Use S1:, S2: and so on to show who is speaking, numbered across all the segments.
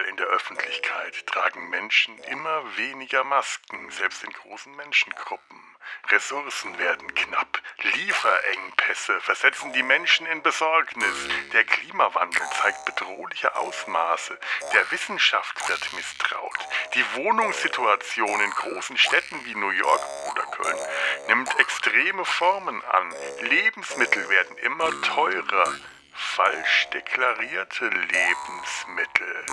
S1: Überall in der Öffentlichkeit tragen Menschen immer weniger Masken, selbst in großen Menschengruppen. Ressourcen werden knapp. Lieferengpässe versetzen die Menschen in Besorgnis. Der Klimawandel zeigt bedrohliche Ausmaße. Der Wissenschaft wird misstraut. Die Wohnungssituation in großen Städten wie New York oder Köln nimmt extreme Formen an. Lebensmittel werden immer teurer. Falsch deklarierte Lebensmittel.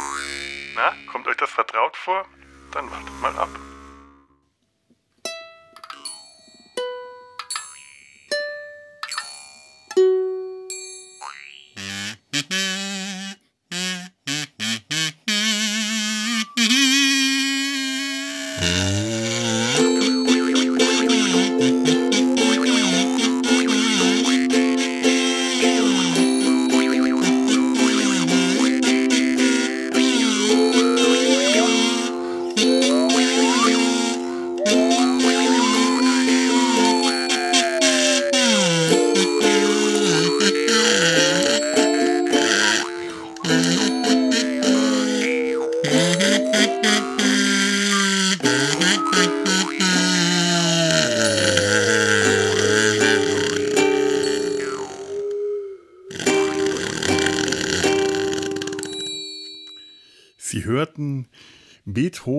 S1: Na, kommt euch das vertraut vor? Dann wartet mal ab.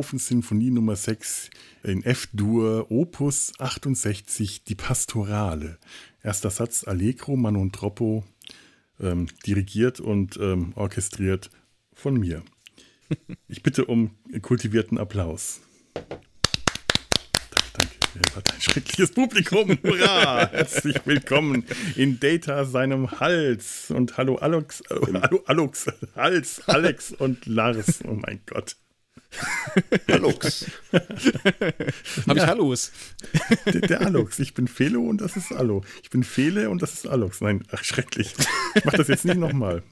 S1: Beethoven Sinfonie Nummer 6 in F-Dur, Opus 68, die Pastorale. Erster Satz Allegro, Manon Troppo, ähm, dirigiert und ähm, orchestriert von mir. Ich bitte um kultivierten Applaus. Ihr wart ein schreckliches Publikum. Hurra! Herzlich willkommen in Data seinem Hals. Und hallo Alex, hallo Alex, Hals, Alex und Lars. Oh mein Gott.
S2: Halux.
S3: Habe ich Hallos?
S1: Der, der Alox. Ich bin Felo und das ist Allo. Ich bin Fele und das ist Alox. Nein, ach, schrecklich. Ich mach das jetzt nicht nochmal.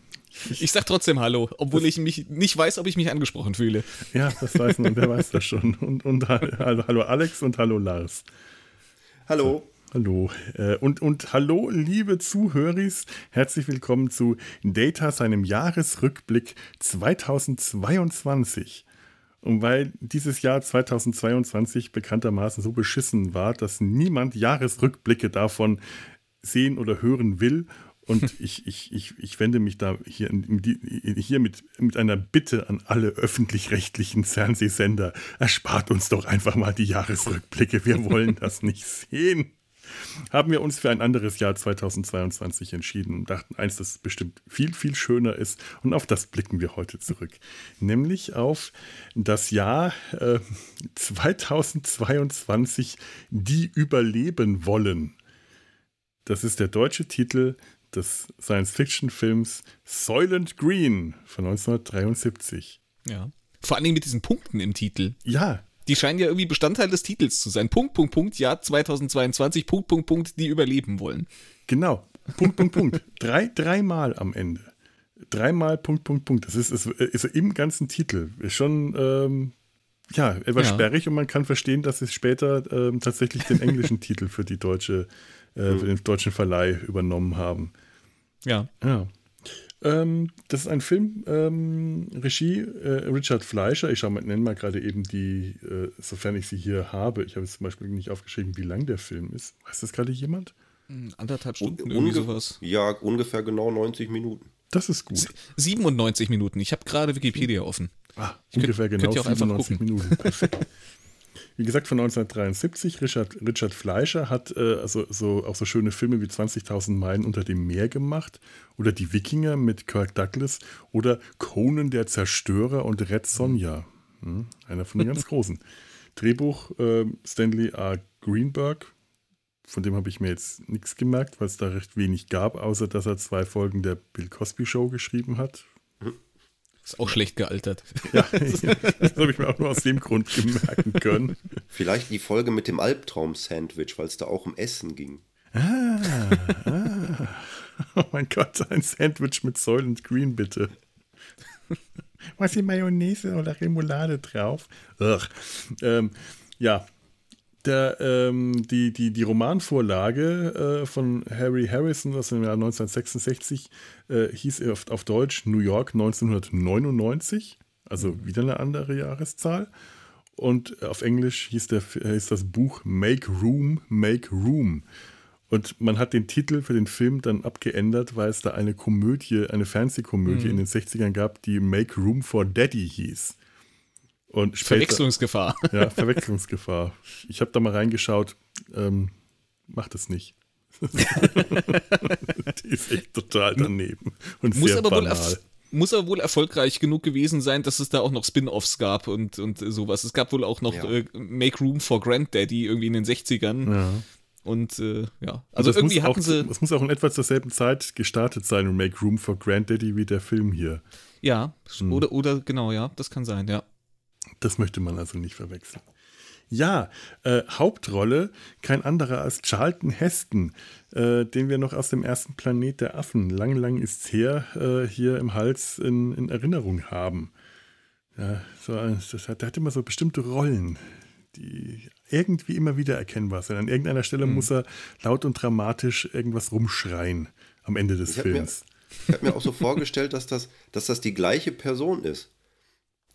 S3: Ich sag trotzdem Hallo, obwohl ich mich nicht weiß, ob ich mich angesprochen fühle.
S1: Ja, das weiß man, wer weiß das schon. Und, und hallo, hallo Alex und hallo Lars.
S2: Hallo.
S1: Hallo. Äh, Und, und hallo, liebe Zuhöris. Herzlich willkommen zu Data, seinem Jahresrückblick 2022. Und weil dieses Jahr 2022 bekanntermaßen so beschissen war, dass niemand Jahresrückblicke davon sehen oder hören will. Und ich, ich, ich, ich wende mich da hier, hier mit, mit einer Bitte an alle öffentlich-rechtlichen Fernsehsender. Erspart uns doch einfach mal die Jahresrückblicke. Wir wollen das nicht sehen haben wir uns für ein anderes Jahr 2022 entschieden und dachten, eins, das bestimmt viel, viel schöner ist. Und auf das blicken wir heute zurück. Nämlich auf das Jahr äh, 2022, die überleben wollen. Das ist der deutsche Titel des Science-Fiction-Films Soylent Green von 1973.
S3: Ja. Vor allen Dingen mit diesen Punkten im Titel.
S1: Ja,
S3: Die scheinen ja irgendwie Bestandteil des Titels zu sein. Punkt, Punkt, Punkt, Jahr 2022, Punkt, Punkt, Punkt, die überleben wollen.
S1: Genau. Punkt, Punkt, Punkt. Drei, dreimal am Ende. Dreimal Punkt, Punkt, Punkt. Das ist, ist, ist im ganzen Titel. Ist schon, ähm, ja, etwas
S3: Ja.
S1: sperrig und man kann verstehen, dass sie später ähm, tatsächlich den englischen Titel für die deutsche, äh, für den deutschen Verleih übernommen haben.
S3: Ja.
S1: Ja. Ähm, das ist ein Film, ähm, Regie äh, Richard Fleischer. Ich schau mal, nenne mal gerade eben die, äh, sofern ich sie hier habe. Ich habe jetzt zum Beispiel nicht aufgeschrieben, wie lang der Film ist. Weiß das gerade jemand?
S3: Anderthalb Stunden,
S2: Un-
S3: sowas.
S2: Ja, ungefähr genau 90 Minuten.
S1: Das ist gut.
S3: 97 Minuten. Ich habe gerade Wikipedia offen.
S1: Ah,
S3: Ich könnt-
S1: ungefähr genau
S3: könnt ihr auch einfach
S1: 97
S3: gucken.
S1: Minuten. Perfekt. Wie gesagt, von 1973. Richard, Richard Fleischer hat äh, also so, auch so schöne Filme wie 20.000 Meilen unter dem Meer gemacht oder Die Wikinger mit Kirk Douglas oder Conan der Zerstörer und Red Sonja. Hm, einer von den ganz großen. Drehbuch äh, Stanley A. Greenberg. Von dem habe ich mir jetzt nichts gemerkt, weil es da recht wenig gab, außer dass er zwei Folgen der Bill Cosby Show geschrieben hat.
S3: Ist auch schlecht gealtert.
S1: Ja, das habe ich mir auch nur aus dem Grund gemerken können.
S2: Vielleicht die Folge mit dem Albtraum-Sandwich, weil es da auch um Essen ging.
S1: Oh mein Gott, ein Sandwich mit Soylent Green, bitte. Was ist Mayonnaise oder Remoulade drauf? Ähm, ja, der, ähm, die, die, die Romanvorlage äh, von Harry Harrison aus dem Jahr 1966 äh, hieß auf, auf Deutsch New York 1999. Also wieder eine andere Jahreszahl. Und auf Englisch hieß, der, hieß das Buch Make Room, Make Room. Und man hat den Titel für den Film dann abgeändert, weil es da eine Komödie, eine Fernsehkomödie mhm. in den 60ern gab, die Make Room for Daddy hieß.
S3: Und später, Verwechslungsgefahr.
S1: Ja, Verwechslungsgefahr. Ich habe da mal reingeschaut. Ähm, macht es nicht. die ist echt total daneben und
S3: muss
S1: sehr
S3: aber
S1: banal.
S3: Wohl muss aber wohl erfolgreich genug gewesen sein, dass es da auch noch Spin-offs gab und, und sowas. Es gab wohl auch noch ja. äh, Make Room for Granddaddy irgendwie in den 60ern. Ja. Und äh, ja, also, also irgendwie hatten
S1: auch,
S3: sie.
S1: Es muss auch in etwa zur selben Zeit gestartet sein und Make Room for Granddaddy wie der Film hier.
S3: Ja, hm. oder, oder genau, ja, das kann sein, ja.
S1: Das möchte man also nicht verwechseln. Ja, äh, Hauptrolle kein anderer als Charlton Heston, äh, den wir noch aus dem ersten Planet der Affen, lang, lang ist's her, äh, hier im Hals in, in Erinnerung haben. Ja, so, das hat, der hat immer so bestimmte Rollen, die irgendwie immer wieder erkennbar sind. An irgendeiner Stelle mhm. muss er laut und dramatisch irgendwas rumschreien am Ende des
S2: ich
S1: Films.
S2: Mir, ich habe mir auch so vorgestellt, dass das, dass das die gleiche Person ist.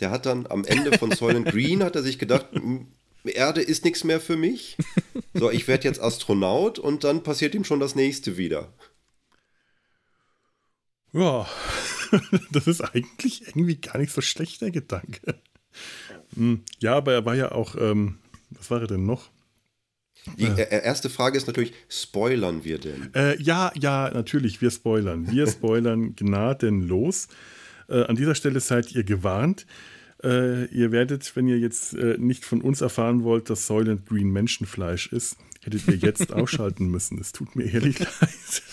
S2: Der hat dann am Ende von Soylent Green hat er sich gedacht, Erde ist nichts mehr für mich. So, ich werde jetzt Astronaut und dann passiert ihm schon das nächste wieder.
S1: Ja, das ist eigentlich irgendwie gar nicht so schlecht, der Gedanke. Hm, ja, aber er war ja auch, ähm, was war er denn noch?
S2: Die äh, erste Frage ist natürlich, spoilern wir denn?
S1: Äh, ja, ja, natürlich, wir spoilern. Wir spoilern gnadenlos. Äh, an dieser Stelle seid ihr gewarnt. Äh, ihr werdet, wenn ihr jetzt äh, nicht von uns erfahren wollt, dass Soylent Green Menschenfleisch ist, hättet ihr jetzt ausschalten müssen. Es tut mir ehrlich leid.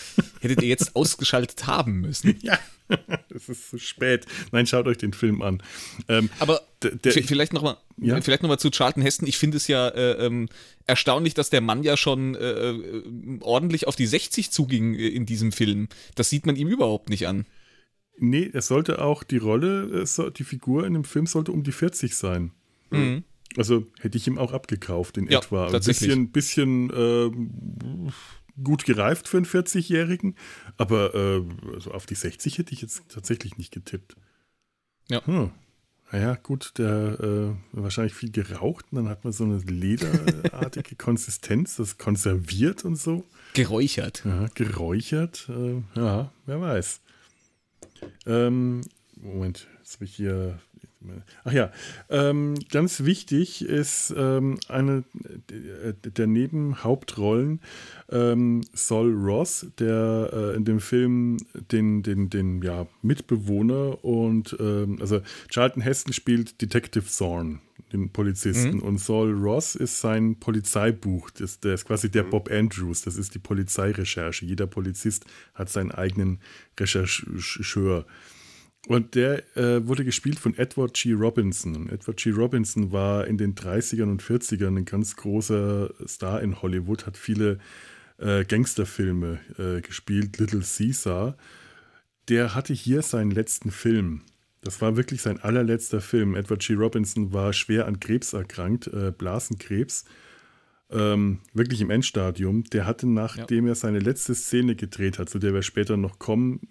S3: Hättet ihr jetzt ausgeschaltet haben müssen.
S1: Ja, es ist zu spät. Nein, schaut euch den Film an.
S3: Ähm, Aber der, vielleicht nochmal ja? noch zu Charlton Heston. Ich finde es ja äh, ähm, erstaunlich, dass der Mann ja schon äh, äh ordentlich auf die 60 zuging in diesem Film. Das sieht man ihm überhaupt nicht an.
S1: Nee, es sollte auch die Rolle, die Figur in dem Film sollte um die 40 sein. Mhm. Also hätte ich ihm auch abgekauft in ja, etwa. Ein bisschen, bisschen äh, gut gereift für einen 40-Jährigen, aber äh, also auf die 60 hätte ich jetzt tatsächlich nicht getippt.
S3: Ja.
S1: Hm. Naja, gut, der äh, wahrscheinlich viel geraucht und dann hat man so eine lederartige Konsistenz, das konserviert und so.
S3: Geräuchert.
S1: Ja, geräuchert. Äh, ja, wer weiß. Ähm, Moment, jetzt habe ich hier. Ach ja, ähm, ganz wichtig ist ähm, eine der Nebenhauptrollen ähm, Sol Ross, der äh, in dem Film den, den, den ja, Mitbewohner und ähm, also Charlton Heston spielt Detective Zorn, den Polizisten. Mhm. Und Saul Ross ist sein Polizeibuch. Das, der ist quasi der mhm. Bob Andrews. Das ist die Polizeirecherche. Jeder Polizist hat seinen eigenen Rechercheur. Und der äh, wurde gespielt von Edward G. Robinson. Und Edward G. Robinson war in den 30ern und 40ern ein ganz großer Star in Hollywood, hat viele äh, Gangsterfilme äh, gespielt, Little Caesar. Der hatte hier seinen letzten Film. Das war wirklich sein allerletzter Film. Edward G. Robinson war schwer an Krebs erkrankt, äh, Blasenkrebs. Ähm, wirklich im Endstadium. Der hatte, nachdem ja. er seine letzte Szene gedreht hat, zu der wir später noch kommen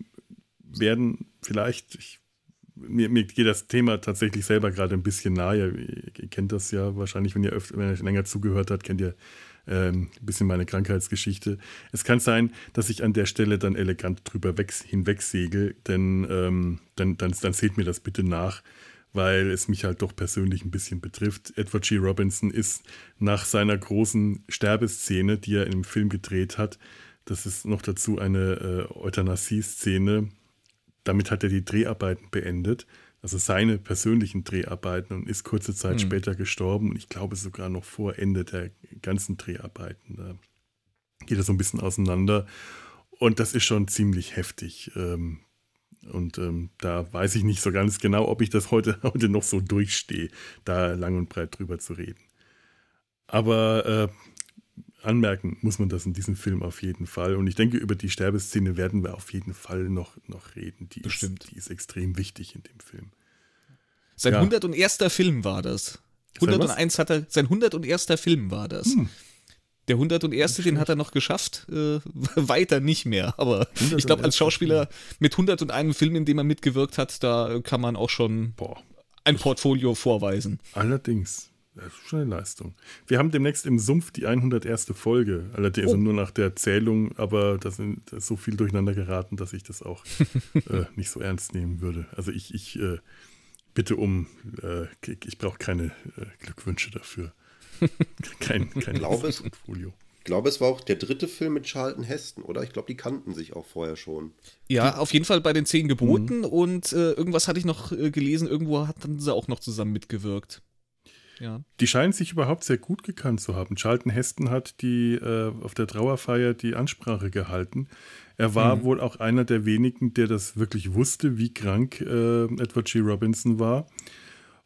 S1: werden, vielleicht, ich, mir, mir, geht das Thema tatsächlich selber gerade ein bisschen nahe. Ihr, ihr kennt das ja wahrscheinlich, wenn ihr, öfter, wenn ihr länger zugehört habt, kennt ihr ähm, ein bisschen meine Krankheitsgeschichte. Es kann sein, dass ich an der Stelle dann elegant drüber weg, hinwegsegel, denn ähm, dann, dann, dann seht mir das bitte nach, weil es mich halt doch persönlich ein bisschen betrifft. Edward G. Robinson ist nach seiner großen Sterbeszene, die er im Film gedreht hat, das ist noch dazu eine äh, Euthanasie-Szene. Damit hat er die Dreharbeiten beendet also seine persönlichen Dreharbeiten und ist kurze Zeit mhm. später gestorben und ich glaube sogar noch vor Ende der ganzen Dreharbeiten. Da geht er so ein bisschen auseinander und das ist schon ziemlich heftig. Ähm, und ähm, da weiß ich nicht so ganz genau, ob ich das heute, heute noch so durchstehe, da lang und breit drüber zu reden. Aber äh, anmerken muss man das in diesem Film auf jeden Fall. Und ich denke, über die Sterbeszene werden wir auf jeden Fall noch, noch reden. Die
S3: Bestimmt.
S1: Ist, die ist extrem wichtig in dem Film.
S3: Sein ja. 101. Film war das. 101 hat er, sein 101. Film war das. Hm. Der 101. den hat er noch geschafft, äh, weiter nicht mehr. Aber ich glaube, als Schauspieler mit 101 Film, in dem er mitgewirkt hat, da kann man auch schon Boah. ein Portfolio vorweisen.
S1: Allerdings. Das ist schon eine Leistung. Wir haben demnächst im Sumpf die 101. Folge. Allerdings oh. nur nach der Zählung, aber da ist so viel durcheinander geraten, dass ich das auch äh, nicht so ernst nehmen würde. Also ich, ich äh, bitte um, äh, ich brauche keine äh, Glückwünsche dafür.
S2: kein kein glaube, Portfolio. Ich glaube, es war auch der dritte Film mit Charlton Heston, oder? Ich glaube, die kannten sich auch vorher schon.
S3: Ja, auf jeden Fall bei den Zehn Geboten mhm. und äh, irgendwas hatte ich noch äh, gelesen, irgendwo hatten sie auch noch zusammen mitgewirkt.
S1: Ja. Die scheinen sich überhaupt sehr gut gekannt zu haben. Charlton Heston hat die äh, auf der Trauerfeier die Ansprache gehalten. Er war mhm. wohl auch einer der wenigen, der das wirklich wusste, wie krank äh, Edward G. Robinson war.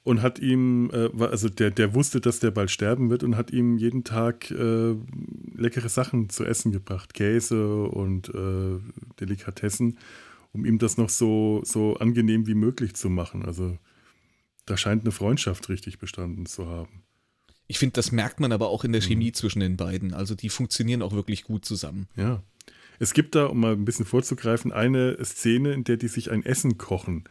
S1: Und hat ihm, äh, also der, der wusste, dass der bald sterben wird und hat ihm jeden Tag äh, leckere Sachen zu essen gebracht. Käse und äh, Delikatessen, um ihm das noch so, so angenehm wie möglich zu machen. Also da scheint eine Freundschaft richtig bestanden zu haben.
S3: Ich finde, das merkt man aber auch in der Chemie mhm. zwischen den beiden. Also die funktionieren auch wirklich gut zusammen.
S1: Ja. Es gibt da, um mal ein bisschen vorzugreifen, eine Szene, in der die sich ein Essen kochen.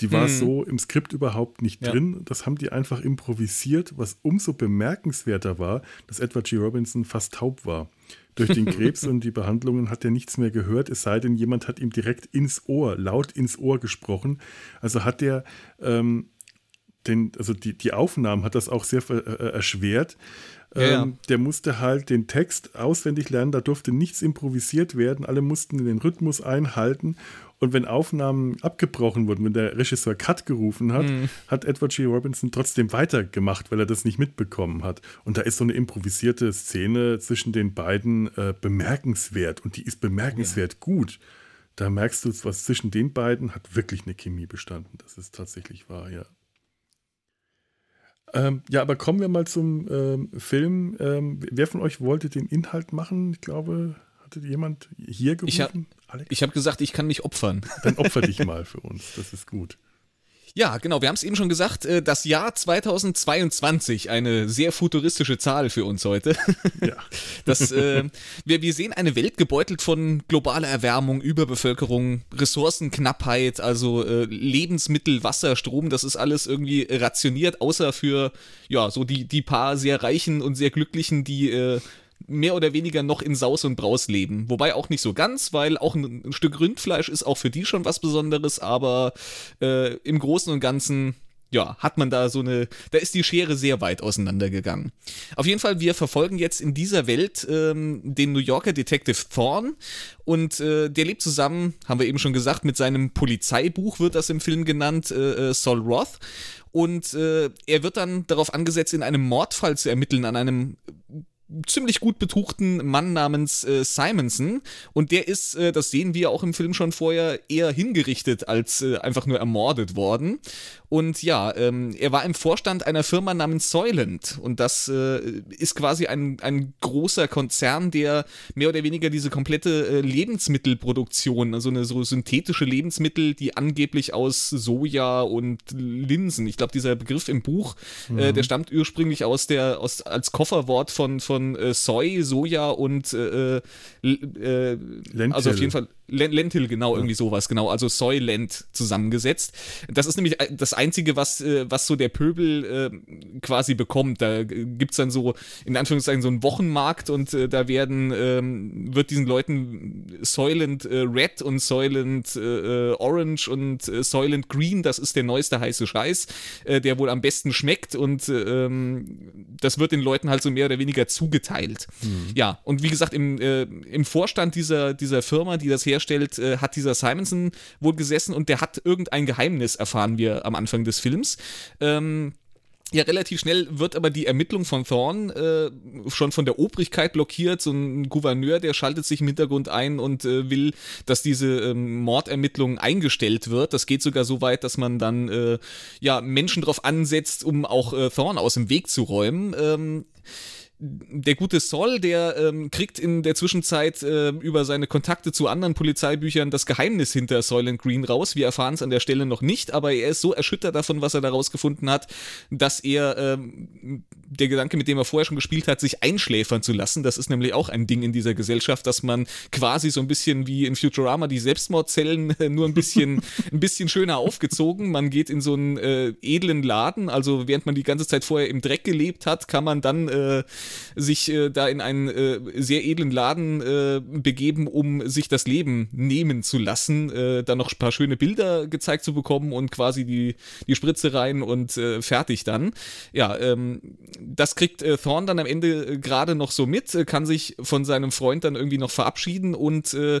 S1: Die war hm. so im Skript überhaupt nicht ja. drin. Das haben die einfach improvisiert, was umso bemerkenswerter war, dass Edward G. Robinson fast taub war. Durch den Krebs und die Behandlungen hat er nichts mehr gehört, es sei denn, jemand hat ihm direkt ins Ohr, laut ins Ohr gesprochen. Also hat er ähm, den, also die, die Aufnahmen hat das auch sehr äh, äh, erschwert. Ja, ja. Ähm, der musste halt den Text auswendig lernen, da durfte nichts improvisiert werden, alle mussten den Rhythmus einhalten. Und wenn Aufnahmen abgebrochen wurden, wenn der Regisseur Cut gerufen hat, mhm. hat Edward G. Robinson trotzdem weitergemacht, weil er das nicht mitbekommen hat. Und da ist so eine improvisierte Szene zwischen den beiden äh, bemerkenswert und die ist bemerkenswert ja. gut. Da merkst du, was zwischen den beiden hat wirklich eine Chemie bestanden. Das ist tatsächlich wahr, ja. Ähm, ja, aber kommen wir mal zum ähm, Film. Ähm, wer von euch wollte den Inhalt machen? Ich glaube, hatte jemand hier
S3: gerufen? Ich habe hab gesagt, ich kann mich opfern.
S1: Dann opfer dich mal für uns, das ist gut.
S3: Ja, genau, wir haben es eben schon gesagt, äh, das Jahr 2022, eine sehr futuristische Zahl für uns heute. Ja. Das, äh, wir, wir sehen eine Welt gebeutelt von globaler Erwärmung, Überbevölkerung, Ressourcenknappheit, also äh, Lebensmittel, Wasser, Strom, das ist alles irgendwie rationiert, außer für ja, so die, die paar sehr reichen und sehr glücklichen, die äh, mehr oder weniger noch in Saus und Braus leben. Wobei auch nicht so ganz, weil auch ein, ein Stück Rindfleisch ist auch für die schon was Besonderes, aber äh, im Großen und Ganzen ja, hat man da so eine, da ist die Schere sehr weit auseinandergegangen. Auf jeden Fall, wir verfolgen jetzt in dieser Welt ähm, den New Yorker Detective Thorne und äh, der lebt zusammen, haben wir eben schon gesagt, mit seinem Polizeibuch wird das im Film genannt, äh, äh Sol Roth. Und äh, er wird dann darauf angesetzt, in einem Mordfall zu ermitteln an einem ziemlich gut betuchten Mann namens äh, Simonson und der ist, äh, das sehen wir auch im Film schon vorher, eher hingerichtet als äh, einfach nur ermordet worden. Und ja, ähm, er war im Vorstand einer Firma namens Soylent und das äh, ist quasi ein, ein großer Konzern, der mehr oder weniger diese komplette äh, Lebensmittelproduktion, also eine so synthetische Lebensmittel, die angeblich aus Soja und Linsen, ich glaube dieser Begriff im Buch, äh, mhm. der stammt ursprünglich aus der, aus, als Kofferwort von, von von äh, Soy, Soja und äh, äh, Lentil. also auf jeden Fall Lentil, genau, irgendwie sowas, genau, also Soylent zusammengesetzt. Das ist nämlich äh, das Einzige, was, äh, was so der Pöbel äh, quasi bekommt. Da gibt es dann so, in Anführungszeichen, so einen Wochenmarkt und äh, da werden, ähm, wird diesen Leuten Soylent äh, Red und Soylent äh, Orange und Soylent Green, das ist der neueste heiße Scheiß, der wohl am besten schmeckt und ähm, das wird den Leuten halt so mehr oder weniger zugeteilt. Mhm. Ja, und wie gesagt, im, im Vorstand dieser, dieser Firma, die das herstellt, herstellt, äh, hat dieser Simonson wohl gesessen und der hat irgendein Geheimnis, erfahren wir am Anfang des Films. Ähm, ja, relativ schnell wird aber die Ermittlung von Thorn äh, schon von der Obrigkeit blockiert. So ein Gouverneur, der schaltet sich im Hintergrund ein und äh, will, dass diese ähm, Mordermittlung eingestellt wird. Das geht sogar so weit, dass man dann äh, ja Menschen drauf ansetzt, um auch äh, Thorn aus dem Weg zu räumen. Ähm, der gute Sol, der ähm, kriegt in der Zwischenzeit äh, über seine Kontakte zu anderen Polizeibüchern das Geheimnis hinter Soylent Green raus. Wir erfahren es an der Stelle noch nicht, aber er ist so erschüttert davon, was er da rausgefunden hat, dass er ähm, der Gedanke, mit dem er vorher schon gespielt hat, sich einschläfern zu lassen. Das ist nämlich auch ein Ding in dieser Gesellschaft, dass man quasi so ein bisschen wie in Futurama die Selbstmordzellen äh, nur ein bisschen, ein bisschen schöner aufgezogen. Man geht in so einen äh, edlen Laden, also während man die ganze Zeit vorher im Dreck gelebt hat, kann man dann äh, sich äh, da in einen äh, sehr edlen Laden äh, begeben, um sich das Leben nehmen zu lassen, äh, dann noch ein paar schöne Bilder gezeigt zu bekommen und quasi die, die Spritze rein und äh, fertig dann. Ja, ähm, das kriegt äh, Thorn dann am Ende äh, gerade noch so mit, äh, kann sich von seinem Freund dann irgendwie noch verabschieden und äh,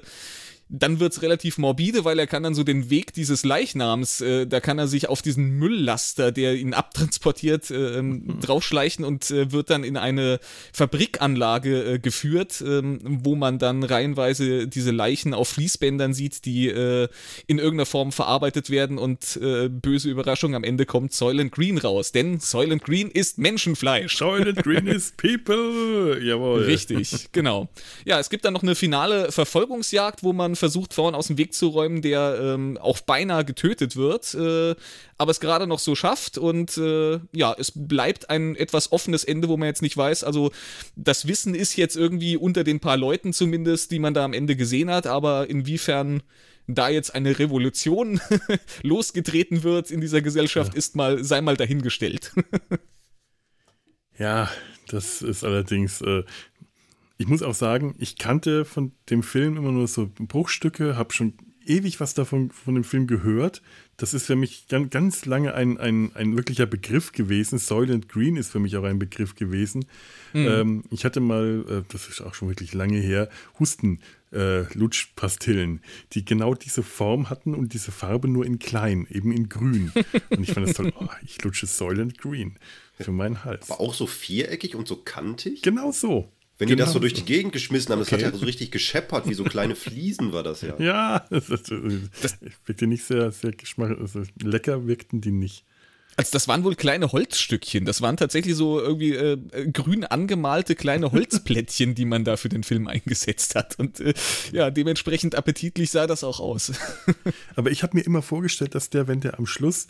S3: dann wird es relativ morbide, weil er kann dann so den Weg dieses Leichnams, äh, da kann er sich auf diesen Mülllaster, der ihn abtransportiert, äh, mhm. draufschleichen und äh, wird dann in eine Fabrikanlage äh, geführt, ähm, wo man dann reihenweise diese Leichen auf Fließbändern sieht, die äh, in irgendeiner Form verarbeitet werden und äh, böse Überraschung, am Ende kommt Soylent Green raus, denn Soylent Green ist Menschenfleisch.
S1: Soylent Green is people, jawohl.
S3: Richtig, genau. Ja, es gibt dann noch eine finale Verfolgungsjagd, wo man versucht, Thorn aus dem Weg zu räumen, der ähm, auch beinahe getötet wird, äh, aber es gerade noch so schafft. Und äh, ja, es bleibt ein etwas offenes Ende, wo man jetzt nicht weiß. Also, das Wissen ist jetzt irgendwie unter den paar Leuten zumindest, die man da am Ende gesehen hat, aber inwiefern da jetzt eine Revolution losgetreten wird in dieser Gesellschaft, ja. ist mal, sei mal dahingestellt.
S1: ja, das ist allerdings, äh, ich muss auch sagen, ich kannte von dem Film immer nur so Bruchstücke, habe schon ewig was davon von dem Film gehört. Das ist für mich ganz, ganz lange ein, ein, ein wirklicher Begriff gewesen. Soylent Green ist für mich auch ein Begriff gewesen. Mhm. Ähm, ich hatte mal, äh, das ist auch schon wirklich lange her, Husten. Äh, Lutschpastillen, die genau diese Form hatten und diese Farbe nur in klein, eben in grün. Und ich fand das toll. Oh, ich lutsche Soylent Green für meinen Hals.
S2: War auch so viereckig und so kantig?
S1: Genau so.
S2: Wenn genau. die das so genau. durch die Gegend geschmissen haben, das okay. hat ja so richtig gescheppert, wie so kleine Fliesen war das ja.
S1: Ja, das, das, das wirkte nicht sehr, sehr geschmack, also lecker wirkten die nicht.
S3: Also das waren wohl kleine Holzstückchen. Das waren tatsächlich so irgendwie äh, grün angemalte kleine Holzplättchen, die man da für den Film eingesetzt hat. Und äh, ja, dementsprechend appetitlich sah das auch aus.
S1: Aber ich habe mir immer vorgestellt, dass der, wenn der am Schluss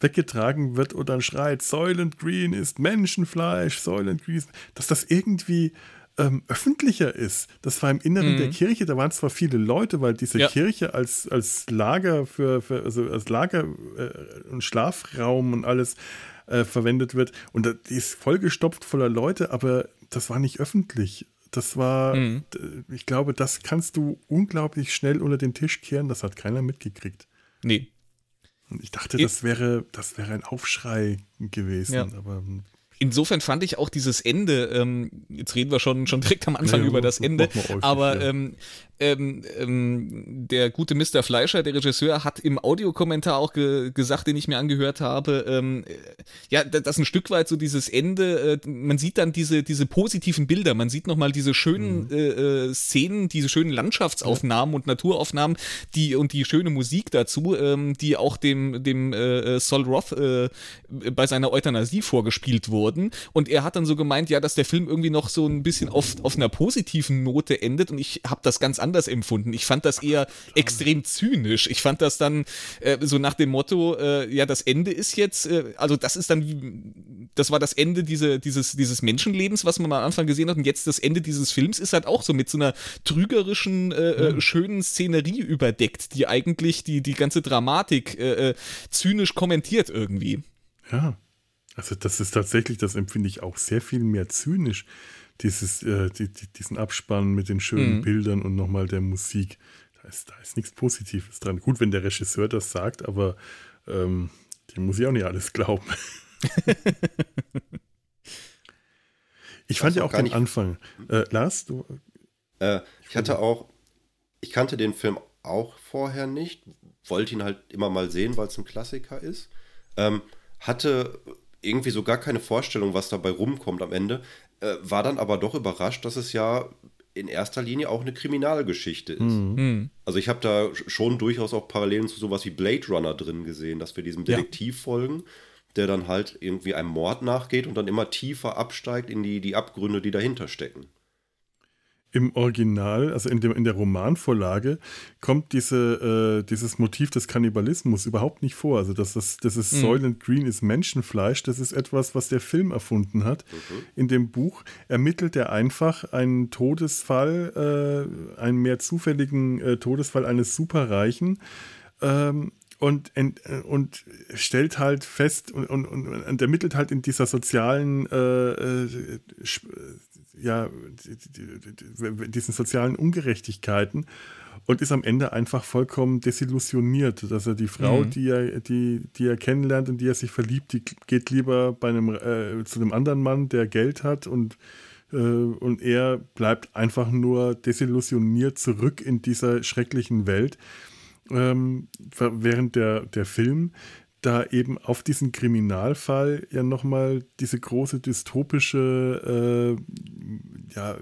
S1: weggetragen wird und dann schreit, Soylent Green ist Menschenfleisch, Soylent Green, ist, dass das irgendwie ähm, öffentlicher ist. Das war im Inneren mhm. der Kirche, da waren zwar viele Leute, weil diese ja. Kirche als, als Lager für, für also als Lager äh, und Schlafraum und alles äh, verwendet wird. Und die ist vollgestopft voller Leute, aber das war nicht öffentlich. Das war, mhm. ich glaube, das kannst du unglaublich schnell unter den Tisch kehren, das hat keiner mitgekriegt.
S3: Nee.
S1: Und ich dachte, das wäre, das wäre ein Aufschrei gewesen, ja. aber hm
S3: insofern fand ich auch dieses Ende, ähm, jetzt reden wir schon, schon direkt am Anfang ja, über das Ende, aber ähm, ähm, ähm, der gute Mr. Fleischer, der Regisseur, hat im Audiokommentar auch ge gesagt, den ich mir angehört habe, ähm, ja, das ein Stück weit so dieses Ende, äh, man sieht dann diese, diese positiven Bilder, man sieht nochmal diese schönen mhm. äh, äh, Szenen, diese schönen Landschaftsaufnahmen ja. und Naturaufnahmen, die und die schöne Musik dazu, ähm, die auch dem, dem äh, Sol Roth äh, bei seiner Euthanasie vorgespielt wurden. Und er hat dann so gemeint, ja, dass der Film irgendwie noch so ein bisschen auf, auf einer positiven Note endet und ich habe das ganz anders empfunden. Ich fand das eher extrem zynisch. Ich fand das dann äh, so nach dem Motto, äh, ja, das Ende ist jetzt, äh, also das ist dann, das war das Ende diese, dieses, dieses Menschenlebens, was man am Anfang gesehen hat. Und jetzt das Ende dieses Films ist halt auch so mit so einer trügerischen, äh, mhm. schönen Szenerie überdeckt, die eigentlich die, die ganze Dramatik äh, zynisch kommentiert irgendwie.
S1: Ja. Also das ist tatsächlich, das empfinde ich auch sehr viel mehr zynisch dieses, äh, die, die, diesen Abspann mit den schönen mhm. Bildern und nochmal der Musik. Da ist, da ist nichts Positives dran. Gut, wenn der Regisseur das sagt, aber ähm, dem muss ich auch nicht alles glauben. ich fand ja auch den Anfang. Äh, Lars, du.
S2: Äh, ich hatte auch, ich kannte den Film auch vorher nicht, wollte ihn halt immer mal sehen, weil es ein Klassiker ist. Ähm, hatte irgendwie so gar keine Vorstellung, was dabei rumkommt am Ende. Äh, war dann aber doch überrascht, dass es ja in erster Linie auch eine Kriminalgeschichte ist. Mhm. mhm. Also ich habe da schon durchaus auch Parallelen zu sowas wie Blade Runner drin gesehen, dass wir diesem Detektiv ja. folgen, der dann halt irgendwie einem Mord nachgeht und dann immer tiefer absteigt in die, die Abgründe, die dahinter stecken
S1: im Original, also in, dem, in der Romanvorlage, kommt diese, äh, dieses Motiv des Kannibalismus überhaupt nicht vor. Also das, das, das ist mhm. Soylent Green ist Menschenfleisch, das ist etwas, was der Film erfunden hat. Mhm. In dem Buch ermittelt er einfach einen Todesfall, äh, einen mehr zufälligen äh, Todesfall eines Superreichen. Ähm, und, und stellt halt fest und, und, und, ermittelt halt in dieser sozialen äh, äh ja, diesen sozialen Ungerechtigkeiten und ist am Ende einfach vollkommen desillusioniert, dass er die Frau, mhm. die, er, die, die er kennenlernt und die er sich verliebt, die geht lieber bei einem, äh, zu einem anderen Mann, der Geld hat und, äh, und er bleibt einfach nur desillusioniert zurück in dieser schrecklichen Welt. Ähm, während der, der Film da eben auf diesen Kriminalfall ja nochmal diese große dystopische äh, ja,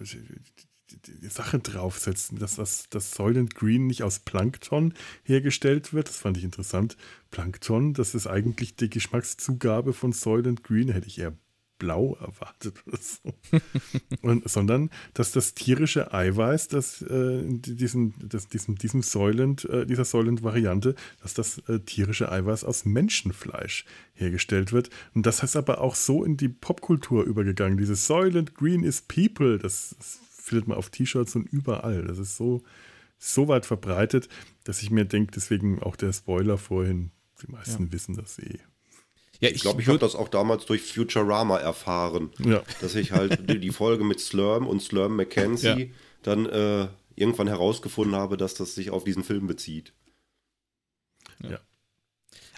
S1: Sache draufsetzen, dass das, das Soylent Green nicht aus Plankton hergestellt wird. Das fand ich interessant. Plankton, das ist eigentlich die Geschmackszugabe von Soylent Green, hätte ich eher blau erwartet oder so. Und, sondern dass das tierische Eiweiß, das äh, diesen, das, diesem, diesem Säulend, äh, dieser Säulend-Variante, dass das äh, tierische Eiweiß aus Menschenfleisch hergestellt wird. Und das heißt aber auch so in die Popkultur übergegangen. Dieses Soylent Green is People, das, das findet man auf T-Shirts und überall. Das ist so, so weit verbreitet, dass ich mir denke, deswegen auch der Spoiler vorhin, die meisten ja. wissen das eh.
S2: Ja, ich, ich glaube, ich habe das auch damals durch Futurama erfahren, ja. dass ich halt die, die, Folge mit Slurm und Slurm McKenzie ja. dann äh, irgendwann herausgefunden habe, dass das sich auf diesen Film bezieht.
S3: Ja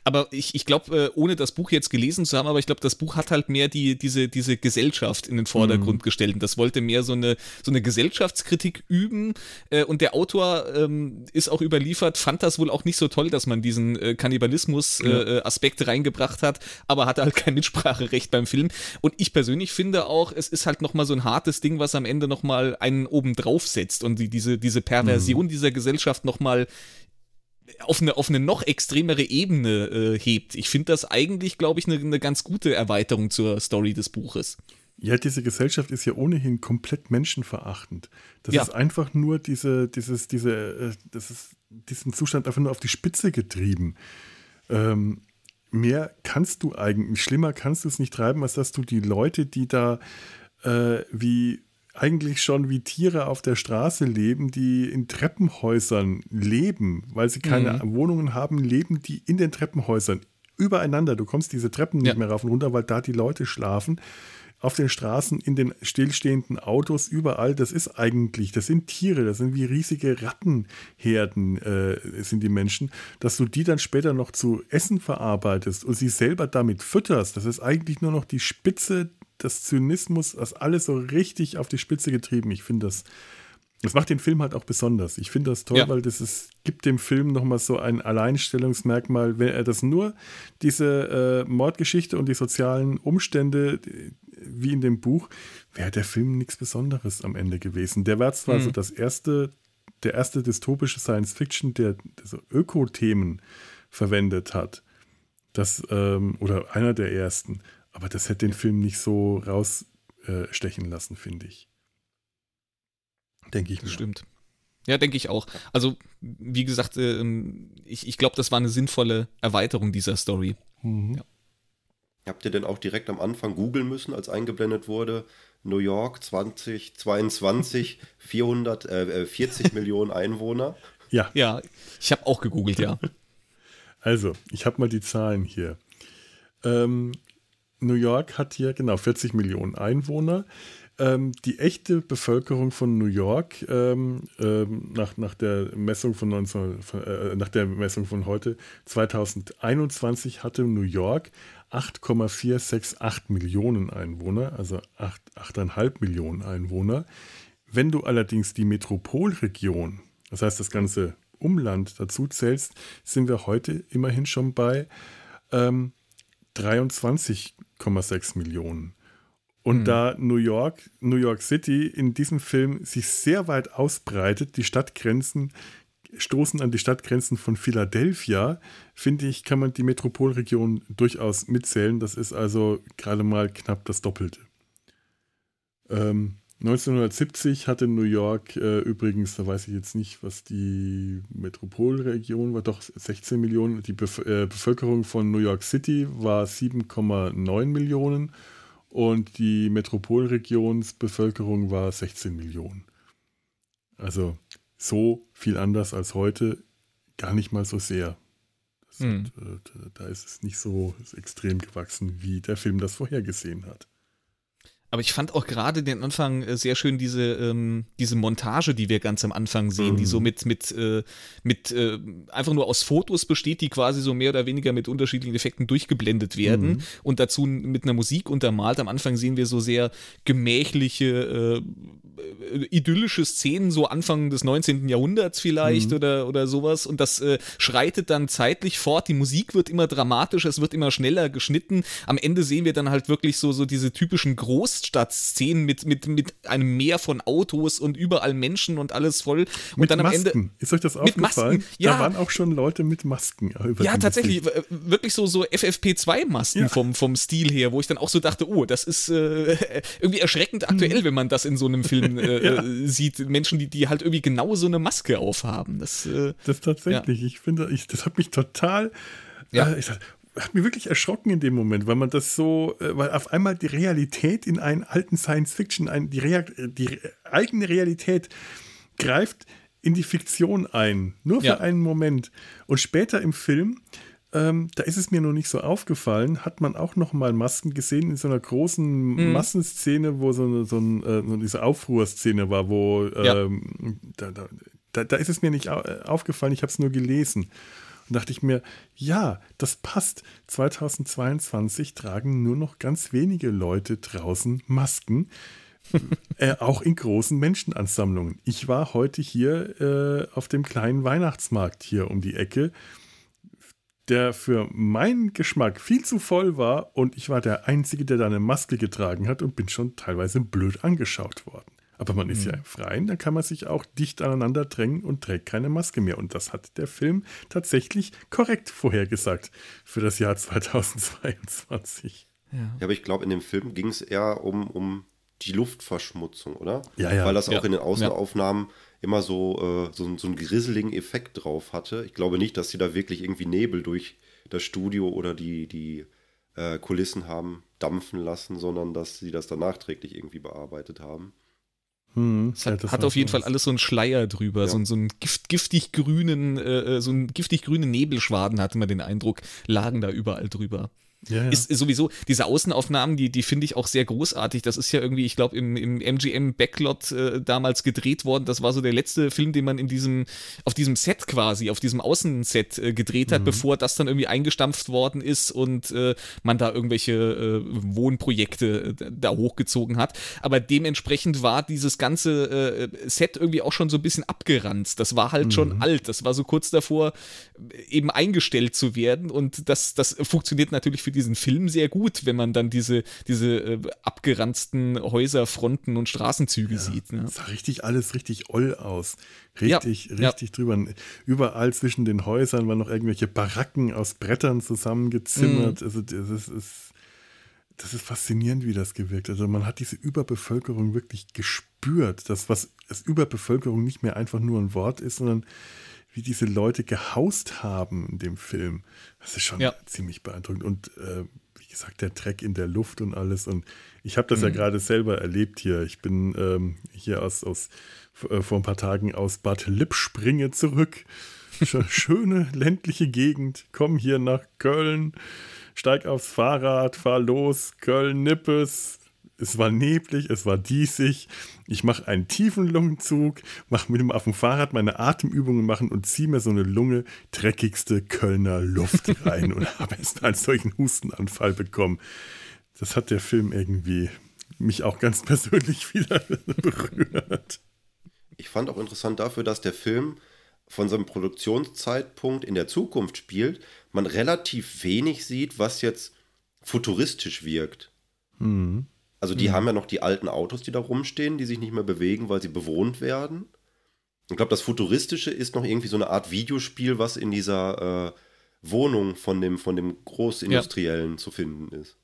S3: aber ich, ich glaube, äh, ohne das Buch jetzt gelesen zu haben, aber ich glaube, das Buch hat halt mehr die, diese, diese Gesellschaft in den Vordergrund mhm. gestellt. Und das wollte mehr so eine, so eine Gesellschaftskritik üben. Äh, und der Autor ähm, ist auch überliefert, fand das wohl auch nicht so toll, dass man diesen äh, Kannibalismus-Aspekt ja. reingebracht hat, aber hatte halt kein Mitspracherecht beim Film. Und ich persönlich finde auch, es ist halt nochmal so ein hartes Ding, was am Ende nochmal einen oben drauf setzt und die, diese, diese Perversion mhm. dieser Gesellschaft nochmal auf eine, auf eine noch extremere Ebene äh, hebt. Ich finde das eigentlich, glaube ich, eine, eine ganz gute Erweiterung zur Story des Buches.
S1: Ja, diese Gesellschaft ist ja ohnehin komplett menschenverachtend. Das ja. ist einfach nur diese, dieses, diese, äh, das ist diesen Zustand einfach nur auf die Spitze getrieben. Ähm, mehr kannst du eigentlich, schlimmer kannst du es nicht treiben, als dass du die Leute, die da äh, wie eigentlich schon wie Tiere auf der Straße leben, die in Treppenhäusern leben, weil sie keine mhm. Wohnungen haben, leben die in den Treppenhäusern übereinander. Du kommst diese Treppen nicht ja. mehr rauf und runter, weil da die Leute schlafen. Auf den Straßen, in den stillstehenden Autos, überall, das ist eigentlich, das sind Tiere, das sind wie riesige Rattenherden, äh, sind die Menschen, dass du die dann später noch zu Essen verarbeitest und sie selber damit fütterst, das ist eigentlich nur noch die Spitze das Zynismus, das alles so richtig auf die Spitze getrieben. Ich finde das, das macht den Film halt auch besonders. Ich finde das toll, ja. weil das ist, gibt dem Film nochmal so ein Alleinstellungsmerkmal, wenn er das nur, diese äh, Mordgeschichte und die sozialen Umstände, wie in dem Buch, wäre der Film nichts Besonderes am Ende gewesen. Der war zwar mhm. so das erste, der erste dystopische Science Fiction, der, der so Öko-Themen verwendet hat. Das, ähm, oder einer der ersten. Aber das hätte den Film nicht so rausstechen lassen, finde ich. Denke ich mir.
S3: Stimmt. Ja, denke ich auch. Also, wie gesagt, äh, ich, ich glaube, das war eine sinnvolle Erweiterung dieser Story. Mhm. Ja.
S2: Habt ihr denn auch direkt am Anfang googeln müssen, als eingeblendet wurde, New York 2022, 440 Millionen Einwohner?
S3: Ja. Ja, ich habe auch gegoogelt, ja.
S1: Also, ich habe mal die Zahlen hier. Ähm, New York hat hier genau 40 Millionen Einwohner. Ähm, die echte Bevölkerung von New York ähm, ähm, nach, nach, der Messung von 19, äh, nach der Messung von heute 2021 hatte New York 8,468 Millionen Einwohner, also 8,5 Millionen Einwohner. Wenn du allerdings die Metropolregion, das heißt das ganze Umland dazu zählst, sind wir heute immerhin schon bei ähm, 23,6 Millionen. Und mhm. da New York, New York City in diesem Film sich sehr weit ausbreitet, die Stadtgrenzen stoßen an die Stadtgrenzen von Philadelphia, finde ich, kann man die Metropolregion durchaus mitzählen. Das ist also gerade mal knapp das Doppelte. Ähm, 1970 hatte New York äh, übrigens, da weiß ich jetzt nicht, was die Metropolregion war, doch 16 Millionen. Die Bef äh, Bevölkerung von New York City war 7,9 Millionen und die Metropolregionsbevölkerung war 16 Millionen. Also so viel anders als heute, gar nicht mal so sehr. Mhm. Hat, äh, da ist es nicht so extrem gewachsen, wie der Film das vorhergesehen hat.
S3: Aber ich fand auch gerade den Anfang äh, sehr schön, diese, ähm, diese Montage, die wir ganz am Anfang sehen, mhm. die so mit, mit, äh, mit äh, einfach nur aus Fotos besteht, die quasi so mehr oder weniger mit unterschiedlichen Effekten durchgeblendet werden mhm. und dazu mit einer Musik untermalt. Am Anfang sehen wir so sehr gemächliche, äh, äh idyllische Szenen, so Anfang des 19. Jahrhunderts vielleicht mhm. oder, oder sowas. Und das äh, schreitet dann zeitlich fort. Die Musik wird immer dramatischer, es wird immer schneller geschnitten. Am Ende sehen wir dann halt wirklich so, so diese typischen Groß Großstadtszenen mit, mit, mit einem Meer von Autos und überall Menschen und alles voll. Und
S1: mit dann am Masken. Ende. Ist euch das aufgefallen? Masken, ja. Da waren auch schon Leute mit Masken.
S3: ja, tatsächlich. Gesicht. Wirklich so, so FFP2-Masken ja. vom, vom Stil her, wo ich dann auch so dachte, oh, das ist äh, irgendwie erschreckend aktuell, mhm. wenn man das in so einem Film äh, ja. sieht. Menschen, die, die halt irgendwie genau so eine Maske aufhaben. Das, äh,
S1: das tatsächlich. Ich finde, ich, das hat mich total. Ja. Äh, ich hat mich wirklich erschrocken in dem Moment, weil man das so, äh, weil auf einmal die Realität in einen alten Science Fiction, ein, die, Rea die eigene Realität greift in die Fiktion ein, nur für ja. einen Moment. Und später im Film, ähm, da ist es mir noch nicht so aufgefallen, hat man auch noch mal Masken gesehen in so einer großen mhm. Massenszene, wo so, eine, so, ein, äh, so diese Aufruhrszene war, wo ja. ähm, da, da, da, ist es mir nicht aufgefallen, ich habe es nur gelesen. Und dachte ich mir, ja, das passt. 2022 tragen nur noch ganz wenige Leute draußen Masken. äh, auch in großen Menschenansammlungen. Ich war heute hier äh, auf dem kleinen Weihnachtsmarkt hier um die Ecke, der für meinen Geschmack viel zu voll war und ich war der Einzige, der da eine Maske getragen hat und bin schon teilweise blöd angeschaut worden. Aber man ist mhm. ja im Freien, da kann man sich auch dicht aneinander drängen und trägt keine Maske mehr. Und das hat der Film tatsächlich korrekt vorhergesagt für das Jahr 2022.
S2: Ja, ja aber ich glaube, in dem Film ging es eher um, um die Luftverschmutzung, oder?
S1: Ja, ja.
S2: Weil das
S1: ja.
S2: auch in den Außenaufnahmen ja. Immer so, äh, so, so einen grisseligen Effekt drauf hatte. Ich glaube nicht, dass sie da wirklich irgendwie Nebel durch das Studio oder die, die äh, Kulissen haben dampfen lassen, sondern dass sie das dann nachträglich irgendwie bearbeitet haben.
S3: Hm, es hat, hat auf jeden Fall alles so einen Schleier drüber, ja. so, so einen gift, giftig grünen, äh, äh so einen giftig grünen Nebelschwaden hatte man den Eindruck, lagen da überall drüber. Ja, ja. Ist, sowieso, diese Außenaufnahmen, die, die finde ich auch sehr großartig. Das ist ja irgendwie, ich glaube, im, im MGM Backlot äh, damals gedreht worden. Das war so der letzte Film, den man in diesem, auf diesem Set quasi, auf diesem Außenset äh, gedreht hat, mhm. bevor das dann irgendwie eingestampft worden ist und äh, man da irgendwelche äh, Wohnprojekte äh, da hochgezogen hat. Aber dementsprechend war dieses ganze äh, Set irgendwie auch schon so ein bisschen abgeranzt. Das war halt mhm. schon alt. Das war so kurz davor, eben eingestellt zu werden. Und das, das funktioniert natürlich für für diesen Film sehr gut, wenn man dann diese, diese äh, abgeranzten Häuser, Fronten und Straßenzüge ja, sieht. Ne?
S1: sah richtig alles richtig oll aus. Richtig, ja, richtig ja. drüber. Überall zwischen den Häusern waren noch irgendwelche Baracken aus Brettern zusammengezimmert. Mhm. Also das ist, ist, das ist faszinierend, wie das gewirkt hat. Also man hat diese Überbevölkerung wirklich gespürt. Das, was das Überbevölkerung nicht mehr einfach nur ein Wort ist, sondern wie diese Leute gehaust haben in dem Film. Das ist schon ja. ziemlich beeindruckend. Und äh, wie gesagt, der Dreck in der Luft und alles. Und ich habe das mhm. ja gerade selber erlebt hier. Ich bin ähm, hier aus, aus äh, vor ein paar Tagen aus Bad Lippspringe zurück. Schöne ländliche Gegend. Komm hier nach Köln, steig aufs Fahrrad, fahr los, Köln-Nippes, es war neblig, es war diesig. Ich mache einen tiefen Lungenzug, mache mit dem auf dem Fahrrad meine Atemübungen machen und ziehe mir so eine Lunge dreckigste Kölner Luft rein und habe erst einen solchen Hustenanfall bekommen. Das hat der Film irgendwie mich auch ganz persönlich wieder berührt.
S2: Ich fand auch interessant dafür, dass der Film von seinem Produktionszeitpunkt in der Zukunft spielt, man relativ wenig sieht, was jetzt futuristisch wirkt. Mhm. Also die mhm. haben ja noch die alten Autos, die da rumstehen, die sich nicht mehr bewegen, weil sie bewohnt werden. Ich glaube, das Futuristische ist noch irgendwie so eine Art Videospiel, was in dieser äh, Wohnung von dem, von dem Großindustriellen ja. zu finden ist.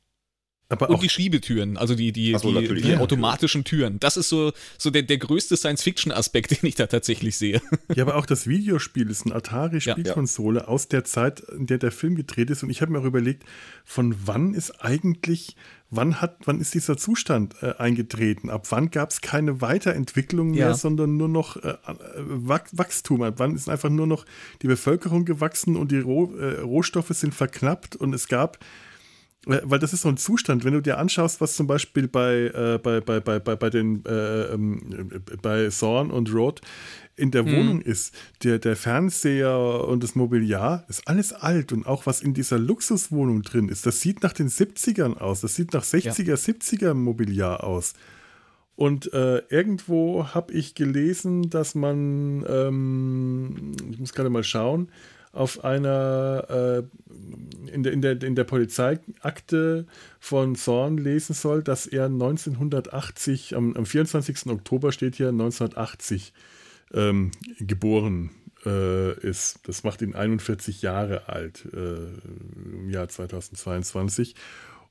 S3: Aber und die Schiebetüren, also die, die, so, die, die ja, automatischen Türen. Das ist so, so der, der größte Science-Fiction-Aspekt, den ich da tatsächlich sehe.
S1: Ja, aber auch das Videospiel ist eine Atari-Spielkonsole ja. aus der Zeit, in der der Film gedreht ist. Und ich habe mir auch überlegt, von wann ist eigentlich, wann hat, wann ist dieser Zustand äh, eingetreten? Ab wann gab es keine Weiterentwicklung mehr, ja. sondern nur noch äh, Wachstum? Ab wann ist einfach nur noch die Bevölkerung gewachsen und die Roh, äh, Rohstoffe sind verknappt und es gab weil das ist so ein Zustand, wenn du dir anschaust, was zum Beispiel bei, äh, bei, bei, bei, bei, bei den äh, ähm, bei Zorn und Rod in der mhm. Wohnung ist, der, der Fernseher und das Mobiliar, ist alles alt und auch was in dieser Luxuswohnung drin ist, das sieht nach den 70ern aus, das sieht nach 60er, ja. 70er Mobiliar aus. Und äh, irgendwo habe ich gelesen, dass man, ähm, ich muss gerade mal schauen, auf einer äh, in, der, in, der, in der Polizeiakte von Thorn lesen soll, dass er 1980, am, am 24. Oktober steht hier 1980 ähm, geboren äh, ist. Das macht ihn 41 Jahre alt äh, im Jahr 2022.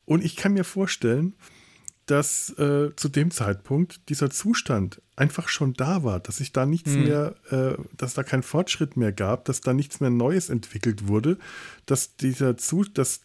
S1: Und ich kann mir vorstellen, dass äh, zu dem Zeitpunkt dieser Zustand einfach schon da war, dass sich da nichts mhm. mehr, äh, dass da kein Fortschritt mehr gab, dass da nichts mehr Neues entwickelt wurde, dass dieser Zustand, dass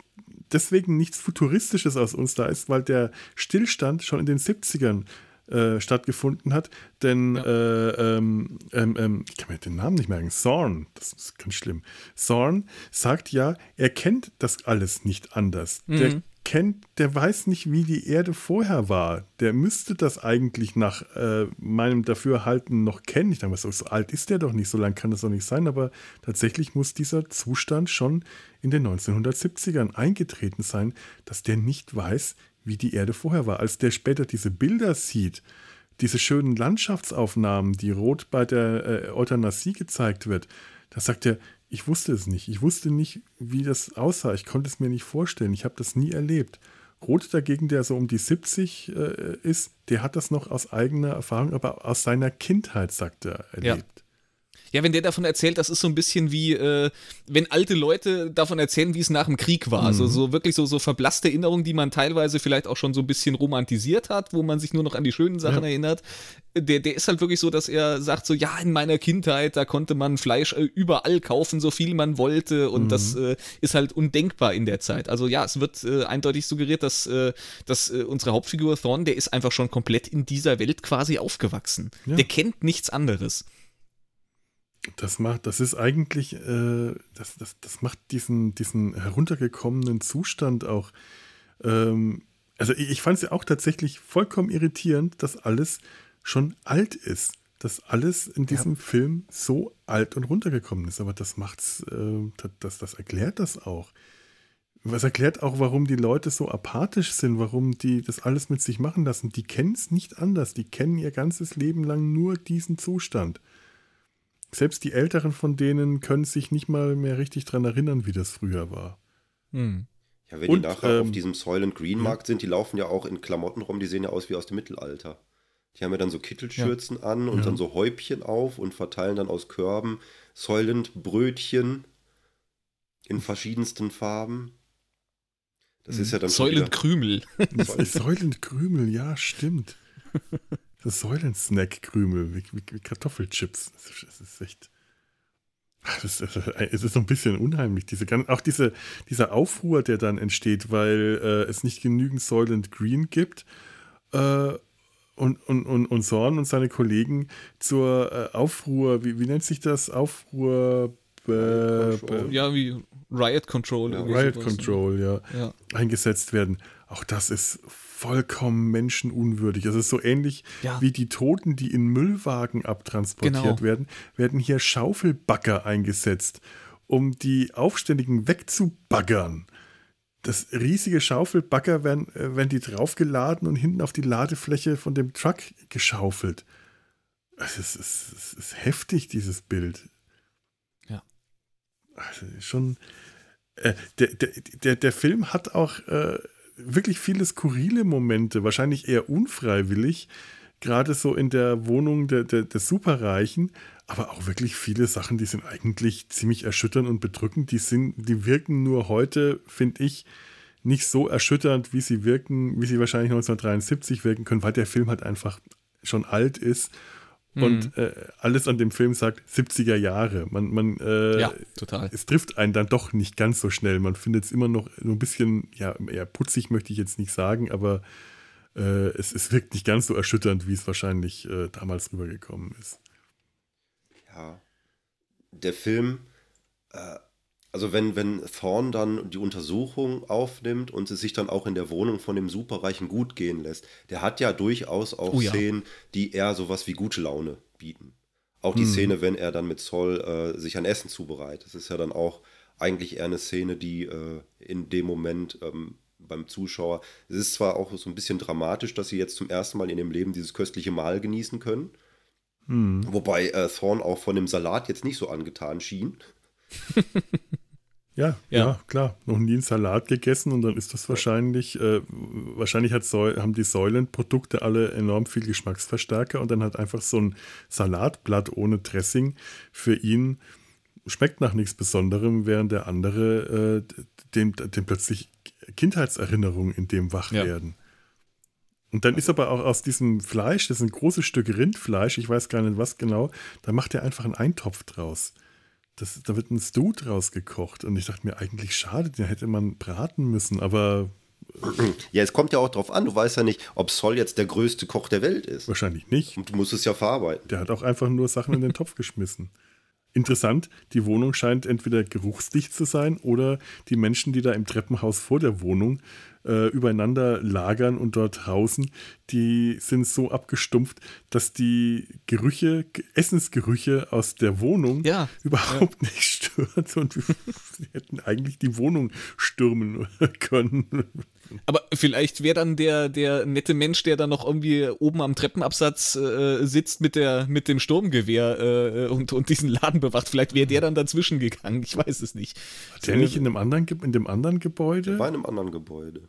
S1: deswegen nichts Futuristisches aus uns da ist, weil der Stillstand schon in den 70ern äh, stattgefunden hat. Denn ja. äh, ähm, ähm, ähm, ich kann mir den Namen nicht merken. Zorn, das ist ganz schlimm. Zorn sagt ja, er kennt das alles nicht anders. Mhm. Der kennt, der weiß nicht, wie die Erde vorher war. Der müsste das eigentlich nach äh, meinem Dafürhalten noch kennen. Ich denke, so, so alt ist der doch nicht, so lange kann das doch nicht sein, aber tatsächlich muss dieser Zustand schon in den 1970ern eingetreten sein, dass der nicht weiß, wie die Erde vorher war. Als der später diese Bilder sieht, diese schönen Landschaftsaufnahmen, die rot bei der äh, Euthanasie gezeigt wird, da sagt er, ich wusste es nicht. Ich wusste nicht, wie das aussah. Ich konnte es mir nicht vorstellen. Ich habe das nie erlebt. Roth dagegen, der so um die 70 äh, ist, der hat das noch aus eigener Erfahrung, aber aus seiner Kindheit, sagt er, erlebt.
S3: Ja, wenn der davon erzählt, das ist so ein bisschen wie, äh, wenn alte Leute davon erzählen, wie es nach dem Krieg war. Also mhm. Also so wirklich so, so verblasste Erinnerungen, die man teilweise vielleicht auch schon so ein bisschen romantisiert hat, wo man sich nur noch an die schönen Sachen ja. erinnert. Der, der ist halt wirklich so, dass er sagt so, ja, in meiner Kindheit, da konnte man Fleisch äh, überall kaufen, so viel man wollte und mhm. das äh, ist halt undenkbar in der Zeit. Also ja, es wird äh, eindeutig suggeriert, dass, äh, dass äh, unsere Hauptfigur Thorn, der ist einfach schon komplett in dieser Welt quasi aufgewachsen. Ja. Der kennt nichts anderes.
S1: Das macht, das ist eigentlich, äh, das, das, das macht diesen, diesen heruntergekommenen Zustand auch. Ähm, also ich, ich fand es ja auch tatsächlich vollkommen irritierend, dass alles schon alt ist. Dass alles in diesem ja. Film so alt und runtergekommen ist. Aber das macht's, äh, das, das erklärt das auch. Was erklärt auch, warum die Leute so apathisch sind, warum die das alles mit sich machen lassen. Die kennen es nicht anders. Die kennen ihr ganzes Leben lang nur diesen Zustand selbst die Älteren von denen können sich nicht mal mehr richtig daran erinnern, wie das früher war.
S2: Hm. Ja, wenn Und, die nachher ähm, auf diesem Soylent Green Markt sind, die laufen ja auch in Klamotten rum, die sehen ja aus wie aus dem Mittelalter. Die haben ja dann so Kittelschürzen ja. an und ja. dann so Häubchen auf und verteilen dann aus Körben Soylent Brötchen in verschiedensten Farben.
S3: Das ist ja dann Soylent Krümel.
S1: Soylent Krümel, ja, stimmt. Das Säulen-Snack-Krümel wie, wie, wie, Kartoffelchips. Das ist echt. Das ist, es ist so ein bisschen unheimlich. Diese, auch diese, dieser Aufruhr, der dann entsteht, weil äh, es nicht genügend Soylent Green gibt. Äh, und, und, und, und Sorn und seine Kollegen zur äh, Aufruhr, wie, wie nennt sich das? Aufruhr.
S3: ja, wie Riot Control.
S1: Ja, Riot sowas, ne? Control, ja, ja, eingesetzt werden. Auch das ist vollkommen menschenunwürdig. Es ist so ähnlich ja. wie die Toten, die in Müllwagen abtransportiert genau. werden, werden hier Schaufelbagger eingesetzt, um die Aufständigen wegzubaggern. Das riesige Schaufelbagger werden, äh, werden die draufgeladen und hinten auf die Ladefläche von dem Truck geschaufelt. Es ist, es ist, es ist heftig, dieses Bild.
S3: Ja.
S1: Also schon. Äh, der, der, der, der Film hat auch äh, wirklich viele skurrile Momente, wahrscheinlich eher unfreiwillig, gerade so in der Wohnung der, der, der Superreichen, aber auch wirklich viele Sachen, die sind eigentlich ziemlich erschütternd und bedrückend. Die, sind, die wirken nur heute, finde ich, nicht so erschütternd, wie sie wirken, wie sie wahrscheinlich 1973 wirken können, weil der Film halt einfach schon alt ist und mhm. äh, alles an dem Film sagt 70er Jahre. Man, man, äh,
S3: ja, total.
S1: Es trifft einen dann doch nicht ganz so schnell. Man findet es immer noch so ein bisschen, ja, eher putzig möchte ich jetzt nicht sagen, aber äh, es, es wirkt nicht ganz so erschütternd, wie es wahrscheinlich äh, damals rübergekommen ist.
S2: Ja. Der Film, äh, also wenn, wenn Thorn dann die Untersuchung aufnimmt und es sich dann auch in der Wohnung von dem Superreichen gut gehen lässt, der hat ja durchaus auch oh ja. Szenen, die eher sowas wie gute Laune bieten. Auch die hm. Szene, wenn er dann mit Zoll äh, sich ein Essen zubereitet. Das ist ja dann auch eigentlich eher eine Szene, die äh, in dem Moment ähm, beim Zuschauer, es ist zwar auch so ein bisschen dramatisch, dass sie jetzt zum ersten Mal in ihrem Leben dieses köstliche Mahl genießen können. Hm. Wobei äh, Thorn auch von dem Salat jetzt nicht so angetan schien.
S1: Ja, ja, ja, klar. Noch nie einen Salat gegessen und dann ist das wahrscheinlich, äh, wahrscheinlich hat haben die Säulenprodukte alle enorm viel Geschmacksverstärker und dann hat einfach so ein Salatblatt ohne Dressing für ihn schmeckt nach nichts Besonderem, während der andere äh, dem, dem plötzlich Kindheitserinnerungen in dem wach ja. werden. Und dann ist aber auch aus diesem Fleisch, das ist ein großes Stück Rindfleisch, ich weiß gar nicht was genau, da macht er einfach einen Eintopf draus. Das, da wird ein Stew draus gekocht. Und ich dachte mir, eigentlich schade, den hätte man braten müssen, aber.
S2: Ja, es kommt ja auch drauf an. Du weißt ja nicht, ob Sol jetzt der größte Koch der Welt ist.
S1: Wahrscheinlich nicht.
S2: Und du musst es ja verarbeiten.
S1: Der hat auch einfach nur Sachen in den Topf geschmissen. Interessant, die Wohnung scheint entweder geruchsdicht zu sein oder die Menschen, die da im Treppenhaus vor der Wohnung äh, übereinander lagern und dort hausen, die sind so abgestumpft, dass die Gerüche, Essensgerüche aus der Wohnung
S3: ja,
S1: überhaupt ja. nicht stören und sie hätten eigentlich die Wohnung stürmen können.
S3: Aber vielleicht wäre dann der, der nette Mensch, der dann noch irgendwie oben am Treppenabsatz äh, sitzt mit, der, mit dem Sturmgewehr äh, und, und diesen Laden bewacht, vielleicht wäre der dann dazwischen gegangen. Ich weiß es nicht.
S1: Hat der nicht in dem anderen, in dem anderen Gebäude?
S2: War in einem anderen Gebäude.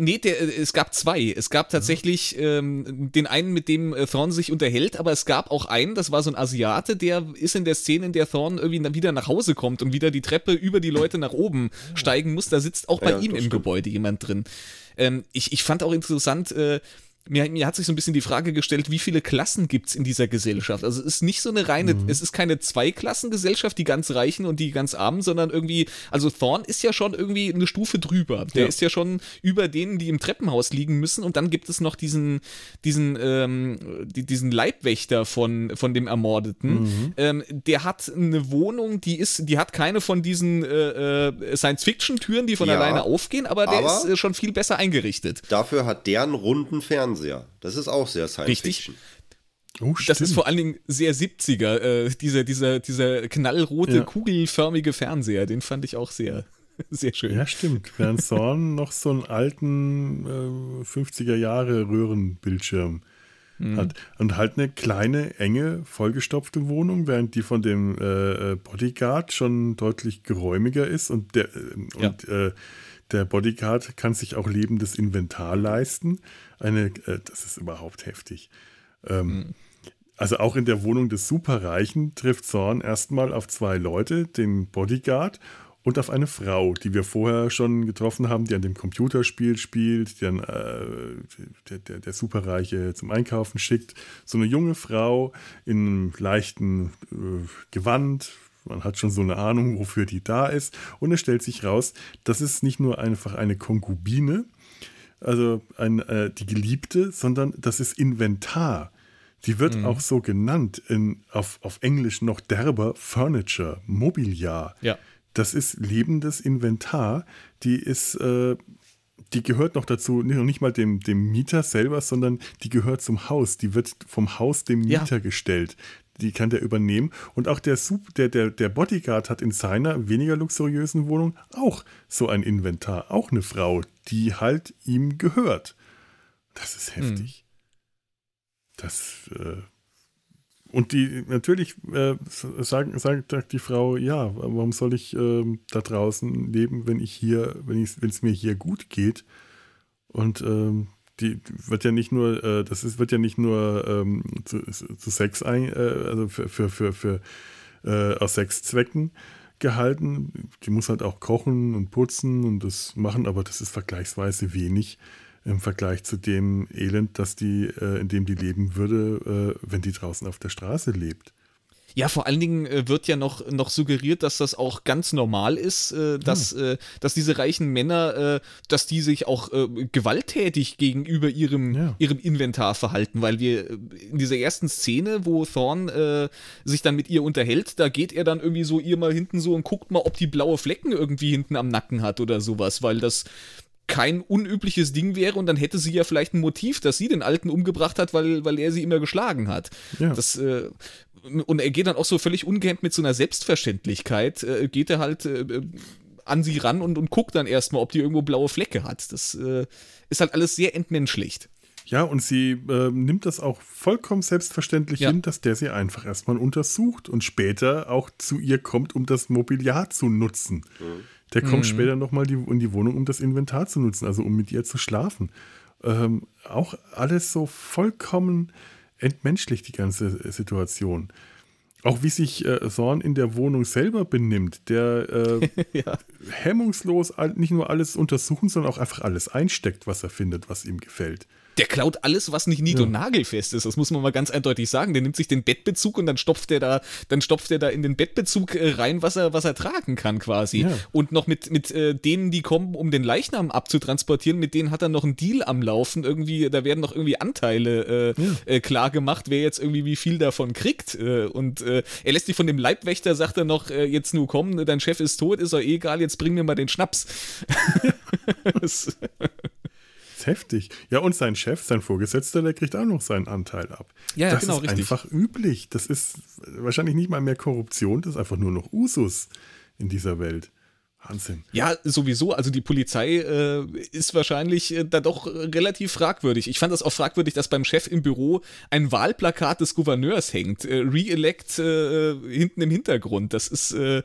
S3: Nee, der, äh, es gab zwei. Es gab tatsächlich ähm, den einen, mit dem äh, Thorn sich unterhält, aber es gab auch einen, das war so ein Asiate, der ist in der Szene, in der Thorn irgendwie dann wieder nach Hause kommt und wieder die Treppe über die Leute nach oben steigen muss. Da sitzt auch bei ja, ihm im stimmt. Gebäude jemand drin. Ähm, ich, ich fand auch interessant, äh, mir, mir hat sich so ein bisschen die Frage gestellt, wie viele Klassen gibt es in dieser Gesellschaft? Also es ist nicht so eine reine, mhm. es ist keine Zweiklassengesellschaft, die ganz Reichen und die ganz Armen, sondern irgendwie, also Thorn ist ja schon irgendwie eine Stufe drüber. Der ja. ist ja schon über denen, die im Treppenhaus liegen müssen und dann gibt es noch diesen, diesen, ähm, die, diesen Leibwächter von, von dem Ermordeten. Mhm. Ähm, der hat eine Wohnung, die ist, die hat keine von diesen äh, äh Science-Fiction-Türen, die von ja, alleine aufgehen, aber der aber ist äh, schon viel besser eingerichtet.
S2: Dafür hat der einen runden Fernseher. Fernseher. Das ist auch sehr Science Richtig. Fiction.
S3: Oh, das ist vor allen Dingen sehr 70er, äh, dieser, dieser, dieser knallrote, ja. kugelförmige Fernseher, den fand ich auch sehr, sehr schön.
S1: Ja, stimmt. Während Zorn noch so einen alten äh, 50er Jahre Röhrenbildschirm mhm. hat. Und halt eine kleine, enge, vollgestopfte Wohnung, während die von dem äh, äh Bodyguard schon deutlich geräumiger ist und der, äh, und, ja. Der Bodyguard kann sich auch lebendes Inventar leisten. Eine, äh, das ist überhaupt heftig. Ähm, mhm. Also auch in der Wohnung des Superreichen trifft Zorn erstmal auf zwei Leute, den Bodyguard und auf eine Frau, die wir vorher schon getroffen haben, die an dem Computerspiel spielt, die dann äh, der, der, der, Superreiche zum Einkaufen schickt. So eine junge Frau in einem leichten äh, Gewand, man hat schon so eine Ahnung, wofür die da ist. Und es stellt sich raus, das ist nicht nur einfach eine Konkubine, also ein, äh, die Geliebte, sondern das ist Inventar. Die wird mhm. auch so genannt, in, auf, auf Englisch noch derber Furniture, Mobiliar.
S3: Ja.
S1: Das ist lebendes Inventar. Die ist, äh, die gehört noch dazu, noch nicht mal dem, dem Mieter selber, sondern die gehört zum Haus. Die wird vom Haus dem Mieter ja. gestellt die kann der übernehmen. Und auch der, der, der, der Bodyguard hat in seiner weniger luxuriösen Wohnung auch so ein Inventar, auch eine Frau, die halt ihm gehört. Das ist heftig. Mhm. Das, äh, und die, natürlich äh, sagen, sagt die Frau, ja, warum soll ich äh, da draußen leben, wenn ich hier, wenn es mir hier gut geht? Und ähm, die wird ja nicht nur, äh, das ist, wird ja nicht nur ähm, zu, zu, Sex ein, äh, also für, für, für, für äh, aus Sexzwecken gehalten. Die muss halt auch kochen und putzen und das machen, aber das ist vergleichsweise wenig im Vergleich zu dem Elend, das die, äh, in dem die leben würde, äh, wenn die draußen auf der Straße lebt.
S3: Ja, vor allen Dingen äh, wird ja noch, noch suggeriert, dass das auch ganz normal ist, äh, dass, ja. äh, dass diese reichen Männer, dass die sich auch gewalttätig gegenüber ihrem, ja. ihrem Inventar verhalten, weil wir in dieser ersten Szene, wo Thorn sich dann mit ihr unterhält, da geht er dann irgendwie so ihr mal hinten so und guckt mal, ob die blaue Flecken irgendwie hinten am Nacken hat oder sowas, weil das kein unübliches Ding wäre und dann hätte sie ja vielleicht ein Motiv, dass sie den Alten umgebracht hat, weil, weil er sie immer geschlagen hat. Ja. Das äh, und er geht dann auch so völlig ungehemmt mit so einer Selbstverständlichkeit, äh, geht er halt äh, äh, an sie ran und, und guckt dann erstmal, ob die irgendwo blaue Flecke hat. Das äh, ist halt alles sehr entmenschlicht.
S1: Ja, und sie äh, nimmt das auch vollkommen selbstverständlich ja. hin, dass der sie einfach erstmal untersucht und später auch zu ihr kommt, um das Mobiliar zu nutzen. Mhm. Der kommt mhm. später nochmal in die Wohnung, um das Inventar zu nutzen, also um mit ihr zu schlafen. Ähm, auch alles so vollkommen entmenschlicht, die ganze Situation. Auch wie sich äh, Thorn in der Wohnung selber benimmt, der äh, ja. hemmungslos nicht nur alles untersuchen, sondern auch einfach alles einsteckt, was er findet, was ihm gefällt
S3: der klaut alles, was nicht nied- ja. und nagelfest ist. Das muss man mal ganz eindeutig sagen. Der nimmt sich den Bettbezug und dann stopft er da, dann stopft er da in den Bettbezug äh, rein, was er, was er tragen kann quasi. Ja. Und noch mit, mit äh, denen, die kommen, um den Leichnam abzutransportieren, mit denen hat er noch einen Deal am Laufen. Irgendwie, da werden noch irgendwie Anteile äh, ja. Äh, klar gemacht, wer jetzt irgendwie wie viel davon kriegt. Äh, und äh, er lässt sich von dem Leibwächter, sagt er noch, jetzt nur kommen, dein Chef ist tot, ist doch eh egal, jetzt bring mir mal den Schnaps.
S1: das, ist heftig. Ja, und sein Chef, sein Vorgesetzter, der kriegt auch noch seinen Anteil ab. Ja, das genau, ist richtig. einfach üblich. Das ist wahrscheinlich nicht mal mehr Korruption, das ist einfach nur noch Usus in dieser Welt. Wahnsinn.
S3: Ja, sowieso. Also die Polizei äh, ist wahrscheinlich äh, da doch relativ fragwürdig. Ich fand das auch fragwürdig, dass beim Chef im Büro ein Wahlplakat des Gouverneurs hängt. Äh, Re-elect äh, hinten im Hintergrund. Das ist äh,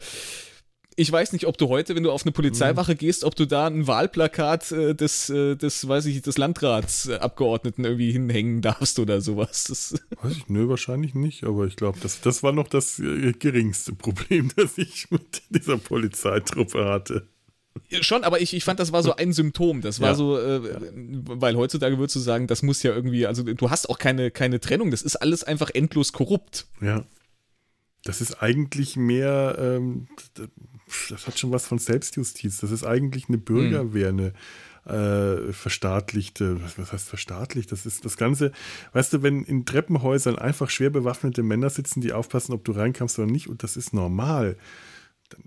S3: ich weiß nicht, ob du heute, wenn du auf eine Polizeiwache mhm. gehst, ob du da ein Wahlplakat äh, des, äh, des, weiß ich, des Landratsabgeordneten irgendwie hinhängen darfst oder sowas. Das
S1: weiß ich, nö, wahrscheinlich nicht, aber ich glaube, das, das war noch das äh, geringste Problem, das ich mit dieser Polizeitruppe hatte.
S3: Schon, aber ich, ich fand, das war so ein Symptom. Das war ja. so, äh, weil heutzutage würdest du sagen, das muss ja irgendwie, also du hast auch keine, keine Trennung, das ist alles einfach endlos korrupt.
S1: Ja. Das ist eigentlich mehr, ähm, das hat schon was von Selbstjustiz. Das ist eigentlich eine Bürgerwehr, eine äh, verstaatlichte, was, was heißt verstaatlicht? Das ist das Ganze, weißt du, wenn in Treppenhäusern einfach schwer bewaffnete Männer sitzen, die aufpassen, ob du reinkommst oder nicht, und das ist normal, dann,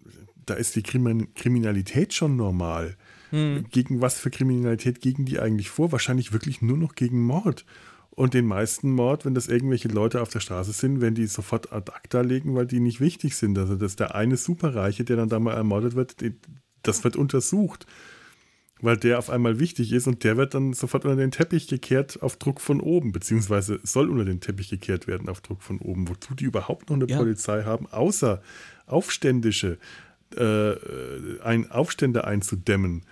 S1: da ist die Kriminalität schon normal. Hm. Gegen was für Kriminalität gegen die eigentlich vor? Wahrscheinlich wirklich nur noch gegen Mord. Und den meisten Mord, wenn das irgendwelche Leute auf der Straße sind, werden die sofort ad acta legen, weil die nicht wichtig sind. Also dass der eine Superreiche, der dann da mal ermordet wird, das wird untersucht, weil der auf einmal wichtig ist und der wird dann sofort unter den Teppich gekehrt auf Druck von oben, beziehungsweise soll unter den Teppich gekehrt werden auf Druck von oben. Wozu die überhaupt noch eine ja. Polizei haben, außer Aufständische, äh, ein Aufstände einzudämmen.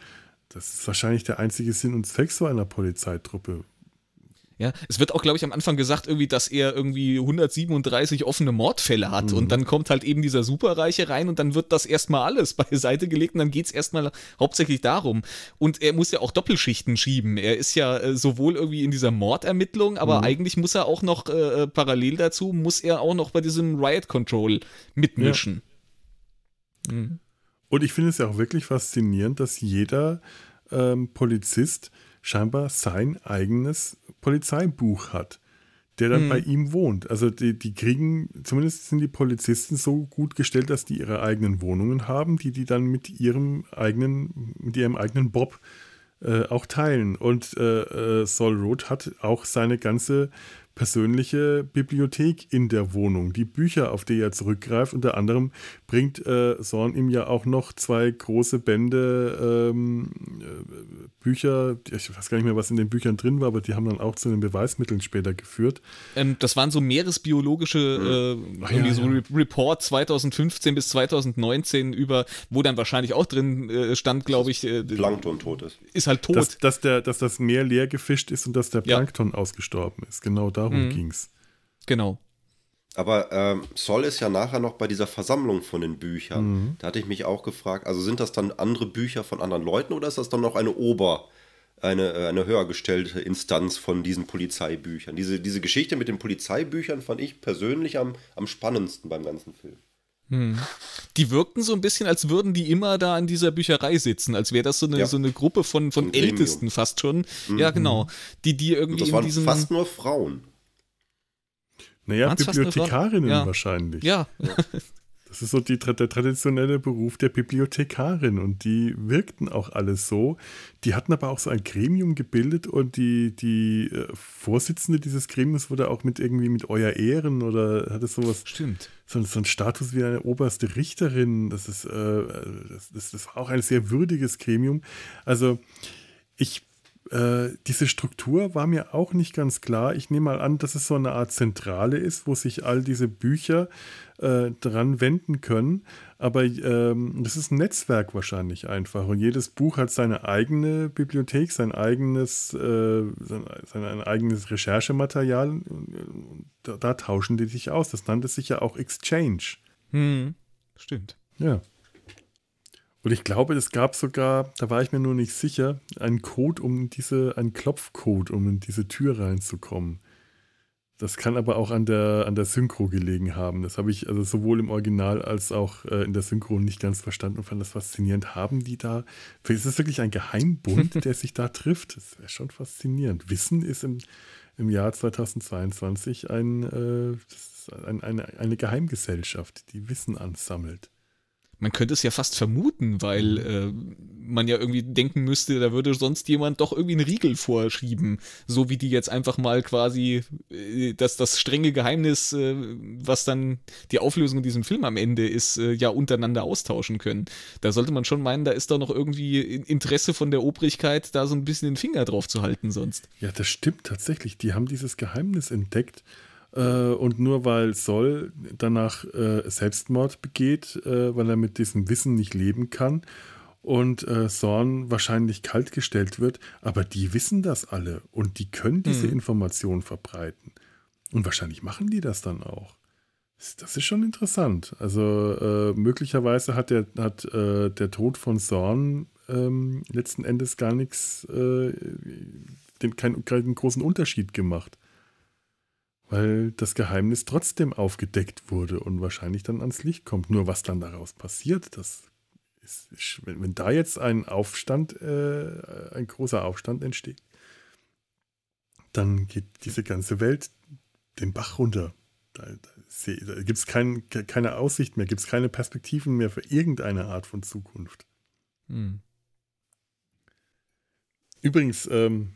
S1: Das ist wahrscheinlich der einzige Sinn und Zweck so einer Polizeitruppe.
S3: Ja, es wird auch, glaube ich, am Anfang gesagt, irgendwie, dass er irgendwie 137 offene Mordfälle hat. Mhm. Und dann kommt halt eben dieser Superreiche rein und dann wird das erstmal alles beiseite gelegt und dann geht es erstmal hauptsächlich darum. Und er muss ja auch Doppelschichten schieben. Er ist ja äh, sowohl irgendwie in dieser Mordermittlung, aber mhm. eigentlich muss er auch noch äh, äh, parallel dazu, muss er auch noch bei diesem Riot Control mitmischen.
S1: Ja. Mhm. Und ich finde es ja auch wirklich faszinierend, dass jeder ähm, Polizist scheinbar sein eigenes Polizeibuch hat, der dann hm. bei ihm wohnt. Also die, die kriegen, zumindest sind die Polizisten so gut gestellt, dass die ihre eigenen Wohnungen haben, die die dann mit ihrem eigenen, mit ihrem eigenen Bob äh, auch teilen. Und äh, äh, Saul Roth hat auch seine ganze persönliche Bibliothek in der Wohnung. Die Bücher, auf die er zurückgreift, unter anderem bringt äh, Sorn ihm ja auch noch zwei große Bände ähm, äh, Bücher, ich weiß gar nicht mehr, was in den Büchern drin war, aber die haben dann auch zu den Beweismitteln später geführt.
S3: Ähm, das waren so meeresbiologische äh, Ach, ja, so ja. Report 2015 bis 2019 über, wo dann wahrscheinlich auch drin äh, stand, glaube ich. Äh,
S2: Plankton tot ist.
S3: Ist halt tot.
S1: Dass, dass, der, dass das Meer leer gefischt ist und dass der Plankton ja. ausgestorben ist. Genau da darum mhm. ging es.
S3: Genau.
S2: Aber ähm, Sol ist ja nachher noch bei dieser Versammlung von den Büchern. Mhm. Da hatte ich mich auch gefragt, also sind das dann andere Bücher von anderen Leuten oder ist das dann noch eine Ober, eine, äh, eine höher gestellte Instanz von diesen Polizeibüchern? Diese, diese Geschichte mit den Polizeibüchern fand ich persönlich am, am spannendsten beim ganzen Film.
S3: Hm. Die wirkten so ein bisschen, als würden die immer da in dieser Bücherei sitzen, als wäre das so eine, ja. so eine Gruppe von, von Ältesten fast schon. Mhm. Ja, genau. Die, die irgendwie
S2: Und das
S3: waren in diesem.
S2: Fast nur Frauen.
S1: Naja, Waren's Bibliothekarinnen ja. wahrscheinlich.
S3: Ja. ja.
S1: Das ist so die, der traditionelle Beruf der Bibliothekarin und die wirkten auch alles so. Die hatten aber auch so ein Gremium gebildet und die, die äh, Vorsitzende dieses Gremiums wurde auch mit irgendwie mit Euer Ehren oder hatte sowas.
S3: Stimmt.
S1: So, so ein Status wie eine oberste Richterin. Das ist, äh, das, das, das war auch ein sehr würdiges Gremium. Also ich äh, diese Struktur war mir auch nicht ganz klar. Ich nehme mal an, dass es so eine Art Zentrale ist, wo sich all diese Bücher äh, dran wenden können. Aber ähm, das ist ein Netzwerk wahrscheinlich einfach. Und jedes Buch hat seine eigene Bibliothek, sein eigenes, äh, sein, sein, eigenes Recherchematerial. Da, da, tauschen die sich aus. Das nannte sich ja auch Exchange.
S3: Hm, stimmt.
S1: Ja. Und ich glaube, es gab sogar, da war ich mir nur nicht sicher, einen Code, um diese, einen Klopfcode, um in diese Tür reinzukommen. Das kann aber auch an der, an der Synchro gelegen haben. Das habe ich also sowohl im Original als auch äh, in der Synchro nicht ganz verstanden und fand das faszinierend. Haben die da, ist das wirklich ein Geheimbund, der sich da trifft? Das wäre schon faszinierend. Wissen ist im, im Jahr 2022 ein, äh, ein, eine, eine Geheimgesellschaft, die Wissen ansammelt
S3: man könnte es ja fast vermuten, weil äh, man ja irgendwie denken müsste, da würde sonst jemand doch irgendwie einen Riegel vorschieben, so wie die jetzt einfach mal quasi äh, das, das strenge Geheimnis, äh, was dann die Auflösung in diesem Film am Ende ist, äh, ja untereinander austauschen können. Da sollte man schon meinen, da ist doch noch irgendwie Interesse von der Obrigkeit, da so ein bisschen den Finger drauf zu halten sonst.
S1: Ja, das stimmt tatsächlich. Die haben dieses Geheimnis entdeckt äh, und nur weil Sol danach äh, Selbstmord begeht, äh, weil er mit diesem Wissen nicht leben kann und äh, Sorn wahrscheinlich kaltgestellt wird, aber die wissen das alle und die können diese mhm. Information verbreiten. Und wahrscheinlich machen die das dann auch. Das ist schon interessant. Also äh, möglicherweise hat der, hat, äh, der Tod von Sorn ähm, letzten Endes gar nichts, äh, den, keinen, keinen großen Unterschied gemacht weil das Geheimnis trotzdem aufgedeckt wurde und wahrscheinlich dann ans Licht kommt. Nur was dann daraus passiert, das ist, wenn, wenn da jetzt ein Aufstand, äh, ein großer Aufstand entsteht, dann geht diese ganze Welt den Bach runter. Da, da, da gibt es kein, keine Aussicht mehr, gibt es keine Perspektiven mehr für irgendeine Art von Zukunft. Hm. Übrigens, ähm,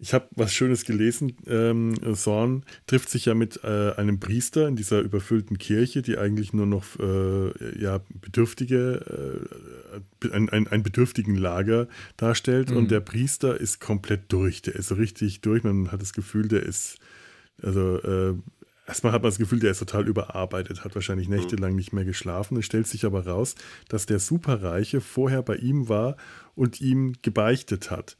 S1: ich habe was Schönes gelesen. Ähm, Sorn trifft sich ja mit äh, einem Priester in dieser überfüllten Kirche, die eigentlich nur noch äh, ja, bedürftige, äh, ein, ein, ein, bedürftigen Lager darstellt. Mhm. Und der Priester ist komplett durch. Der ist so richtig durch. Man hat das Gefühl, der ist, also äh, erstmal hat man das Gefühl, der ist total überarbeitet, hat wahrscheinlich mhm. nächtelang nicht mehr geschlafen. Es stellt sich aber raus, dass der Superreiche vorher bei ihm war und ihm gebeichtet hat.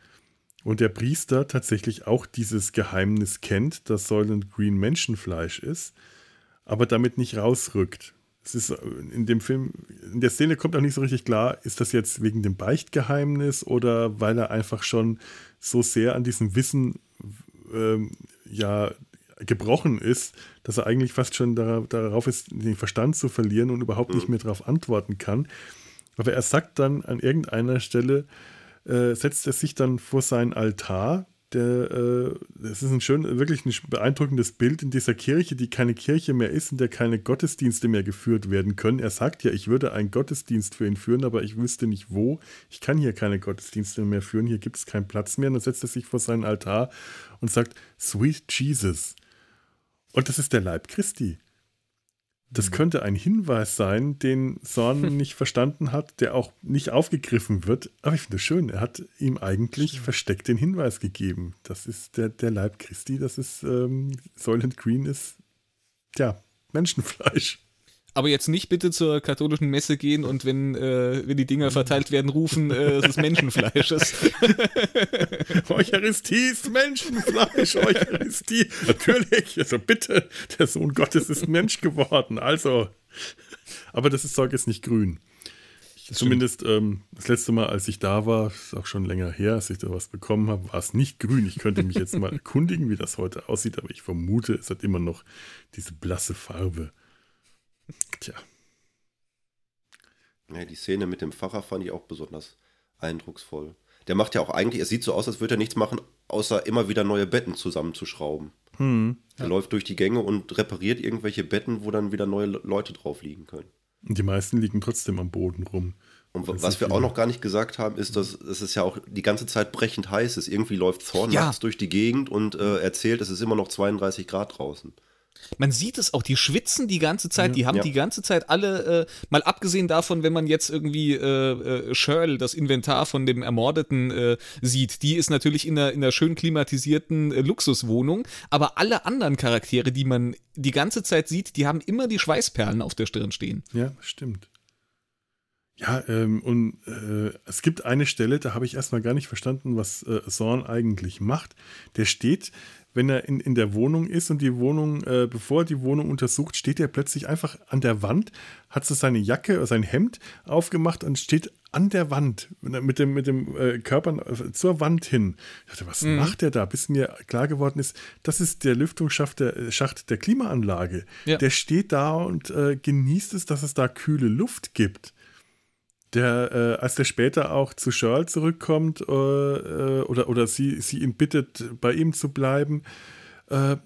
S1: Und der Priester tatsächlich auch dieses Geheimnis kennt, dass Soylent Green Menschenfleisch ist, aber damit nicht rausrückt. Es ist in dem Film, in der Szene kommt auch nicht so richtig klar, ist das jetzt wegen dem Beichtgeheimnis oder weil er einfach schon so sehr an diesem Wissen ähm, ja gebrochen ist, dass er eigentlich fast schon darauf, darauf ist, den Verstand zu verlieren und überhaupt nicht mehr darauf antworten kann. Aber er sagt dann an irgendeiner Stelle, äh, setzt er sich dann vor seinen Altar. Der, äh, das ist ein schön, wirklich ein beeindruckendes Bild in dieser Kirche, die keine Kirche mehr ist, in der keine Gottesdienste mehr geführt werden können. Er sagt ja, ich würde einen Gottesdienst für ihn führen, aber ich wüsste nicht wo. Ich kann hier keine Gottesdienste mehr führen, hier gibt es keinen Platz mehr. Und dann setzt er sich vor seinen Altar und sagt, Sweet Jesus. Und das ist der Leib Christi. Das mhm. könnte ein Hinweis sein, den Sorn nicht verstanden hat, der auch nicht aufgegriffen wird. Aber ich finde es schön, er hat ihm eigentlich versteckt den Hinweis gegeben. Das ist der, der Leib Christi, das ist ähm, Soylent Green ist, ja, Menschenfleisch.
S3: Aber jetzt nicht bitte zur katholischen Messe gehen und wenn, äh, wenn die Dinger verteilt werden, rufen, äh, es ist Menschenfleisch.
S1: Eucharistie ist Menschenfleisch, Eucharistie. Natürlich, also bitte, der Sohn Gottes ist Mensch geworden. Also, aber das Zeug ist nicht grün. Das Zumindest ähm, das letzte Mal, als ich da war, ist auch schon länger her, als ich da was bekommen habe, war es nicht grün. Ich könnte mich jetzt mal erkundigen, wie das heute aussieht, aber ich vermute, es hat immer noch diese blasse Farbe. Tja.
S2: Ja, die Szene mit dem Pfarrer fand ich auch besonders eindrucksvoll. Der macht ja auch eigentlich, es sieht so aus, als würde er nichts machen, außer immer wieder neue Betten zusammenzuschrauben. Hm. Er ja. läuft durch die Gänge und repariert irgendwelche Betten, wo dann wieder neue Leute drauf liegen können.
S1: Und die meisten liegen trotzdem am Boden rum.
S2: Und was wir auch noch gar nicht gesagt haben, ist, dass es ja auch die ganze Zeit brechend heiß ist. Irgendwie läuft Thorn ja. durch die Gegend und äh, erzählt, es ist immer noch 32 Grad draußen.
S3: Man sieht es auch, die schwitzen die ganze Zeit, die haben ja. die ganze Zeit alle, äh, mal abgesehen davon, wenn man jetzt irgendwie äh, äh, Shirl, das Inventar von dem Ermordeten, äh, sieht, die ist natürlich in einer, in einer schön klimatisierten äh, Luxuswohnung, aber alle anderen Charaktere, die man die ganze Zeit sieht, die haben immer die Schweißperlen auf der Stirn stehen.
S1: Ja, stimmt. Ja, ähm, und äh, es gibt eine Stelle, da habe ich erstmal gar nicht verstanden, was äh, Zorn eigentlich macht. Der steht wenn er in, in der Wohnung ist und die Wohnung, äh, bevor er die Wohnung untersucht, steht er plötzlich einfach an der Wand, hat so seine Jacke, oder sein Hemd aufgemacht und steht an der Wand mit dem, mit dem äh, Körper äh, zur Wand hin. Ich dachte, was mhm. macht er da? Bis mir klar geworden ist, das ist der Lüftungsschacht der, äh, Schacht der Klimaanlage. Ja. Der steht da und äh, genießt es, dass es da kühle Luft gibt der, äh, als der später auch zu Shirl zurückkommt äh, äh, oder, oder sie, sie ihn bittet, bei ihm zu bleiben, äh,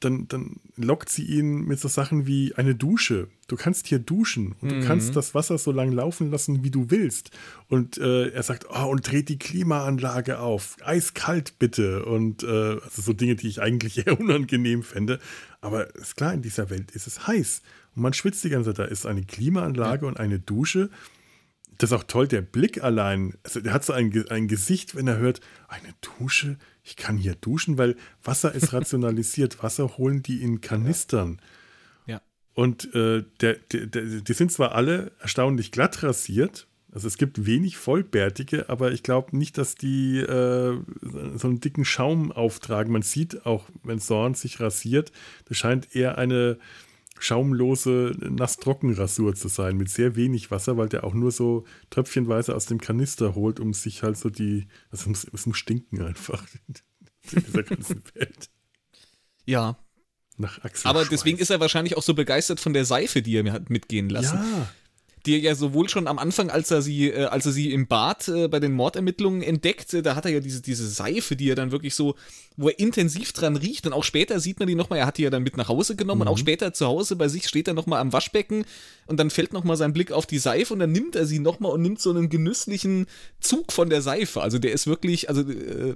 S1: dann, dann lockt sie ihn mit so Sachen wie eine Dusche. Du kannst hier duschen und mhm. du kannst das Wasser so lange laufen lassen, wie du willst. Und äh, er sagt, oh, und dreht die Klimaanlage auf. Eiskalt bitte. Und äh, also so Dinge, die ich eigentlich eher unangenehm fände. Aber ist klar, in dieser Welt ist es heiß. Und man schwitzt die ganze Zeit. Da ist eine Klimaanlage ja. und eine Dusche das ist auch toll, der Blick allein. Also der hat so ein, ein Gesicht, wenn er hört, eine Dusche, ich kann hier duschen, weil Wasser ist rationalisiert. Wasser holen die in Kanistern.
S3: Ja.
S1: Und äh, der, der, der, die sind zwar alle erstaunlich glatt rasiert, also es gibt wenig Vollbärtige, aber ich glaube nicht, dass die äh, so einen dicken Schaum auftragen. Man sieht auch, wenn Sorn sich rasiert, das scheint eher eine schaumlose Nass-Trocken-Rasur zu sein, mit sehr wenig Wasser, weil der auch nur so tröpfchenweise aus dem Kanister holt, um sich halt so die, also es muss, es muss stinken einfach in dieser ganzen Welt.
S3: Ja. Nach Aber deswegen ist er wahrscheinlich auch so begeistert von der Seife, die er mir hat mitgehen lassen. Ja die er ja sowohl schon am Anfang, als er sie, äh, als er sie im Bad äh, bei den Mordermittlungen entdeckt, äh, da hat er ja diese, diese Seife, die er dann wirklich so, wo er intensiv dran riecht und auch später sieht man die nochmal, er hat die ja dann mit nach Hause genommen mhm. und auch später zu Hause bei sich steht er nochmal am Waschbecken und dann fällt nochmal sein Blick auf die Seife und dann nimmt er sie nochmal und nimmt so einen genüsslichen Zug von der Seife. Also der ist wirklich, also äh,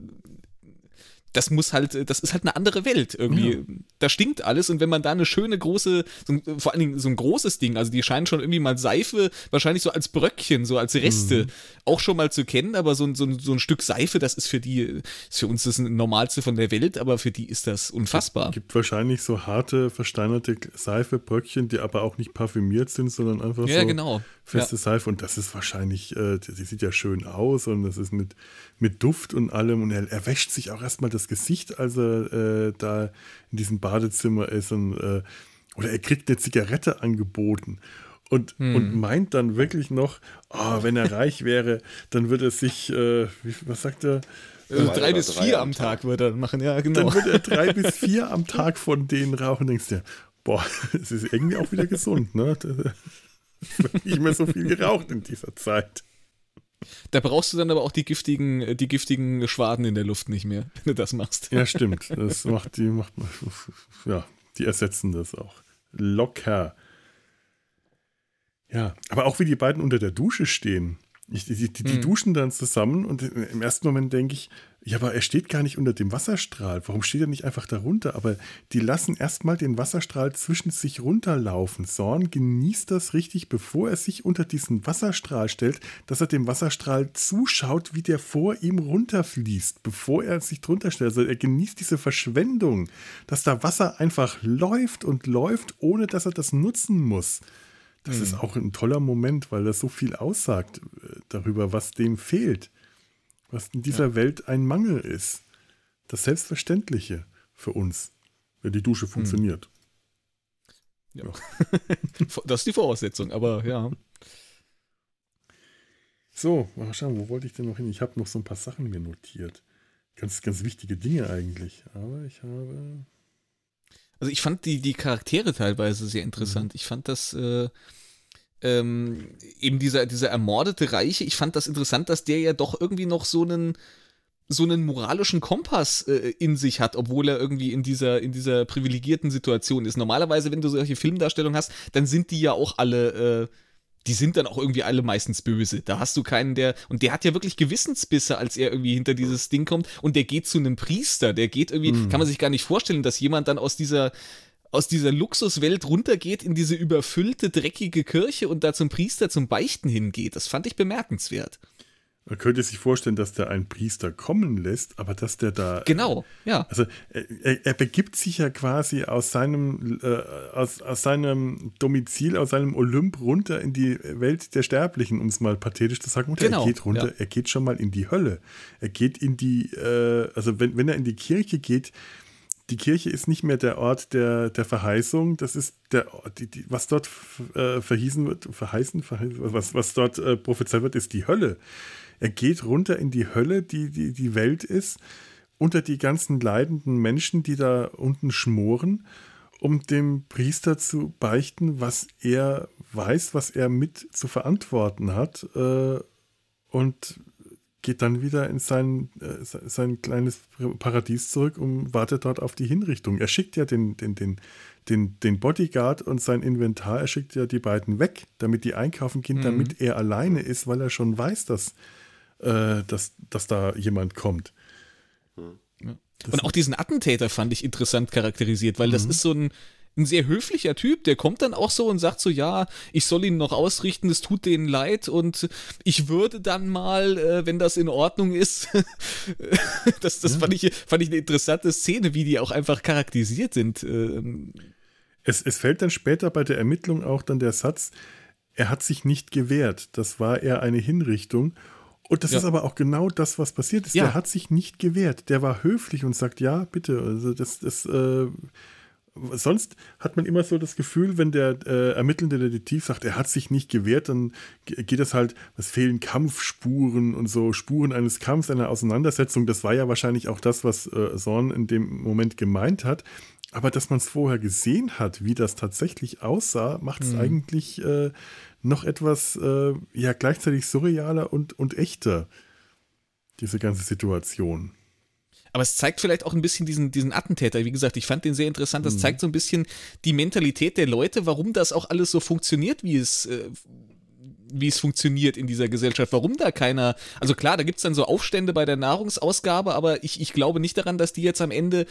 S3: das muss halt, das ist halt eine andere Welt irgendwie. Ja. Da stinkt alles und wenn man da eine schöne große, so ein, vor allen Dingen so ein großes Ding, also die scheinen schon irgendwie mal Seife, wahrscheinlich so als Bröckchen, so als Reste mhm. auch schon mal zu kennen, aber so, so, so ein Stück Seife, das ist für die, ist für uns das Normalste von der Welt, aber für die ist das unfassbar.
S1: Es gibt wahrscheinlich so harte, versteinerte Seifebröckchen, die aber auch nicht parfümiert sind, sondern einfach
S3: ja,
S1: so
S3: genau.
S1: feste ja. Seife und das ist wahrscheinlich, äh, die, die sieht ja schön aus und das ist mit, mit Duft und allem und er, er wäscht sich auch erstmal das Gesicht, als er äh, da in diesem Badezimmer ist und, äh, oder er kriegt eine Zigarette angeboten und, hm. und meint dann wirklich noch, oh, wenn er reich wäre, dann würde er sich, äh, wie, was sagt er?
S3: Also drei bis drei vier am Tag, Tag würde er machen, ja, genau.
S1: Dann würde er drei bis vier am Tag von denen rauchen. Denkst du, boah, es ist irgendwie auch wieder gesund, ne? Es wird nicht mehr so viel geraucht in dieser Zeit.
S3: Da brauchst du dann aber auch die giftigen, die giftigen Schwaden in der Luft nicht mehr, wenn du das machst.
S1: Ja, stimmt. Das macht die, macht, ja, die ersetzen das auch. Locker. Ja, aber auch wie die beiden unter der Dusche stehen. Ich, die, die, die hm. duschen dann zusammen und im ersten Moment denke ich, Ja, aber er steht gar nicht unter dem Wasserstrahl. Warum steht er nicht einfach darunter? Aber die lassen erstmal den Wasserstrahl zwischen sich runterlaufen. Zorn genießt das richtig, bevor er sich unter diesen Wasserstrahl stellt, dass er dem Wasserstrahl zuschaut, wie der vor ihm runterfließt, bevor er sich drunter stellt. Also er genießt diese Verschwendung, dass da Wasser einfach läuft und läuft, ohne dass er das nutzen muss. Das mhm. ist auch ein toller Moment, weil das so viel aussagt äh, darüber, was dem fehlt was in dieser ja. Welt ein Mangel ist. Das Selbstverständliche für uns, wenn die Dusche hm. funktioniert.
S3: Ja. ja. das ist die Voraussetzung, aber ja.
S1: So, mal schauen, wo wollte ich denn noch hin? Ich habe noch so ein paar Sachen mir notiert. Ganz, ganz wichtige Dinge eigentlich. Aber ich habe.
S3: Also ich fand die, die Charaktere teilweise sehr interessant. Mhm. Ich fand das. Äh, ähm, eben dieser, dieser ermordete Reiche, ich fand das interessant, dass der ja doch irgendwie noch so einen so einen moralischen Kompass äh, in sich hat, obwohl er irgendwie in dieser, in dieser privilegierten Situation ist. Normalerweise, wenn du solche Filmdarstellungen hast, dann sind die ja auch alle, äh, die sind dann auch irgendwie alle meistens böse. Da hast du keinen, der, und der hat ja wirklich Gewissensbisse, als er irgendwie hinter dieses Ding kommt und der geht zu einem Priester, der geht irgendwie, mhm. kann man sich gar nicht vorstellen, dass jemand dann aus dieser, aus dieser Luxuswelt runtergeht in diese überfüllte, dreckige Kirche und da zum Priester zum Beichten hingeht. Das fand ich bemerkenswert.
S1: Man könnte sich vorstellen, dass der einen Priester kommen lässt, aber dass der da.
S3: Genau, ja.
S1: Also er, er begibt sich ja quasi aus seinem, äh, aus, aus seinem Domizil, aus seinem Olymp runter in die Welt der Sterblichen, um es mal pathetisch zu sagen. Und genau, er geht runter, ja. er geht schon mal in die Hölle. Er geht in die, äh, also wenn, wenn er in die Kirche geht, die Kirche ist nicht mehr der Ort der, der Verheißung, das ist der die, die, was dort äh, verhießen wird, verheißen, verheißen, was, was dort äh, prophezeit wird, ist die Hölle. Er geht runter in die Hölle, die die, die Welt ist, unter die ganzen leidenden Menschen, die da unten schmoren, um dem Priester zu beichten, was er weiß, was er mit zu verantworten hat. Äh, und geht dann wieder in sein, äh, sein kleines Paradies zurück und wartet dort auf die Hinrichtung. Er schickt ja den, den, den, den, den Bodyguard und sein Inventar, er schickt ja die beiden weg, damit die einkaufen gehen, mhm. damit er alleine ist, weil er schon weiß, dass, äh, dass, dass da jemand kommt.
S3: Mhm. Und auch diesen Attentäter fand ich interessant charakterisiert, weil mhm. das ist so ein, ein sehr höflicher Typ, der kommt dann auch so und sagt so, ja, ich soll ihn noch ausrichten, es tut denen leid und ich würde dann mal, äh, wenn das in Ordnung ist, das, das ja. fand, ich, fand ich eine interessante Szene, wie die auch einfach charakterisiert sind. Ähm.
S1: Es, es fällt dann später bei der Ermittlung auch dann der Satz, er hat sich nicht gewehrt, das war eher eine Hinrichtung. Und das ja. ist aber auch genau das, was passiert ist. Ja. Der hat sich nicht gewehrt. Der war höflich und sagt, ja, bitte. Also das, das äh, sonst hat man immer so das Gefühl, wenn der äh, ermittelnde Detektiv sagt, er hat sich nicht gewehrt, dann geht es halt, es fehlen Kampfspuren und so Spuren eines Kampfs, einer Auseinandersetzung. Das war ja wahrscheinlich auch das, was äh, Sorn in dem Moment gemeint hat. Aber dass man es vorher gesehen hat, wie das tatsächlich aussah, macht es mhm. eigentlich äh, noch etwas, äh, ja, gleichzeitig surrealer und, und echter, diese ganze Situation.
S3: Aber es zeigt vielleicht auch ein bisschen diesen, diesen Attentäter. Wie gesagt, ich fand den sehr interessant. Das mhm. zeigt so ein bisschen die Mentalität der Leute, warum das auch alles so funktioniert, wie es, äh, wie es funktioniert in dieser Gesellschaft. Warum da keiner. Also klar, da gibt es dann so Aufstände bei der Nahrungsausgabe, aber ich, ich glaube nicht daran, dass die jetzt am Ende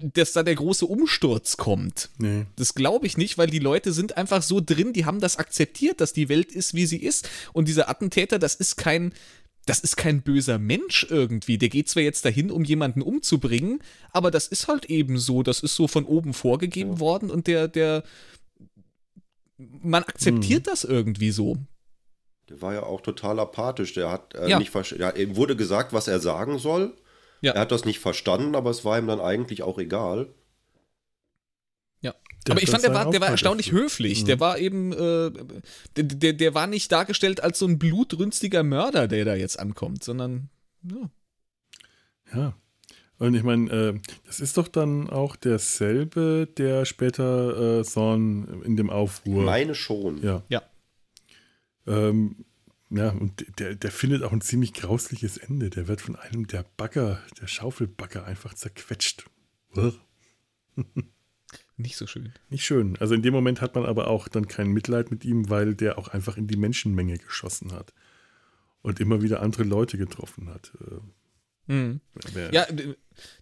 S3: dass da der große Umsturz kommt. Nee. Das glaube ich nicht, weil die Leute sind einfach so drin, die haben das akzeptiert, dass die Welt ist, wie sie ist. Und dieser Attentäter, das ist kein, das ist kein böser Mensch irgendwie. Der geht zwar jetzt dahin, um jemanden umzubringen, aber das ist halt eben so. Das ist so von oben vorgegeben ja. worden und der, der, man akzeptiert hm. das irgendwie so.
S2: Der war ja auch total apathisch. Der hat äh, ja. nicht ja, ihm wurde gesagt, was er sagen soll. Ja. Er hat das nicht verstanden, aber es war ihm dann eigentlich auch egal.
S3: Der aber ich fand, der war, der war erstaunlich höflich. Mhm. Der war eben, äh, der, der, der war nicht dargestellt als so ein blutrünstiger Mörder, der da jetzt ankommt, sondern ja.
S1: Ja. Und ich meine, äh, das ist doch dann auch derselbe, der später äh, Zorn in dem Aufruhr.
S2: Meine schon.
S1: Ja.
S3: Ja.
S1: Ähm, ja, und der, der findet auch ein ziemlich grausliches Ende. Der wird von einem der Bagger, der Schaufelbagger einfach zerquetscht.
S3: Nicht so schön.
S1: Nicht schön. Also in dem Moment hat man aber auch dann kein Mitleid mit ihm, weil der auch einfach in die Menschenmenge geschossen hat. Und immer wieder andere Leute getroffen hat.
S3: Mhm. Ja,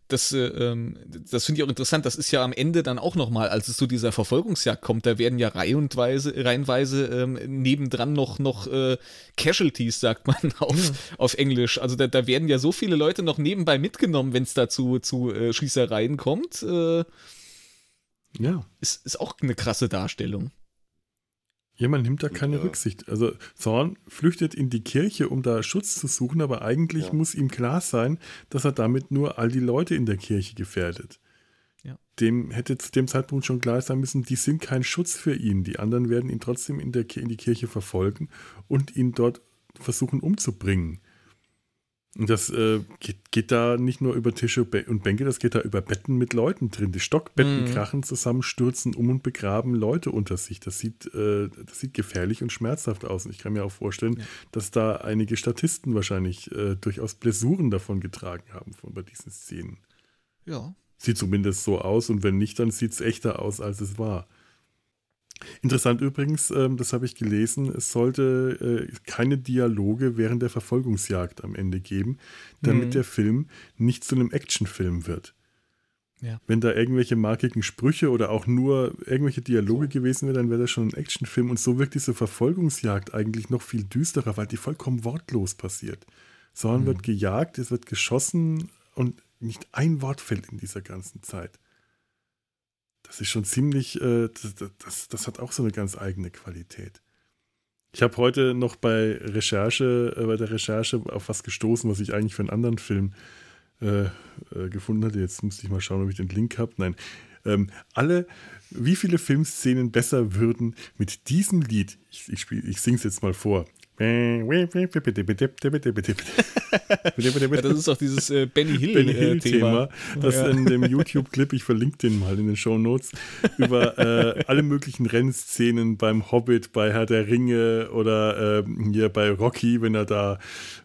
S3: das, äh, ähm, das finde ich auch interessant. Das ist ja am Ende dann auch nochmal, als es zu dieser Verfolgungsjagd kommt, da werden ja reihenweise, reihenweise ähm, nebendran noch, noch äh, Casualties, sagt man auf, ja. auf Englisch. Also da, da werden ja so viele Leute noch nebenbei mitgenommen, wenn es da zu, zu äh, Schießereien kommt. Äh, ja. Ist, ist auch eine krasse Darstellung.
S1: Ja, man nimmt da keine ja. Rücksicht. Also Zorn flüchtet in die Kirche, um da Schutz zu suchen, aber eigentlich ja. muss ihm klar sein, dass er damit nur all die Leute in der Kirche gefährdet. Ja. Dem hätte zu dem Zeitpunkt schon klar sein müssen, die sind kein Schutz für ihn. Die anderen werden ihn trotzdem in, der, in die Kirche verfolgen und ihn dort versuchen umzubringen. Und das äh, geht, geht, da nicht nur über Tische und Bänke, das geht da über Betten mit Leuten drin. Die Stockbetten mhm. krachen zusammen, stürzen um und begraben Leute unter sich. Das sieht, äh, das sieht gefährlich und schmerzhaft aus. Und ich kann mir auch vorstellen, ja. dass da einige Statisten wahrscheinlich äh, durchaus Blessuren davon getragen haben von, bei diesen Szenen.
S3: Ja.
S1: Sieht zumindest so aus und wenn nicht, dann sieht es echter aus, als es war. Interessant übrigens, ähm, das habe ich gelesen, es sollte äh, keine Dialoge während der Verfolgungsjagd am Ende geben, damit mhm. der Film nicht zu einem Actionfilm wird. Ja. Wenn da irgendwelche markigen Sprüche oder auch nur irgendwelche Dialoge gewesen wären, dann wäre das schon ein Actionfilm. Und so wirkt diese Verfolgungsjagd eigentlich noch viel düsterer, weil die vollkommen wortlos passiert. Sondern mhm. wird gejagt, es wird geschossen und nicht ein Wort fällt in dieser ganzen Zeit. Das ist schon ziemlich, äh, das, das, das, hat auch so eine ganz eigene Qualität. Ich habe heute noch bei Recherche, äh, bei der Recherche auf was gestoßen, was ich eigentlich für einen anderen Film äh, äh gefunden hatte. Jetzt muss ich mal schauen, ob ich den Link habe. Nein. Ähm, alle, wie viele Filmszenen besser würden mit diesem Lied, ich, ich, ich singe es jetzt mal vor, ja,
S3: das ist auch dieses äh, Benny Hill, Benny Hill äh, Thema,
S1: das ja. in dem YouTube-Clip, ich verlinke den mal in den Show Notes, über äh, alle möglichen Rennszenen beim Hobbit, bei Herr der Ringe oder ähm, hier bei Rocky, wenn er da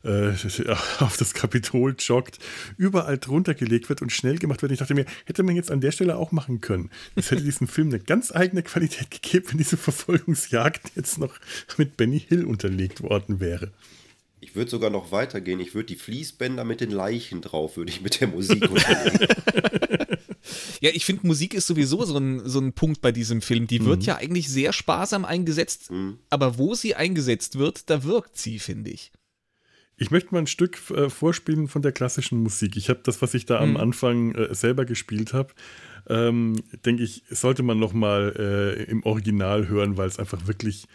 S1: äh, auf das Kapitol joggt, überall drunter gelegt wird und schnell gemacht wird. Ich dachte mir, hätte man jetzt an der Stelle auch machen können. Das hätte diesem Film eine ganz eigene Qualität gegeben, wenn diese Verfolgungsjagd jetzt noch mit Benny Hill unterlegt worden wäre.
S2: Ich würde sogar noch weitergehen. Ich würde die Fließbänder mit den Leichen drauf, würde ich mit der Musik unterlegen.
S3: ja, ich finde, Musik ist sowieso so ein, so ein Punkt bei diesem Film. Die wird mhm. ja eigentlich sehr sparsam eingesetzt, mhm. aber wo sie eingesetzt wird, da wirkt sie, finde ich.
S1: Ich möchte mal ein Stück äh, vorspielen von der klassischen Musik. Ich habe das, was ich da mhm. am Anfang äh, selber gespielt habe, ähm, denke ich, sollte man noch mal äh, im Original hören, weil es einfach wirklich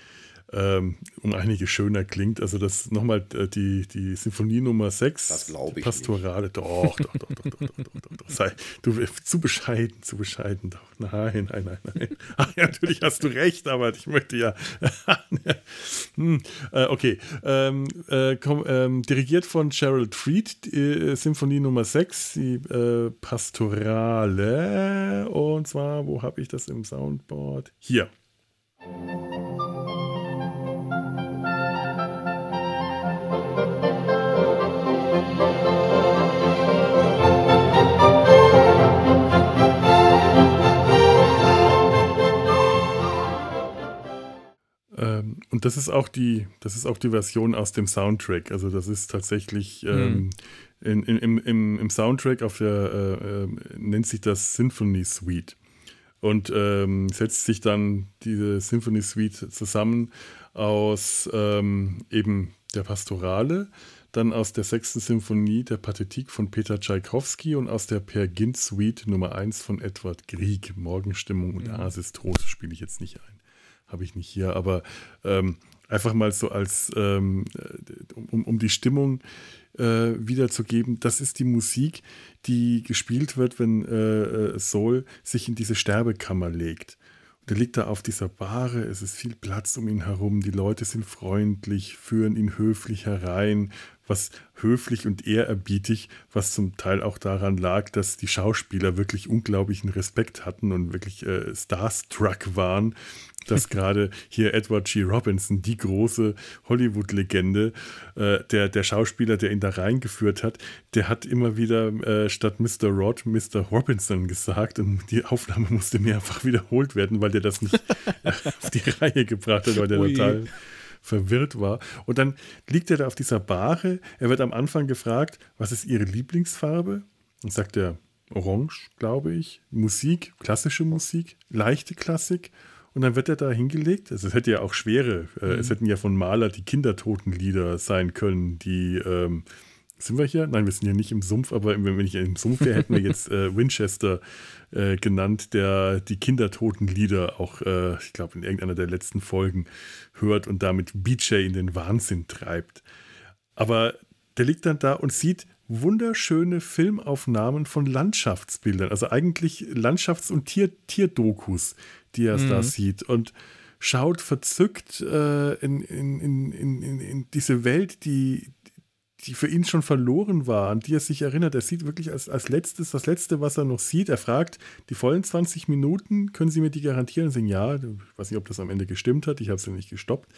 S1: ähm, um einige schöner klingt. Also das nochmal äh, die, die Sinfonie Nummer 6.
S2: Das glaube ich.
S1: Pastorale. Nicht. Doch, doch, doch, doch, doch, doch, doch, doch, doch. Sei, du zu bescheiden, zu bescheiden. Doch. Nein, nein, nein, nein. Ach, ja, natürlich hast du recht, aber ich möchte ja. hm, äh, okay. Ähm, äh, komm, ähm, dirigiert von Gerald Fried, die, äh, Sinfonie Nummer 6, die äh, Pastorale. Und zwar, wo habe ich das im Soundboard? Hier. Und das ist auch die, das ist auch die Version aus dem Soundtrack. Also das ist tatsächlich ähm, mhm. in, in, im, im, Soundtrack auf der äh, äh, nennt sich das Symphony Suite. Und ähm, setzt sich dann diese Symphony Suite zusammen aus ähm, eben der Pastorale, dann aus der sechsten Symphonie der Pathetik von Peter Tschaikowski und aus der Per Gint Suite Nummer 1 von Edward Grieg. Morgenstimmung und ja. Asistros spiele ich jetzt nicht ein habe ich nicht hier, aber ähm, einfach mal so als, ähm, um, um die Stimmung äh, wiederzugeben, das ist die Musik, die gespielt wird, wenn äh, äh Soul sich in diese Sterbekammer legt. Und er liegt da auf dieser Bahre, es ist viel Platz um ihn herum, die Leute sind freundlich, führen ihn höflich herein, was höflich und ehrerbietig, was zum Teil auch daran lag, dass die Schauspieler wirklich unglaublichen Respekt hatten und wirklich äh, starstruck waren dass gerade hier Edward G. Robinson, die große Hollywood-Legende, äh, der, der Schauspieler, der ihn da reingeführt hat, der hat immer wieder äh, statt Mr. Rod Mr. Robinson gesagt und die Aufnahme musste mehrfach wiederholt werden, weil der das nicht auf die Reihe gebracht hat, weil der Ui. total verwirrt war. Und dann liegt er da auf dieser Bahre. Er wird am Anfang gefragt, was ist Ihre Lieblingsfarbe? Und sagt er, Orange, glaube ich. Musik, klassische Musik, leichte Klassik. Und dann wird er da hingelegt. Also es hätte ja auch schwere, äh, mhm. es hätten ja von Maler die Kindertotenlieder sein können, die ähm, sind wir hier? Nein, wir sind hier nicht im Sumpf, aber wenn ich im Sumpf wäre, hätten wir jetzt äh, Winchester äh, genannt, der die Kindertotenlieder auch, äh, ich glaube, in irgendeiner der letzten Folgen hört und damit BJ in den Wahnsinn treibt. Aber der liegt dann da und sieht wunderschöne Filmaufnahmen von Landschaftsbildern, also eigentlich Landschafts- und Tier Tierdokus, die er mhm. da sieht. Und schaut verzückt äh, in, in, in, in diese Welt, die, die für ihn schon verloren war, an die er sich erinnert. Er sieht wirklich als, als letztes, das Letzte, was er noch sieht. Er fragt, die vollen 20 Minuten, können Sie mir die garantieren? Und sagen, ja, ich weiß nicht, ob das am Ende gestimmt hat, ich habe es ja nicht gestoppt.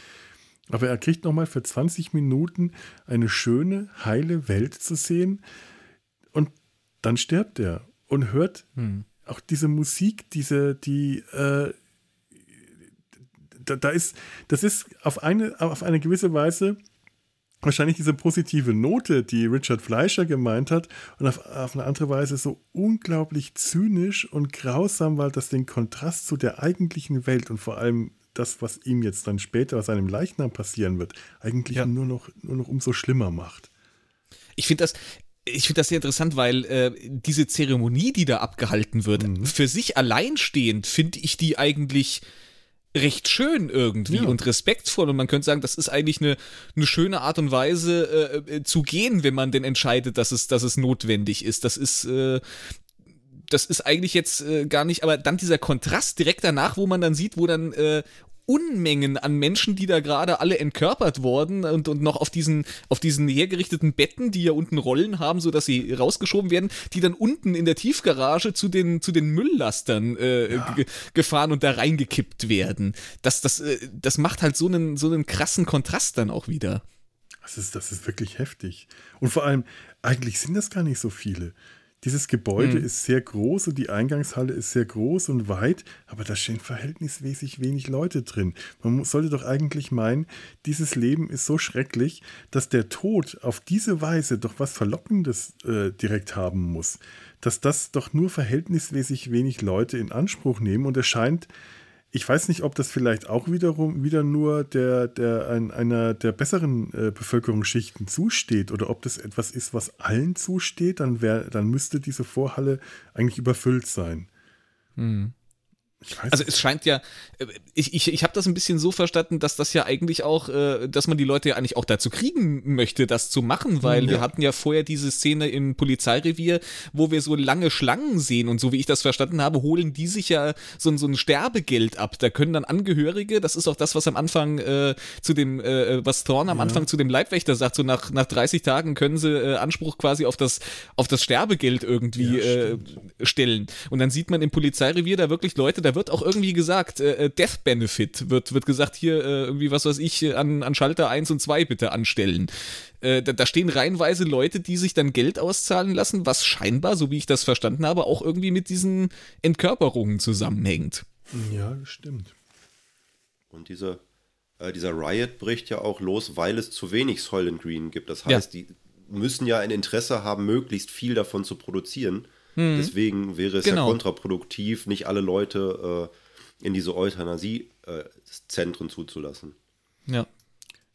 S1: Aber er kriegt nochmal für 20 Minuten eine schöne, heile Welt zu sehen. Und dann stirbt er und hört hm. auch diese Musik, diese, die, äh, da, da, ist, das ist auf eine, auf eine gewisse Weise wahrscheinlich diese positive Note, die Richard Fleischer gemeint hat, und auf, auf, eine andere Weise so unglaublich zynisch und grausam, weil das den Kontrast zu der eigentlichen Welt und vor allem das, was ihm jetzt dann später aus seinem Leichnam passieren wird, eigentlich ja. nur, noch, nur noch umso schlimmer macht.
S3: Ich finde das, ich finde das sehr interessant, weil äh, diese Zeremonie, die da abgehalten wird, mhm. für sich alleinstehend finde ich die eigentlich recht schön irgendwie ja. und respektvoll und man könnte sagen, das ist eigentlich eine, eine schöne Art und Weise äh, äh, zu gehen, wenn man denn entscheidet, dass es, dass es notwendig ist. Das ist äh, das ist eigentlich jetzt äh, gar nicht, aber dann dieser Kontrast direkt danach, wo man dann sieht, wo dann äh, Unmengen an Menschen, die da gerade alle entkörpert wurden und, und noch auf diesen, auf diesen hergerichteten Betten, die ja unten Rollen haben, sodass sie rausgeschoben werden, die dann unten in der Tiefgarage zu den, zu den Mülllastern äh, ja. gefahren und da reingekippt werden. Das, das, äh, das macht halt so einen, so einen krassen Kontrast dann auch wieder.
S1: Das ist, das ist wirklich heftig. Und vor allem, eigentlich sind das gar nicht so viele. Dieses Gebäude mhm. ist sehr groß und die Eingangshalle ist sehr groß und weit, aber da stehen verhältnismäßig wenig Leute drin. Man sollte doch eigentlich meinen, dieses Leben ist so schrecklich, dass der Tod auf diese Weise doch was Verlockendes äh, direkt haben muss. Dass das doch nur verhältnismäßig wenig Leute in Anspruch nehmen und es scheint ich weiß nicht, ob das vielleicht auch wiederum wieder nur der, der, ein, einer der besseren äh, Bevölkerungsschichten zusteht oder ob das etwas ist, was allen zusteht, dann, wär, dann müsste diese Vorhalle eigentlich überfüllt sein.
S3: Hm also es scheint ja, äh, ich, ich, ich habe das ein bisschen so verstanden, dass das ja eigentlich auch, äh, dass man die Leute ja eigentlich auch dazu kriegen möchte, das zu machen, weil ja. wir hatten ja vorher diese Szene im Polizeirevier, wo wir so lange Schlangen sehen und so wie ich das verstanden habe, holen die sich ja so, so ein Sterbegeld ab. Da können dann Angehörige, das ist auch das, was am Anfang äh, zu dem, äh, was Thorn am ja. Anfang zu dem Leibwächter sagt, so nach, nach 30 Tagen können sie äh, Anspruch quasi auf das, auf das Sterbegeld irgendwie ja, äh, stellen. Und dann sieht man im Polizeirevier da wirklich Leute, da da wird auch irgendwie gesagt, äh, äh, Death Benefit wird, wird gesagt, hier äh, irgendwie, was weiß ich, an, an Schalter 1 und 2 bitte anstellen. Äh, da, da, stehen reihenweise Leute, die sich dann Geld auszahlen lassen, was scheinbar, so wie ich das verstanden habe, auch irgendwie mit diesen Entkörperungen zusammenhängt.
S1: Ja, das stimmt.
S2: Und dieser, äh, dieser Riot bricht ja auch los, weil es zu wenig Soylent Green gibt. Das heißt, ja. die müssen ja ein Interesse haben, möglichst viel davon zu produzieren. Mhm. Deswegen wäre es genau. ja kontraproduktiv, nicht alle Leute äh, in diese Euthanasie-Zentren äh, zuzulassen.
S3: Ja.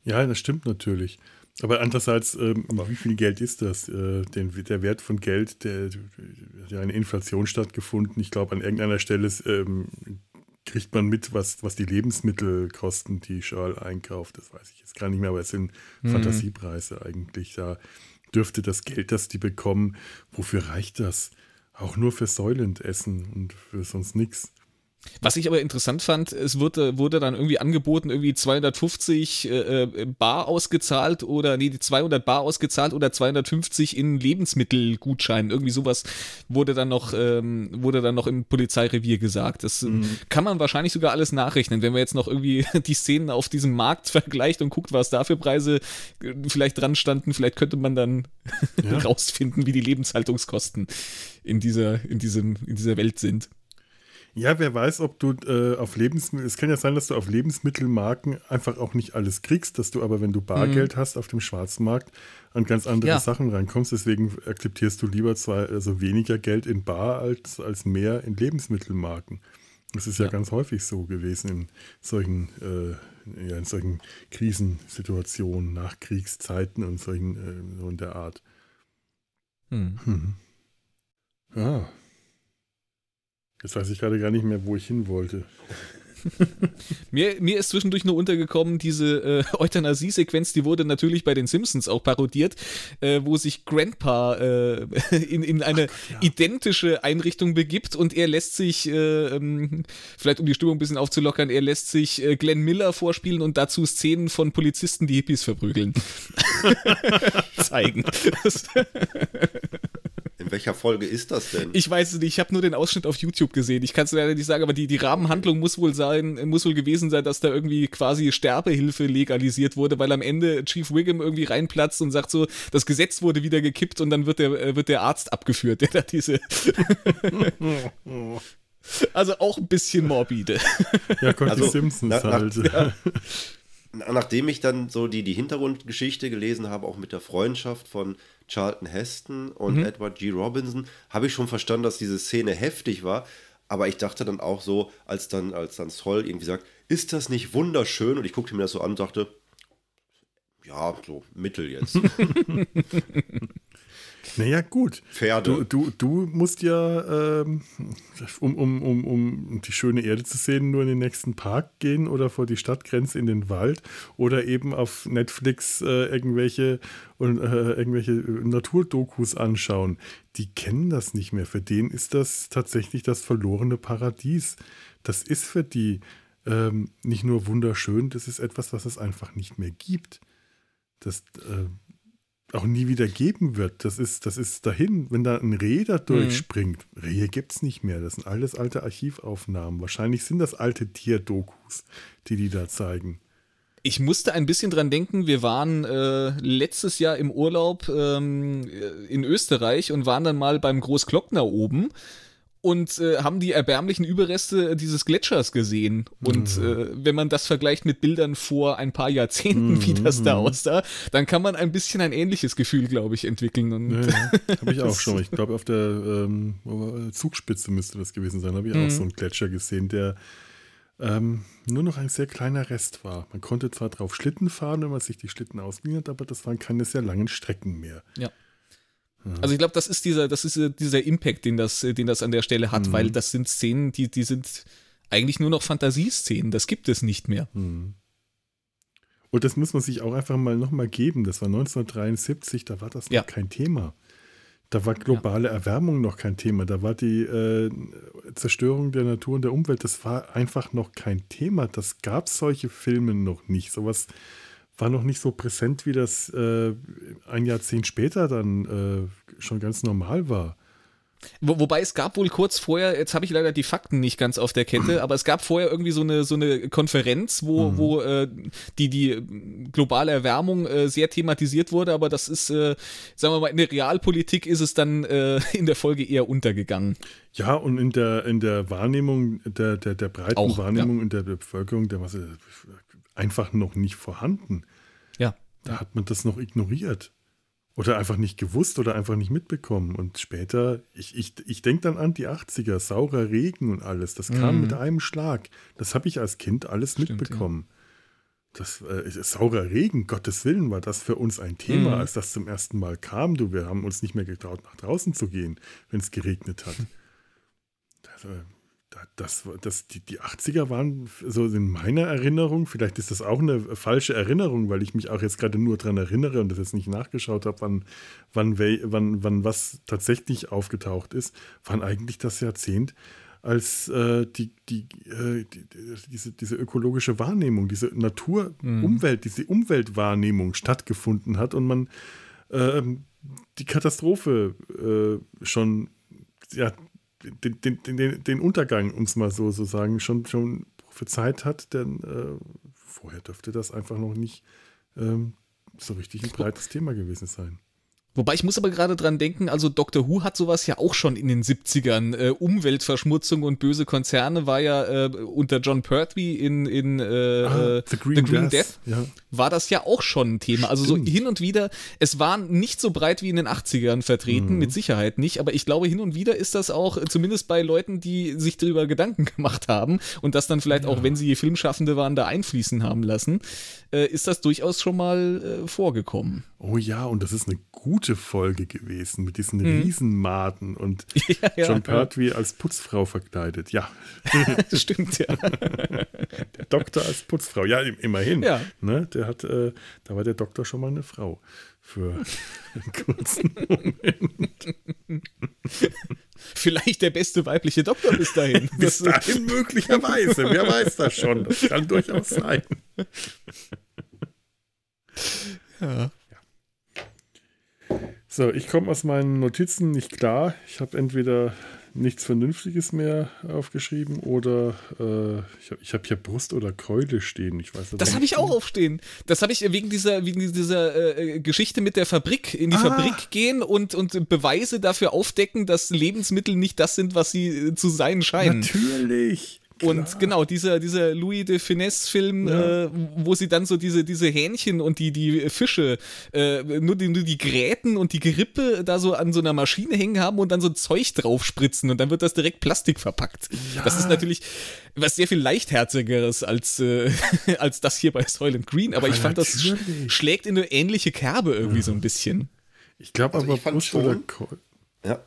S1: Ja, das stimmt natürlich. Aber andererseits, ähm, wie viel Geld ist das? Äh, den, der Wert von Geld, der, der eine Inflation stattgefunden. Ich glaube, an irgendeiner Stelle ähm, kriegt man mit, was, was die Lebensmittel kosten, die Schal einkauft. Das weiß ich jetzt gar nicht mehr, aber es sind mhm. Fantasiepreise eigentlich. Da dürfte das Geld, das die bekommen, wofür reicht das? Auch nur für Soylent essen und für sonst nichts.
S3: Was ich aber interessant fand, es wurde, wurde dann irgendwie angeboten, irgendwie 250 äh, äh, Bar ausgezahlt oder, nee, die 200 Bar ausgezahlt oder 250 in Lebensmittelgutscheinen. Irgendwie sowas wurde dann noch, ähm, wurde dann noch im Polizeirevier gesagt. Das ähm, mhm. kann man wahrscheinlich sogar alles nachrechnen, wenn man jetzt noch irgendwie die Szenen auf diesem Markt vergleicht und guckt, was da für Preise äh, vielleicht dran standen. Vielleicht könnte man dann ja. rausfinden, wie die Lebenshaltungskosten in dieser, in diesem, in dieser Welt sind.
S1: Ja, wer weiß, ob du äh, auf Lebensmittel, es kann ja sein, dass du auf Lebensmittelmarken einfach auch nicht alles kriegst, dass du aber, wenn du Bargeld mhm. hast auf dem Schwarzmarkt, an ganz andere ja. Sachen reinkommst. Deswegen akzeptierst du lieber zwar also weniger Geld in Bar als, als mehr in Lebensmittelmarken. Das ist ja, ja. ganz häufig so gewesen in solchen, äh, ja, in solchen Krisensituationen, Nachkriegszeiten und solchen äh, so in der Art. Hm. Hm. Ja. Jetzt weiß ich gerade gar nicht mehr, wo ich hin wollte.
S3: mir, mir ist zwischendurch nur untergekommen, diese äh, Euthanasie-Sequenz, die wurde natürlich bei den Simpsons auch parodiert, äh, wo sich Grandpa äh, in, in eine Gott, ja. identische Einrichtung begibt und er lässt sich, äh, ähm, vielleicht um die Stimmung ein bisschen aufzulockern, er lässt sich äh, Glenn Miller vorspielen und dazu Szenen von Polizisten, die Hippies verprügeln, zeigen.
S2: In welcher Folge ist das denn?
S3: Ich weiß es nicht, ich habe nur den Ausschnitt auf YouTube gesehen. Ich kann es leider nicht sagen, aber die, die Rahmenhandlung muss wohl sein, muss wohl gewesen sein, dass da irgendwie quasi Sterbehilfe legalisiert wurde, weil am Ende Chief Wiggum irgendwie reinplatzt und sagt so, das Gesetz wurde wieder gekippt und dann wird der, äh, wird der Arzt abgeführt, der da diese. also auch ein bisschen morbide.
S1: Ja, Gott, also, die Simpsons na, halt. Ja
S2: nachdem ich dann so die, die Hintergrundgeschichte gelesen habe, auch mit der Freundschaft von Charlton Heston und mhm. Edward G. Robinson, habe ich schon verstanden, dass diese Szene heftig war. Aber ich dachte dann auch so, als dann, als dann Sol irgendwie sagt, ist das nicht wunderschön? Und ich guckte mir das so an und dachte, ja, so mittel jetzt.
S1: Naja, gut. Pferde. Du, du, du musst ja, ähm, um, um, um, um die schöne Erde zu sehen, nur in den nächsten Park gehen oder vor die Stadtgrenze in den Wald oder eben auf Netflix äh, irgendwelche, äh, irgendwelche Naturdokus anschauen. Die kennen das nicht mehr. Für den ist das tatsächlich das verlorene Paradies. Das ist für die ähm, nicht nur wunderschön, das ist etwas, was es einfach nicht mehr gibt. Das, äh, auch nie wieder geben wird. Das ist, das ist dahin, wenn da ein Reh da durchspringt. Mhm. Rehe gibt es nicht mehr. Das sind alles alte Archivaufnahmen. Wahrscheinlich sind das alte Tierdokus, die die da zeigen.
S3: Ich musste ein bisschen dran denken, wir waren äh, letztes Jahr im Urlaub ähm, in Österreich und waren dann mal beim Großglockner oben und äh, haben die erbärmlichen Überreste dieses Gletschers gesehen. Und mhm. äh, wenn man das vergleicht mit Bildern vor ein paar Jahrzehnten, mhm. wie das da aussah, dann kann man ein bisschen ein ähnliches Gefühl, glaube ich, entwickeln. Und ja,
S1: ja. Habe ich auch schon. Ich glaube, auf der ähm, Zugspitze müsste das gewesen sein. Habe ich mhm. auch so einen Gletscher gesehen, der ähm, nur noch ein sehr kleiner Rest war. Man konnte zwar drauf Schlitten fahren, wenn man sich die Schlitten ausgeliehen hat, aber das waren keine sehr langen Strecken mehr.
S3: Ja. Also ich glaube, das ist dieser, das ist dieser Impact, den das, den das an der Stelle hat, mhm. weil das sind Szenen, die, die sind eigentlich nur noch Fantasieszenen. Das gibt es nicht mehr. Mhm.
S1: Und das muss man sich auch einfach mal nochmal geben. Das war 1973, da war das ja. noch kein Thema. Da war globale ja. Erwärmung noch kein Thema. Da war die äh, Zerstörung der Natur und der Umwelt, das war einfach noch kein Thema. Das gab solche Filme noch nicht. Sowas war noch nicht so präsent, wie das äh, ein Jahrzehnt später dann äh, schon ganz normal war.
S3: Wo, wobei es gab wohl kurz vorher, jetzt habe ich leider die Fakten nicht ganz auf der Kette, aber es gab vorher irgendwie so eine, so eine Konferenz, wo, mhm. wo äh, die, die globale Erwärmung äh, sehr thematisiert wurde, aber das ist, äh, sagen wir mal, in der Realpolitik ist es dann äh, in der Folge eher untergegangen.
S1: Ja, und in der, in der Wahrnehmung, der, der, der breiten Auch, Wahrnehmung ja. in der Bevölkerung, der was einfach noch nicht vorhanden.
S3: Ja.
S1: Da hat man das noch ignoriert. Oder einfach nicht gewusst oder einfach nicht mitbekommen. Und später, ich, ich, ich denke dann an die 80er, saurer Regen und alles. Das kam mm. mit einem Schlag. Das habe ich als Kind alles Stimmt, mitbekommen. Ja. Das äh, saurer Regen, Gottes Willen, war das für uns ein Thema, mm. als das zum ersten Mal kam. Du, wir haben uns nicht mehr getraut, nach draußen zu gehen, wenn es geregnet hat. Das, äh, das, das, die, die 80er waren so in meiner Erinnerung, vielleicht ist das auch eine falsche Erinnerung, weil ich mich auch jetzt gerade nur daran erinnere und das jetzt nicht nachgeschaut habe, wann, wann, wann, wann was tatsächlich aufgetaucht ist, waren eigentlich das Jahrzehnt, als äh, die, die, äh, die, diese, diese ökologische Wahrnehmung, diese Natur-Umwelt, mhm. diese Umweltwahrnehmung stattgefunden hat und man äh, die Katastrophe äh, schon ja, den, den, den, den Untergang, um es mal so zu so sagen, schon, schon prophezeit hat, denn äh, vorher dürfte das einfach noch nicht ähm, so richtig ein breites Thema gewesen sein.
S3: Wobei ich muss aber gerade dran denken, also Doctor Who hat sowas ja auch schon in den 70ern. Äh, Umweltverschmutzung und böse Konzerne war ja äh, unter John Pertwee in, in äh, ah, The Green, The Green Death, ja. war das ja auch schon ein Thema. Also so hin und wieder, es war nicht so breit wie in den 80ern vertreten, mhm. mit Sicherheit nicht, aber ich glaube hin und wieder ist das auch, äh, zumindest bei Leuten, die sich darüber Gedanken gemacht haben und das dann vielleicht ja. auch, wenn sie Filmschaffende waren, da einfließen haben lassen, äh, ist das durchaus schon mal äh, vorgekommen.
S1: Oh ja, und das ist eine gute Folge gewesen mit diesen mhm. Riesenmaten und ja, ja, John Pertwee ja. als Putzfrau verkleidet. Ja.
S3: Stimmt, ja.
S1: Der Doktor als Putzfrau. Ja, immerhin. Ja. Ne, der hat, äh, da war der Doktor schon mal eine Frau für einen kurzen Moment.
S3: Vielleicht der beste weibliche Doktor bis dahin.
S1: bis dahin möglicherweise. Wer weiß das schon. Das kann durchaus sein. Ja. So, ich komme aus meinen Notizen nicht klar. Ich habe entweder nichts Vernünftiges mehr aufgeschrieben oder äh, ich habe hab hier Brust oder Keule stehen. Ich weiß
S3: das habe ich auch aufstehen. Das habe ich wegen dieser, wegen dieser äh, Geschichte mit der Fabrik, in die ah. Fabrik gehen und, und Beweise dafür aufdecken, dass Lebensmittel nicht das sind, was sie äh, zu sein scheinen.
S1: Natürlich.
S3: Und genau, dieser, dieser Louis de Finesse-Film, ja. äh, wo sie dann so diese, diese Hähnchen und die, die Fische, äh, nur, die, nur die Gräten und die Gerippe da so an so einer Maschine hängen haben und dann so Zeug draufspritzen und dann wird das direkt Plastik verpackt. Ja. Das ist natürlich was sehr viel leichtherzigeres als, äh, als das hier bei Soylent Green, aber, aber ich fand, natürlich. das schlägt in eine ähnliche Kerbe irgendwie ja. so ein bisschen.
S1: Ich glaube also aber, ich fand schon,
S2: ja.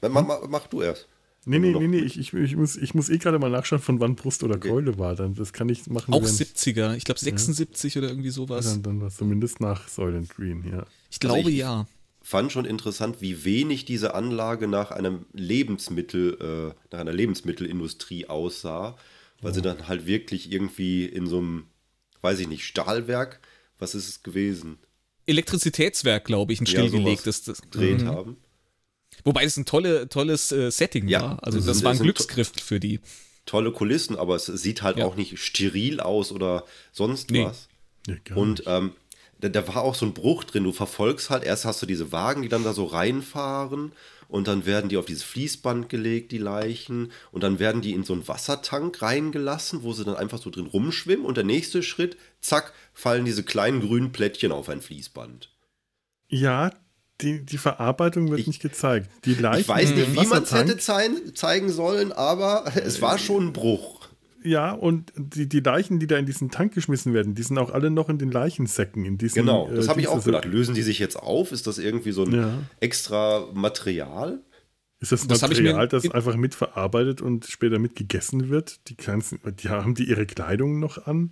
S2: Mach, mach, mach du erst.
S1: Nee, nee, nee, nee, ich, ich, ich, muss, ich muss eh gerade mal nachschauen, von wann Brust oder okay. Keule war. Dann, das kann ich machen.
S3: Auch 70er, ich glaube 76 ja. oder irgendwie sowas.
S1: Ja, dann, dann war es zumindest nach Soylent Green, ja.
S3: Ich glaube also ich ja.
S2: Fand schon interessant, wie wenig diese Anlage nach einem Lebensmittel, äh, nach einer Lebensmittelindustrie aussah, weil oh. sie dann halt wirklich irgendwie in so einem, weiß ich nicht, Stahlwerk, was ist es gewesen?
S3: Elektrizitätswerk, glaube ich, ein stillgelegtes.
S2: Ja, gedreht mhm. haben.
S3: Wobei es ein tolle, tolles äh, Setting ja, war. Also das, war ein Glücksgriff für die.
S2: Tolle Kulissen, aber es sieht halt ja. auch nicht steril aus oder sonst nee. was. Ja, und ähm, da, da, war auch so ein Bruch drin. Du verfolgst halt, erst hast du diese Wagen, die dann da so reinfahren und dann werden die auf dieses Fließband gelegt, die Leichen, und dann werden die in so einen Wassertank reingelassen, wo sie dann einfach so drin rumschwimmen und der nächste Schritt, zack, fallen diese kleinen grünen Plättchen auf ein Fließband.
S1: Ja, die, die Verarbeitung wird ich, nicht gezeigt. Die Leichen
S2: ich weiß nicht, wie man es hätte zeigen, zeigen sollen, aber es war schon ein Bruch.
S1: Ja, und die, die Leichen, die da in diesen Tank geschmissen werden, die sind auch alle noch in den Leichensäcken. In diesen,
S2: genau, das habe ich auch gedacht. Lösen die sich jetzt auf? Ist das irgendwie so ein ja. extra Material?
S1: Ist das, das Material, das einfach mitverarbeitet und später mitgegessen wird? Die, ganzen, die haben die ihre Kleidung noch an?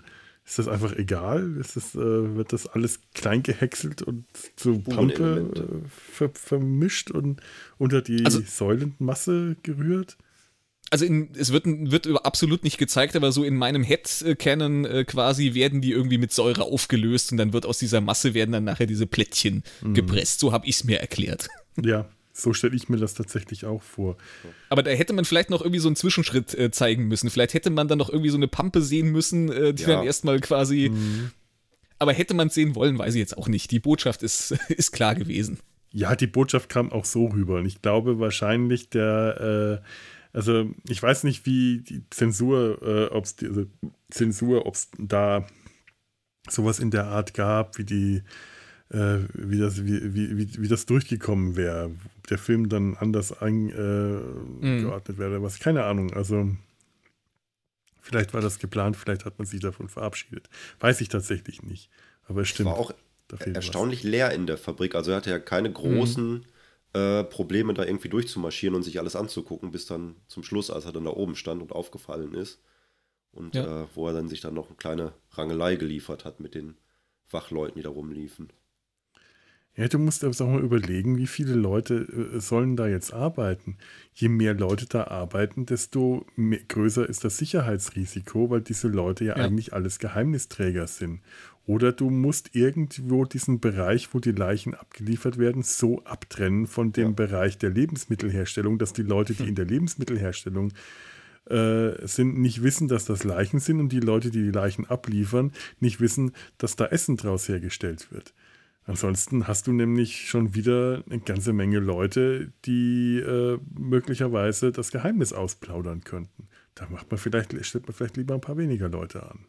S1: Ist das einfach egal? Ist das, äh, wird das alles klein gehäckselt und zu Pampe äh, ver vermischt und unter die also, Säulenmasse gerührt?
S3: Also in, es wird, wird absolut nicht gezeigt, aber so in meinem Head-Canon äh, quasi werden die irgendwie mit Säure aufgelöst und dann wird aus dieser Masse werden dann nachher diese Plättchen mhm. gepresst. So habe ich es mir erklärt.
S1: Ja, so stelle ich mir das tatsächlich auch vor.
S3: Aber da hätte man vielleicht noch irgendwie so einen Zwischenschritt äh, zeigen müssen. Vielleicht hätte man dann noch irgendwie so eine Pampe sehen müssen, äh, die ja. dann erstmal quasi. Mhm. Aber hätte man es sehen wollen, weiß ich jetzt auch nicht. Die Botschaft ist, ist klar gewesen.
S1: Ja, die Botschaft kam auch so rüber. Und ich glaube wahrscheinlich der, äh, also ich weiß nicht, wie die Zensur, äh, ob es also Zensur, ob es da sowas in der Art gab, wie die äh, wie, das, wie, wie, wie, das durchgekommen wäre. Der Film dann anders eingeordnet äh, mhm. wäre, was, keine Ahnung. Also, vielleicht war das geplant, vielleicht hat man sich davon verabschiedet. Weiß ich tatsächlich nicht. Aber es stimmt.
S2: War auch erstaunlich was. leer in der Fabrik. Also, er hatte ja keine großen. Mhm. Äh, Probleme, da irgendwie durchzumarschieren und sich alles anzugucken, bis dann zum Schluss, als er dann da oben stand und aufgefallen ist. Und ja. äh, wo er dann sich dann noch eine kleine Rangelei geliefert hat mit den Wachleuten, die da rumliefen.
S1: Ja, du musst aber auch mal überlegen, wie viele Leute äh, sollen da jetzt arbeiten. Je mehr Leute da arbeiten, desto mehr, größer ist das Sicherheitsrisiko, weil diese Leute ja, ja, eigentlich alles Geheimnisträger sind. Oder du musst irgendwo diesen Bereich, wo die Leichen abgeliefert werden, so abtrennen von dem ja. Bereich der Lebensmittelherstellung, dass die Leute, die in der Lebensmittelherstellung äh, sind, nicht wissen, dass das Leichen sind und die Leute, die die Leichen abliefern, nicht wissen, dass da Essen draus hergestellt wird. Ansonsten hast du nämlich schon wieder eine ganze Menge Leute, die äh, möglicherweise das Geheimnis ausplaudern könnten. Da macht man vielleicht, stellt man vielleicht lieber ein paar weniger Leute an.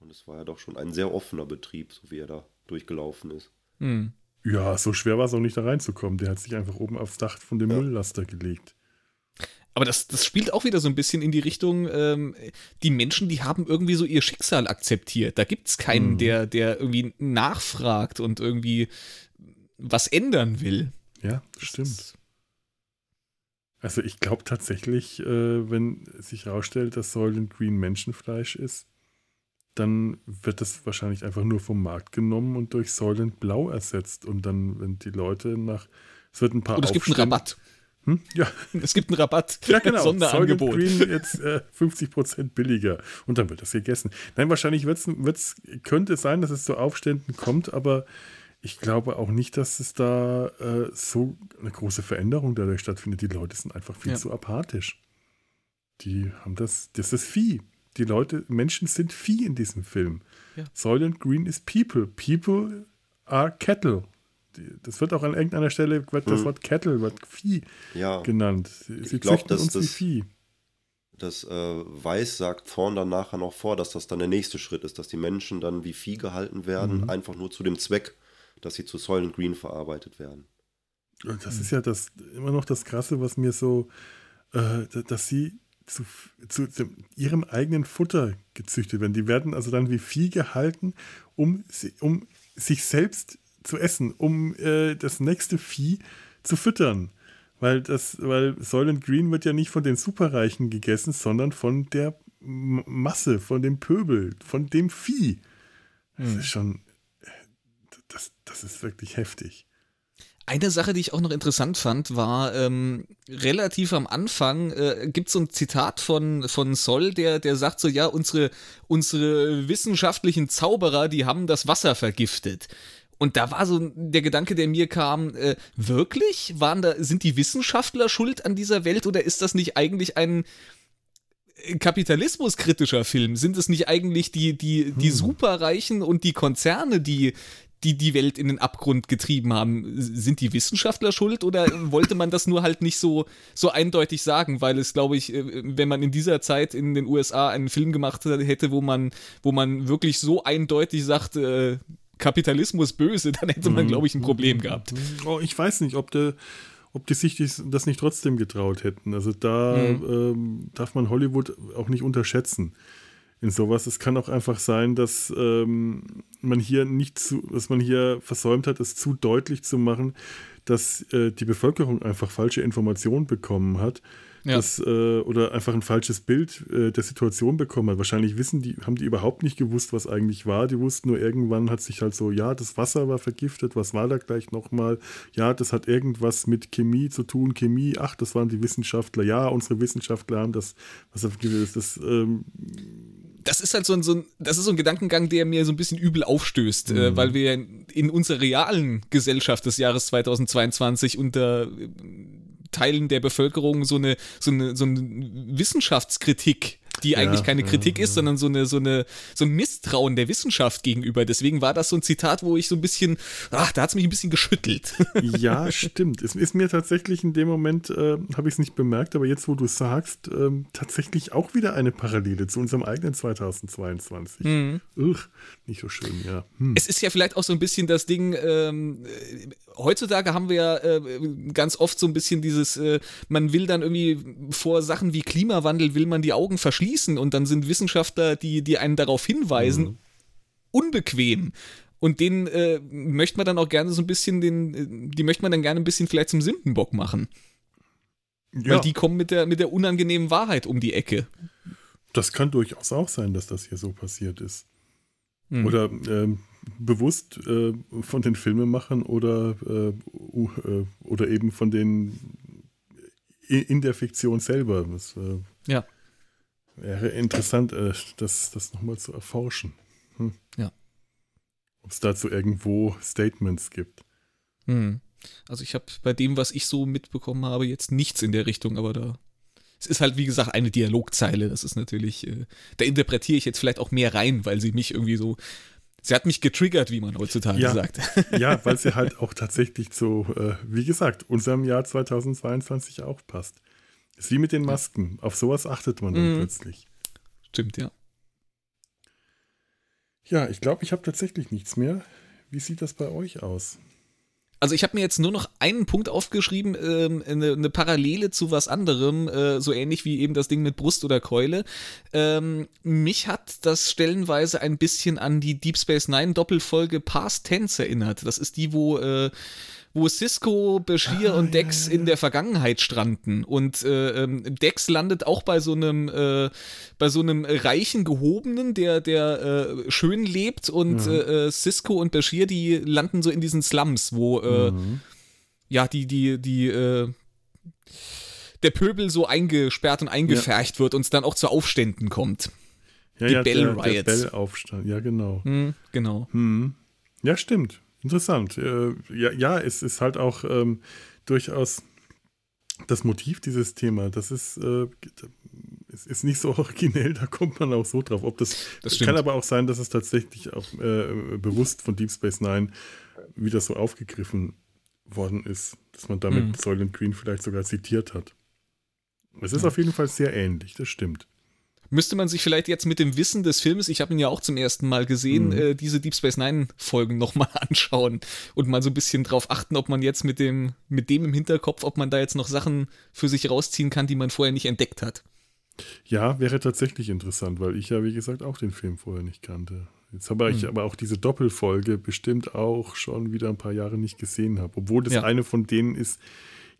S2: Und es war ja doch schon ein sehr offener Betrieb, so wie er da durchgelaufen ist.
S1: Hm. Ja, so schwer war es auch nicht da reinzukommen. Der hat sich einfach oben aufs Dach von dem ja. Mülllaster gelegt.
S3: Aber das, das spielt auch wieder so ein bisschen in die Richtung, ähm, die Menschen, die haben irgendwie so ihr Schicksal akzeptiert. Da gibt es keinen, mhm. der, der irgendwie nachfragt und irgendwie was ändern will.
S1: Ja, stimmt. Also ich glaube tatsächlich, äh, wenn sich herausstellt, dass Soylent Green Menschenfleisch ist, dann wird das wahrscheinlich einfach nur vom Markt genommen und durch Soylent Blau ersetzt. Und dann, wenn die Leute nach, es wird ein paar.
S3: Und es gibt einen Rabatt.
S1: Hm? Ja.
S3: Es gibt einen Rabatt.
S1: Ja, genau. Sonderangebot. Green jetzt äh, 50% billiger. Und dann wird das gegessen. Nein, wahrscheinlich wird's, wird's, könnte es sein, dass es zu Aufständen kommt, aber ich glaube auch nicht, dass es da äh, so eine große Veränderung dadurch stattfindet. Die Leute sind einfach viel ja. zu apathisch. Die haben das, das ist Vieh. Die Leute, Menschen sind Vieh in diesem Film. Ja. Soylent Green ist People. People are Cattle das wird auch an irgendeiner Stelle, wird das hm. Wort Cattle, wird Vieh ja. genannt.
S2: Sie ich glaube, dass uns das, wie Vieh. Das äh, Weiß sagt vorn dann nachher noch vor, dass das dann der nächste Schritt ist, dass die Menschen dann wie Vieh gehalten werden, mhm. einfach nur zu dem Zweck, dass sie zu Soylent Green verarbeitet werden.
S1: das ist ja das immer noch das Krasse, was mir so, äh, dass sie zu, zu, zu, ihrem eigenen Futter gezüchtet werden. Die werden also dann wie Vieh gehalten, um, um sich selbst zu essen, um äh, das nächste Vieh zu füttern. Weil das, weil Soylent Green wird ja nicht von den Superreichen gegessen, sondern von der Masse, von dem Pöbel, von dem Vieh. Das hm. ist schon, das, das ist wirklich heftig.
S3: Eine Sache, die ich auch noch interessant fand, war ähm, relativ am Anfang äh, gibt es so ein Zitat von, von Sol, der, der sagt so, ja, unsere, unsere wissenschaftlichen Zauberer, die haben das Wasser vergiftet. Und da war so der Gedanke, der mir kam, äh, wirklich? Waren da, sind die Wissenschaftler schuld an dieser Welt oder ist das nicht eigentlich ein äh, kapitalismuskritischer Film? Sind es nicht eigentlich die, die, die hm. Superreichen und die Konzerne, die, die die Welt in den Abgrund getrieben haben. Sind die Wissenschaftler schuld oder wollte man das nur halt nicht so, so eindeutig sagen? Weil es, glaube ich, äh, wenn man in dieser Zeit in den USA einen Film gemacht hätte, wo man, wo man wirklich so eindeutig sagt, äh, Kapitalismus böse, dann hätte man, mhm. glaube ich, ein Problem gehabt.
S1: Oh, ich weiß nicht, ob der ob die sich das nicht trotzdem getraut hätten. Also da mhm. ähm, darf man Hollywood auch nicht unterschätzen in sowas. Es kann auch einfach sein, dass ähm, man hier nicht zu, dass man hier versäumt hat, es zu deutlich zu machen, dass äh, die Bevölkerung einfach falsche Informationen bekommen hat ja. das, äh, oder einfach ein falsches Bild äh, der Situation bekommen hat. Wahrscheinlich wissen die, haben die überhaupt nicht gewusst, was eigentlich war. Die wussten nur irgendwann hat sich halt so, ja, das Wasser war vergiftet, was war da gleich nochmal? Ja, das hat irgendwas mit Chemie zu tun, Chemie, ach, das waren die Wissenschaftler, ja, unsere Wissenschaftler haben das, was das, das ähm,
S3: das ist halt so ein, so ein, das ist so ein Gedankengang, der mir so ein bisschen übel aufstößt, äh, mhm. äh, weil wir in unserer realen Gesellschaft des Jahres 2022 unter Teilen der Bevölkerung so eine, so eine, so eine Wissenschaftskritik die eigentlich ja, keine Kritik ja, ist, sondern so eine, so eine, so ein Misstrauen der Wissenschaft gegenüber. Deswegen war das so ein Zitat, wo ich so ein bisschen, ach, da hat es mich ein bisschen geschüttelt.
S1: Ja, stimmt. Es ist mir tatsächlich in dem Moment, äh, habe ich es nicht bemerkt, aber jetzt, wo du sagst, äh, tatsächlich auch wieder eine Parallele zu unserem eigenen 2022. Mhm. Ugh, nicht so schön, ja.
S3: Hm. Es ist ja vielleicht auch so ein bisschen das Ding, ähm, heutzutage haben wir ja äh, ganz oft so ein bisschen dieses, äh, man will dann irgendwie vor Sachen wie Klimawandel, will man die Augen verschließen und dann sind Wissenschaftler, die, die einen darauf hinweisen, mhm. unbequem. Und den äh, möchte man dann auch gerne so ein bisschen, den, die möchte man dann gerne ein bisschen vielleicht zum Sündenbock machen. Ja. Weil die kommen mit der, mit der unangenehmen Wahrheit um die Ecke.
S1: Das kann durchaus auch sein, dass das hier so passiert ist. Mhm. Oder ähm, bewusst äh, von den Filmemachern oder, äh, uh, oder eben von den in der Fiktion selber. Das äh,
S3: ja.
S1: Wäre interessant, äh, das, das nochmal zu erforschen. Hm.
S3: Ja.
S1: Ob es dazu irgendwo Statements gibt.
S3: Hm. Also ich habe bei dem, was ich so mitbekommen habe, jetzt nichts in der Richtung, aber da es ist halt, wie gesagt, eine Dialogzeile. Das ist natürlich, äh, da interpretiere ich jetzt vielleicht auch mehr rein, weil sie mich irgendwie so Sie hat mich getriggert, wie man heutzutage
S1: ja,
S3: sagt.
S1: Ja, weil sie halt auch tatsächlich zu, äh, wie gesagt, unserem Jahr 2022 auch passt. Ist wie mit den Masken. Auf sowas achtet man dann mhm. plötzlich.
S3: Stimmt, ja.
S1: Ja, ich glaube, ich habe tatsächlich nichts mehr. Wie sieht das bei euch aus?
S3: Also ich habe mir jetzt nur noch einen Punkt aufgeschrieben, ähm, eine, eine, Parallele zu was anderem, äh, so ähnlich wie eben das Ding mit Brust oder Keule. Ähm, mich hat das stellenweise ein bisschen an die Deep Space Nine Doppelfolge Past Tense erinnert. Das ist die, wo äh, wo Cisco, Bashir ah, und Dex ja, ja. in der Vergangenheit stranden. Und äh, ähm, Dex landet auch bei so einem, äh, bei so einem reichen Gehobenen, der, der äh, schön lebt. Und mhm. Äh, äh, Cisco und Bashir, die landen so in diesen Slums, wo äh, mhm. ja, die, die, die, der Pöbel so eingesperrt und eingefärcht ja. wird und es dann auch zu Aufständen kommt.
S1: Ja, die ja, Bell der, Riots. Der Bell-Aufstand, ja, genau.
S3: Hm, genau.
S1: Hm. Ja, stimmt. Interessant. Äh, ja, ja, es ist halt auch ähm, durchaus das Motiv dieses Thema. Das ist, äh, es ist nicht so originell, da kommt man auch so drauf. Ob das, das kann aber auch sein, dass es tatsächlich auch äh, bewusst von Deep Space Nine wieder so aufgegriffen worden ist, dass man damit mhm. Soylent Green vielleicht sogar zitiert hat. Es ist ja. auf jeden Fall sehr ähnlich, das stimmt
S3: müsste man sich vielleicht jetzt mit dem Wissen des Films, ich habe ihn ja auch zum ersten Mal gesehen, mhm. äh, diese Deep Space Nine Folgen nochmal anschauen und mal so ein bisschen drauf achten, ob man jetzt mit dem, mit dem im Hinterkopf, ob man da jetzt noch Sachen für sich rausziehen kann, die man vorher nicht entdeckt hat.
S1: Ja, wäre tatsächlich interessant, weil ich ja, wie gesagt, auch den Film vorher nicht kannte. Jetzt habe ich mhm. aber auch diese Doppelfolge bestimmt auch schon wieder ein paar Jahre nicht gesehen habe, obwohl das ja. eine von denen ist,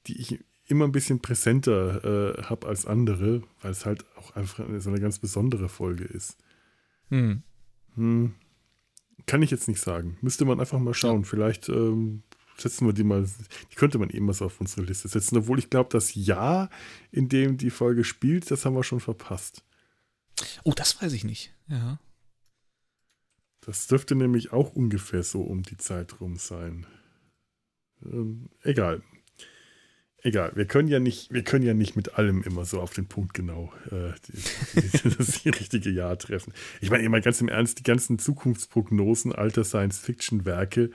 S1: die ich immer ein bisschen präsenter äh, habe als andere, weil es halt auch einfach so eine ganz besondere Folge ist. Hm. Hm. Kann ich jetzt nicht sagen. Müsste man einfach mal schauen. Ja. Vielleicht ähm, setzen wir die mal, die könnte man eben mal so auf unsere Liste setzen, obwohl ich glaube, das Jahr, in dem die Folge spielt, das haben wir schon verpasst.
S3: Oh, das weiß ich nicht. Ja.
S1: Das dürfte nämlich auch ungefähr so um die Zeit rum sein. Ähm, egal. Egal, wir können ja nicht, wir können ja nicht mit allem immer so auf den Punkt genau äh, die, die, das richtige Jahr treffen. Ich meine, immer ganz im Ernst, die ganzen Zukunftsprognosen alter Science-Fiction-Werke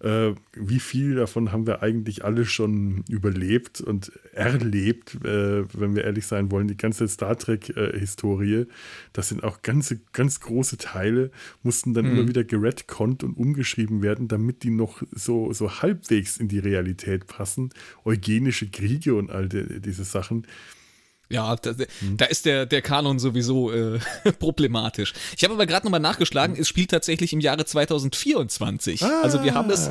S1: äh, wie viel davon haben wir eigentlich alle schon überlebt und erlebt, äh, wenn wir ehrlich sein wollen. Die ganze Star Trek-Historie, das sind auch ganze, ganz große Teile, mussten dann mhm. immer wieder geredconnt und umgeschrieben werden, damit die noch so, so halbwegs in die Realität passen. Eugenische Kriege und all die, diese Sachen.
S3: Ja, da, hm. da, ist der, der Kanon sowieso äh, problematisch. Ich habe aber gerade nochmal nachgeschlagen, es spielt tatsächlich im Jahre 2024. Ah. Also wir haben es.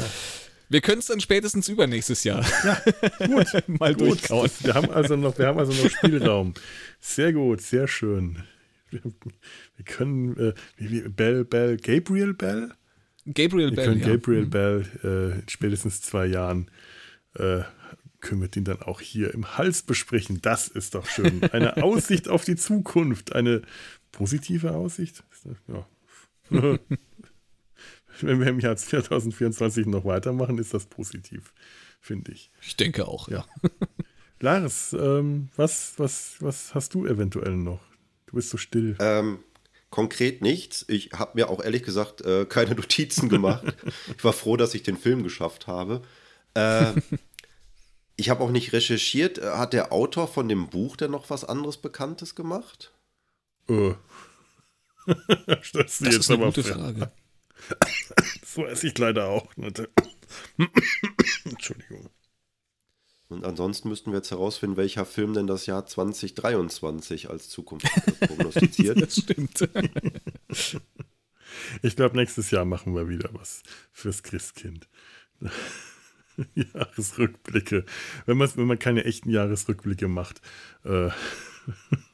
S3: Wir können es dann spätestens übernächstes Jahr
S1: ja, gut, mal gut. durchkauen. Wir haben, also noch, wir haben also noch Spielraum. Sehr gut, sehr schön. Wir, wir können äh, wie, Bell, Bell, Gabriel Bell?
S3: Gabriel
S1: wir
S3: Bell.
S1: Wir können Gabriel ja. Mhm. Bell äh, in spätestens zwei Jahren äh, können wir den dann auch hier im Hals besprechen. Das ist doch schön. Eine Aussicht auf die Zukunft. Eine positive Aussicht. Ja. Wenn wir im Jahr 2024 noch weitermachen, ist das positiv, finde ich.
S3: Ich denke auch, ja.
S1: Lars, ähm, was, was, was hast du eventuell noch? Du bist so still.
S2: Ähm, konkret nichts. Ich habe mir auch ehrlich gesagt äh, keine Notizen gemacht. ich war froh, dass ich den Film geschafft habe. Äh, ich habe auch nicht recherchiert. Äh, hat der Autor von dem Buch denn noch was anderes Bekanntes gemacht?
S1: Oh. das,
S3: das ist eine gute Frage.
S1: so esse ich leider auch. Entschuldigung.
S2: Und ansonsten müssten wir jetzt herausfinden, welcher Film denn das Jahr 2023 als Zukunft prognostiziert.
S3: das stimmt.
S1: Ich glaube, nächstes Jahr machen wir wieder was fürs Christkind. Jahresrückblicke. Wenn man, wenn man keine echten Jahresrückblicke macht. Äh.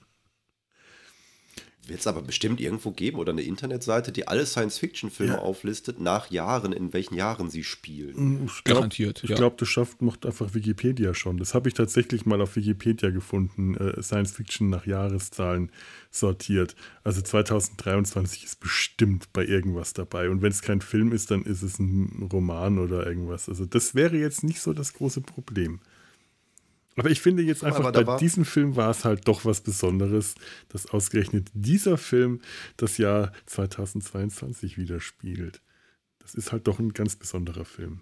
S2: Wird es aber bestimmt irgendwo geben oder eine Internetseite, die alle Science-Fiction-Filme ja. auflistet, nach Jahren, in welchen Jahren sie spielen.
S1: Mm, ich glaub, Garantiert. Ich ja. glaube, das schafft, macht einfach Wikipedia schon. Das habe ich tatsächlich mal auf Wikipedia gefunden. Äh, Science-Fiction nach Jahreszahlen sortiert. Also 2023 ist bestimmt bei irgendwas dabei. Und wenn es kein Film ist, dann ist es ein Roman oder irgendwas. Also das wäre jetzt nicht so das große Problem. Aber ich finde jetzt einfach, bei diesem Film war es halt doch was Besonderes, dass ausgerechnet dieser Film das Jahr 2022 widerspiegelt. Das ist halt doch ein ganz besonderer Film.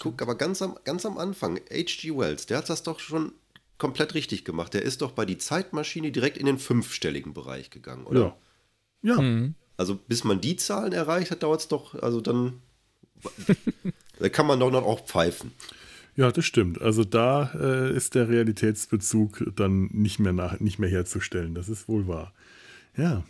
S2: Guck, aber ganz am, ganz am Anfang, H.G. Wells, der hat das doch schon komplett richtig gemacht. Der ist doch bei die Zeitmaschine direkt in den fünfstelligen Bereich gegangen, oder?
S1: Ja. Ja. Mhm.
S2: Also bis man die Zahlen erreicht hat, dauert es doch, also dann, da kann man doch noch auch pfeifen.
S1: Ja, das stimmt. Also da äh, ist der Realitätsbezug dann nicht mehr, nach, nicht mehr herzustellen. Das ist wohl wahr. Ja.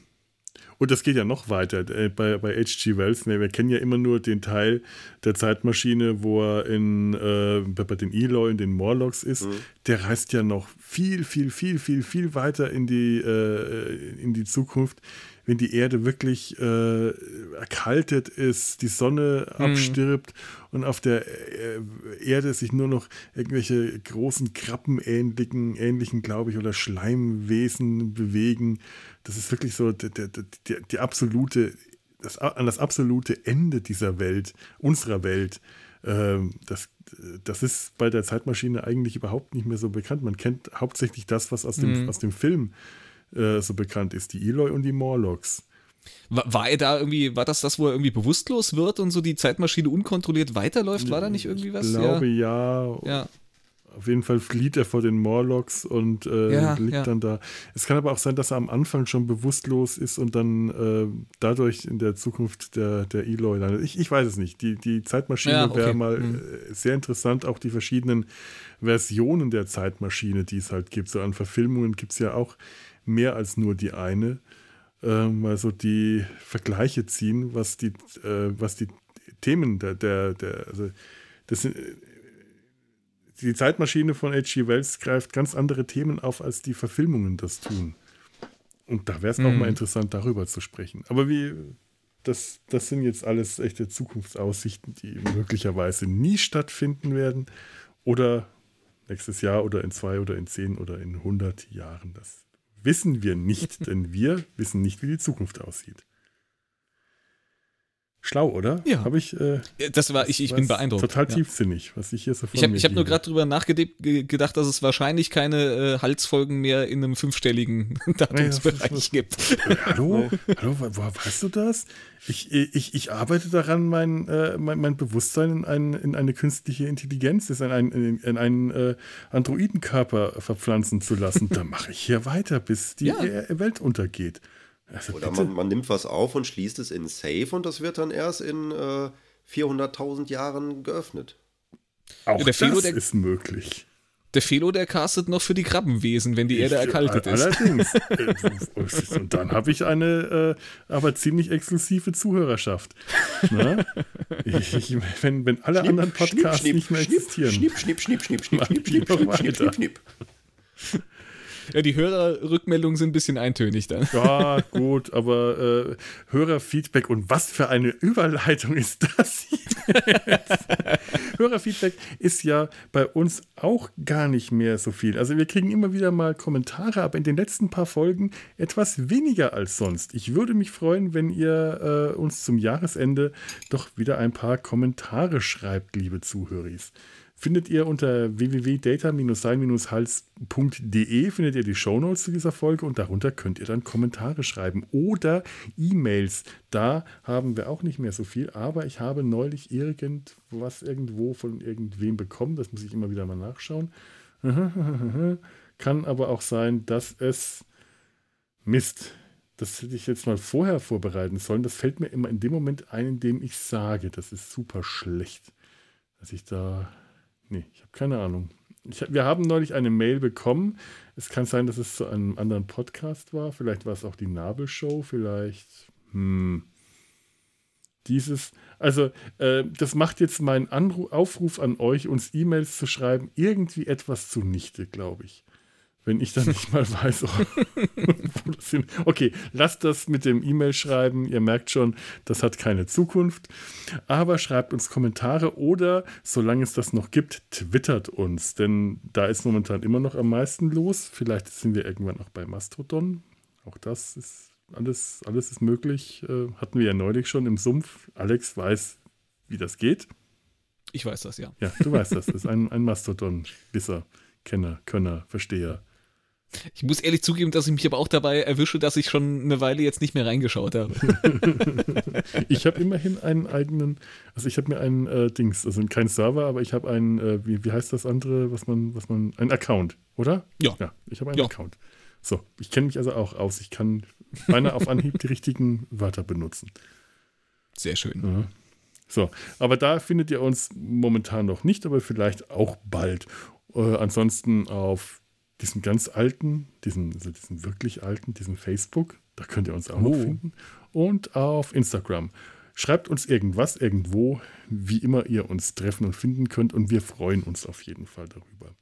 S1: Und das geht ja noch weiter. Äh, bei, bei H.G. Wells, ne, wir kennen ja immer nur den Teil der Zeitmaschine, wo er in, äh, bei den Eloy, in den Morlocks ist. Mhm. Der reist ja noch viel, viel, viel, viel, viel weiter in die, äh, in die Zukunft wenn die Erde wirklich äh, erkaltet ist, die Sonne mhm. abstirbt und auf der äh, Erde sich nur noch irgendwelche großen Krabbenähnlichen, ähnlichen, glaube ich, oder Schleimwesen bewegen. Das ist wirklich so die, die, die, die absolute, das, an das absolute Ende dieser Welt, unserer Welt. Ähm, das, das ist bei der Zeitmaschine eigentlich überhaupt nicht mehr so bekannt. Man kennt hauptsächlich das, was aus dem, mhm. aus dem Film äh, äh, so bekannt ist, die Eloy und die Morlocks.
S3: War, war, er da irgendwie, war das das, wo er irgendwie bewusstlos wird und so die Zeitmaschine unkontrolliert weiterläuft? War da nicht irgendwie was?
S1: Ich glaube ja. ja. ja. Auf jeden Fall flieht er vor den Morlocks und äh, ja, liegt dann da. Es kann aber auch sein, dass er am Anfang schon bewusstlos ist und dann äh, dadurch in der Zukunft der, der Eloy landet. Ich, ich weiß es nicht. Die, die Zeitmaschine okay. wäre mal mhm. sehr interessant, auch die verschiedenen Versionen der Zeitmaschine, die es halt gibt. So an Verfilmungen gibt es ja auch mehr als nur die eine, ähm, also die Vergleiche ziehen, was die, äh, was die Themen der, der, der also das sind, die Zeitmaschine von H.G. Wells greift ganz andere Themen auf, als die Verfilmungen das tun. Und da wäre es mhm. auch mal interessant, darüber zu sprechen. Aber wie, das, das sind jetzt alles echte Zukunftsaussichten, die möglicherweise nie stattfinden werden. Oder nächstes Jahr oder in zwei oder in zehn oder in hundert Jahren. Das wissen wir nicht, denn wir wissen nicht, wie die Zukunft aussieht. Schlau, oder?
S3: Ja.
S1: Habe ich. Äh,
S3: das war, ich, ich bin beeindruckt.
S1: Total tiefsinnig, was ich hier so
S3: von Ich habe hab nur gerade drüber nachgedacht, dass es wahrscheinlich keine äh, Halsfolgen mehr in einem fünfstelligen Datumsbereich nee, gibt.
S1: Äh, hallo? hallo, woher weißt du das? Ich, ich, ich arbeite daran, mein, äh, mein, mein, Bewusstsein in, ein, in eine künstliche Intelligenz, in, ein, in, in einen äh, Androidenkörper verpflanzen zu lassen. da mache ich hier weiter, bis die ja. Welt untergeht.
S2: Also Oder man, man, nimmt was auf und schließt es in Safe und das wird dann erst in äh, 400.000 Jahren geöffnet.
S1: Auch der das der, ist möglich.
S3: Der Felo, der castet noch für die Krabbenwesen, wenn die ich, Erde erkaltet
S1: ist. Allerdings. Äh, und dann habe ich eine äh, aber ziemlich exklusive Zuhörerschaft. Ne? Ich, ich, wenn, wenn alle schnipp, anderen Podcasts schnipp, nicht mehr existieren.
S2: Schnipp, schnipp, schnipp, schnipp, schnipp, schnipp, schnipp, schnipp, schnipp, schnipp, schnipp.
S3: Ja, die Hörerrückmeldungen sind ein bisschen eintönig dann.
S1: Ja, gut, aber äh, Hörerfeedback und was für eine Überleitung ist das hier? Hörerfeedback ist ja bei uns auch gar nicht mehr so viel. Also wir kriegen immer wieder mal Kommentare, aber in den letzten paar Folgen etwas weniger als sonst. Ich würde mich freuen, wenn ihr äh, uns zum Jahresende doch wieder ein paar Kommentare schreibt, liebe Zuhörer findet ihr unter www.data-sein-hals.de findet ihr die Shownotes zu dieser Folge und darunter könnt ihr dann Kommentare schreiben oder E-Mails. Da haben wir auch nicht mehr so viel, aber ich habe neulich irgendwas irgendwo von irgendwem bekommen. Das muss ich immer wieder mal nachschauen. Kann aber auch sein, dass es Mist. Das hätte ich jetzt mal vorher vorbereiten sollen. Das fällt mir immer in dem Moment ein, in dem ich sage. Das ist super schlecht, dass ich da Nee, ich habe keine Ahnung. Ich, wir haben neulich eine Mail bekommen. Es kann sein, dass es zu einem anderen Podcast war. Vielleicht war es auch die Nabelshow. Vielleicht. Hm, dieses. Also, äh, das macht jetzt meinen Aufruf an euch, uns E-Mails zu schreiben, irgendwie etwas zunichte, glaube ich wenn ich dann nicht mal weiß, wo das hin. Okay, lasst das mit dem E-Mail schreiben. Ihr merkt schon, das hat keine Zukunft. Aber schreibt uns Kommentare oder, solange es das noch gibt, twittert uns. Denn da ist momentan immer noch am meisten los. Vielleicht sind wir irgendwann auch bei Mastodon. Auch das ist alles, alles ist möglich. Äh, hatten wir ja neulich schon im Sumpf. Alex weiß, wie das geht.
S3: Ich weiß das, ja.
S1: Ja, du weißt das. Das ist ein, ein Mastodon-Wisser. Kenner, Könner, Versteher.
S3: Ich muss ehrlich zugeben, dass ich mich aber auch dabei erwische, dass ich schon eine Weile jetzt nicht mehr reingeschaut habe.
S1: ich habe immerhin einen eigenen, also ich habe mir einen äh, Dings, also kein Server, aber ich habe einen, äh, wie, wie heißt das andere, was man, was man, ein Account, oder?
S3: Ja.
S1: Ja, ich habe einen ja. Account. So, ich kenne mich also auch aus. Ich kann beinahe auf Anhieb die richtigen Wörter benutzen.
S3: Sehr schön.
S1: Ja. So, aber da findet ihr uns momentan noch nicht, aber vielleicht auch bald. Äh, ansonsten auf diesen ganz alten, diesen, also diesen wirklich alten, diesen Facebook, da könnt ihr uns auch oh. noch finden. Und auf Instagram. Schreibt uns irgendwas, irgendwo, wie immer ihr uns treffen und finden könnt. Und wir freuen uns auf jeden Fall darüber.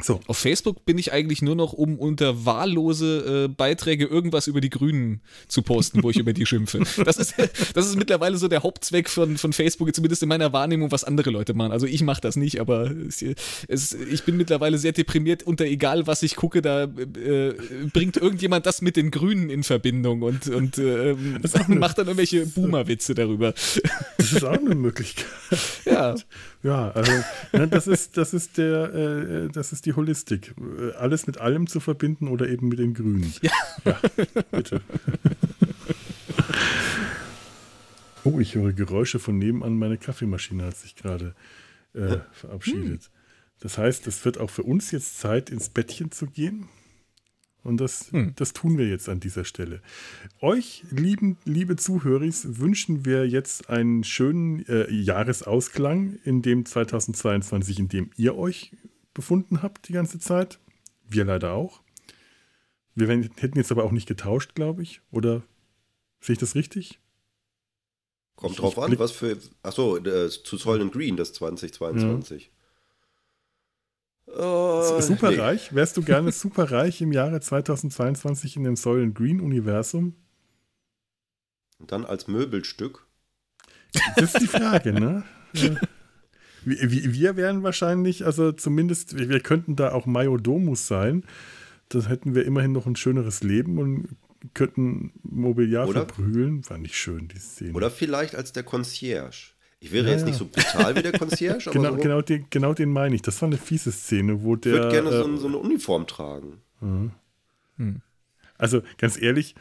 S3: So. Auf Facebook bin ich eigentlich nur noch, um unter wahllose äh, Beiträge irgendwas über die Grünen zu posten, wo ich über die schimpfe. Das ist, das ist mittlerweile so der Hauptzweck von, von Facebook, zumindest in meiner Wahrnehmung, was andere Leute machen. Also ich mache das nicht, aber es, es, ich bin mittlerweile sehr deprimiert unter egal, was ich gucke, da äh, bringt irgendjemand das mit den Grünen in Verbindung und, und äh, macht dann irgendwelche Boomer-Witze darüber.
S1: Das ist auch eine Möglichkeit.
S3: Ja.
S1: Ja, also ne, das ist, das ist der, äh, das ist die Holistik. Alles mit allem zu verbinden oder eben mit den Grünen.
S3: Ja. ja
S1: bitte. Oh, ich höre Geräusche von nebenan. Meine Kaffeemaschine hat sich gerade äh, verabschiedet. Das heißt, es wird auch für uns jetzt Zeit, ins Bettchen zu gehen. Und das, hm. das tun wir jetzt an dieser Stelle. Euch, lieben, liebe Zuhörer, wünschen wir jetzt einen schönen äh, Jahresausklang in dem 2022, in dem ihr euch befunden habt die ganze Zeit. Wir leider auch. Wir hätten jetzt aber auch nicht getauscht, glaube ich. Oder sehe ich das richtig?
S2: Kommt ich, drauf ich an, was für. Achso, äh, zu Soylent Green, das 2022. Ja.
S1: Oh, superreich? Nee. Wärst du gerne superreich im Jahre 2022 in dem Soylent Green Universum?
S2: Und dann als Möbelstück?
S1: Das ist die Frage, ne? Wir wären wahrscheinlich, also zumindest, wir könnten da auch Majodomus sein. Das hätten wir immerhin noch ein schöneres Leben und könnten Mobiliar Oder? verprügeln. War nicht schön, die Szene.
S2: Oder vielleicht als der Concierge. Ich wäre ja, jetzt ja. nicht so brutal wie der Concierge,
S1: genau, so genau, den, genau den meine ich. Das war eine fiese Szene, wo der.
S2: Ich würde gerne äh, so, so, eine Uniform tragen.
S1: Mhm. Hm. Also, ganz ehrlich,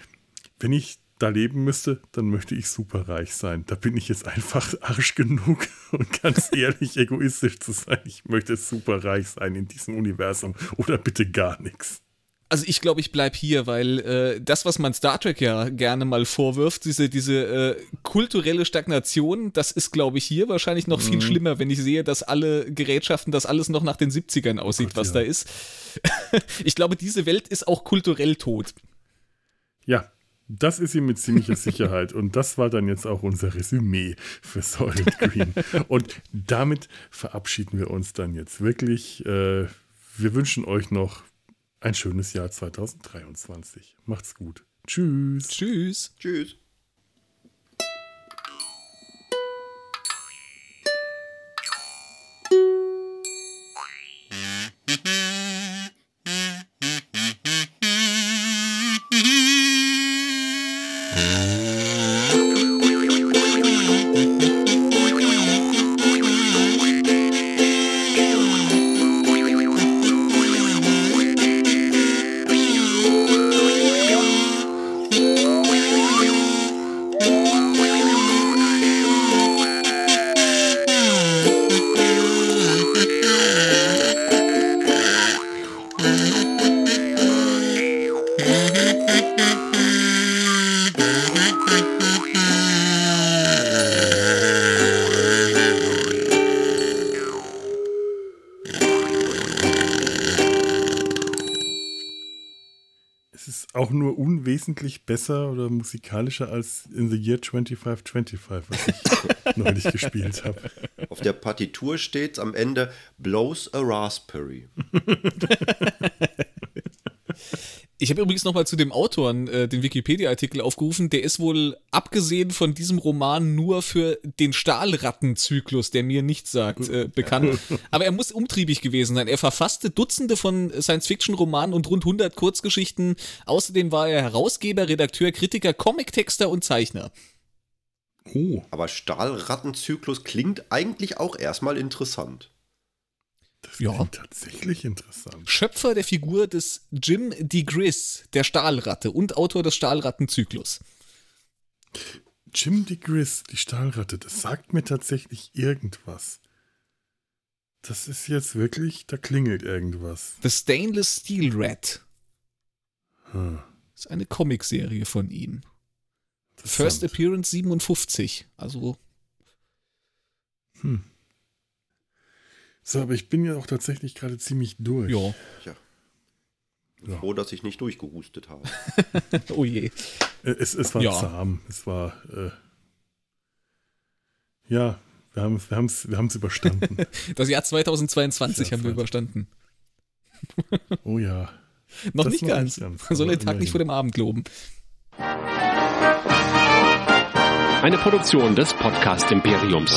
S1: wenn ich da leben müsste, dann möchte ich super reich sein. Da bin ich jetzt einfach arsch genug und ganz ehrlich egoistisch zu sein. Ich möchte super reich sein in diesem Universum oder bitte gar nichts.
S3: Also ich glaube, ich bleibe hier, weil äh, das, was man Star Trek ja gerne mal vorwirft, diese, diese äh, kulturelle Stagnation, das ist, glaube ich, hier wahrscheinlich noch mhm. viel schlimmer, wenn ich sehe, dass alle Gerätschaften, dass alles noch nach den 70ern aussieht, Gott, was ja. da ist. ich glaube, diese Welt ist auch kulturell tot.
S1: Ja, das ist sie mit ziemlicher Sicherheit. Und das war dann jetzt auch unser Resümee für Solid Green. Und damit verabschieden wir uns dann jetzt wirklich. Äh, wir wünschen euch noch ein schönes Jahr 2023. Macht's gut. Tschüss.
S3: Tschüss.
S2: Tschüss.
S1: Wesentlich besser oder musikalischer als in the Year 2525, was ich neulich gespielt habe.
S2: Auf der Partitur steht am Ende Blows a Raspberry.
S3: Ich habe übrigens nochmal zu dem Autoren äh, den Wikipedia-Artikel aufgerufen. Der ist wohl abgesehen von diesem Roman nur für den Stahlrattenzyklus, der mir nichts sagt, äh, bekannt. Aber er muss umtriebig gewesen sein. Er verfasste Dutzende von Science-Fiction-Romanen und rund 100 Kurzgeschichten. Außerdem war er Herausgeber, Redakteur, Kritiker, Comic-Texter und Zeichner.
S2: Oh. Aber Stahlrattenzyklus klingt eigentlich auch erstmal interessant.
S1: Das ja. klingt tatsächlich interessant.
S3: Schöpfer der Figur des Jim DeGris, der Stahlratte und Autor des Stahlrattenzyklus.
S1: Jim DeGris, die Stahlratte, das sagt mir tatsächlich irgendwas. Das ist jetzt wirklich, da klingelt irgendwas.
S3: The Stainless Steel Rat. Hm. Das ist eine Comicserie von ihm. First Appearance 57. Also.
S1: Hm. So, aber ich bin ja auch tatsächlich gerade ziemlich durch.
S3: Ja.
S2: ja. ja. Froh, dass ich nicht durchgehustet habe.
S3: oh je.
S1: Äh, es, es war ja. zahm. Es war. Äh, ja, wir haben es wir haben's, wir haben's überstanden.
S3: Das Jahr 2022 haben wir überstanden.
S1: oh ja.
S3: Noch nicht ganz. nicht ganz. Soll den Tag nicht vor dem Abend loben.
S4: Eine Produktion des Podcast Imperiums.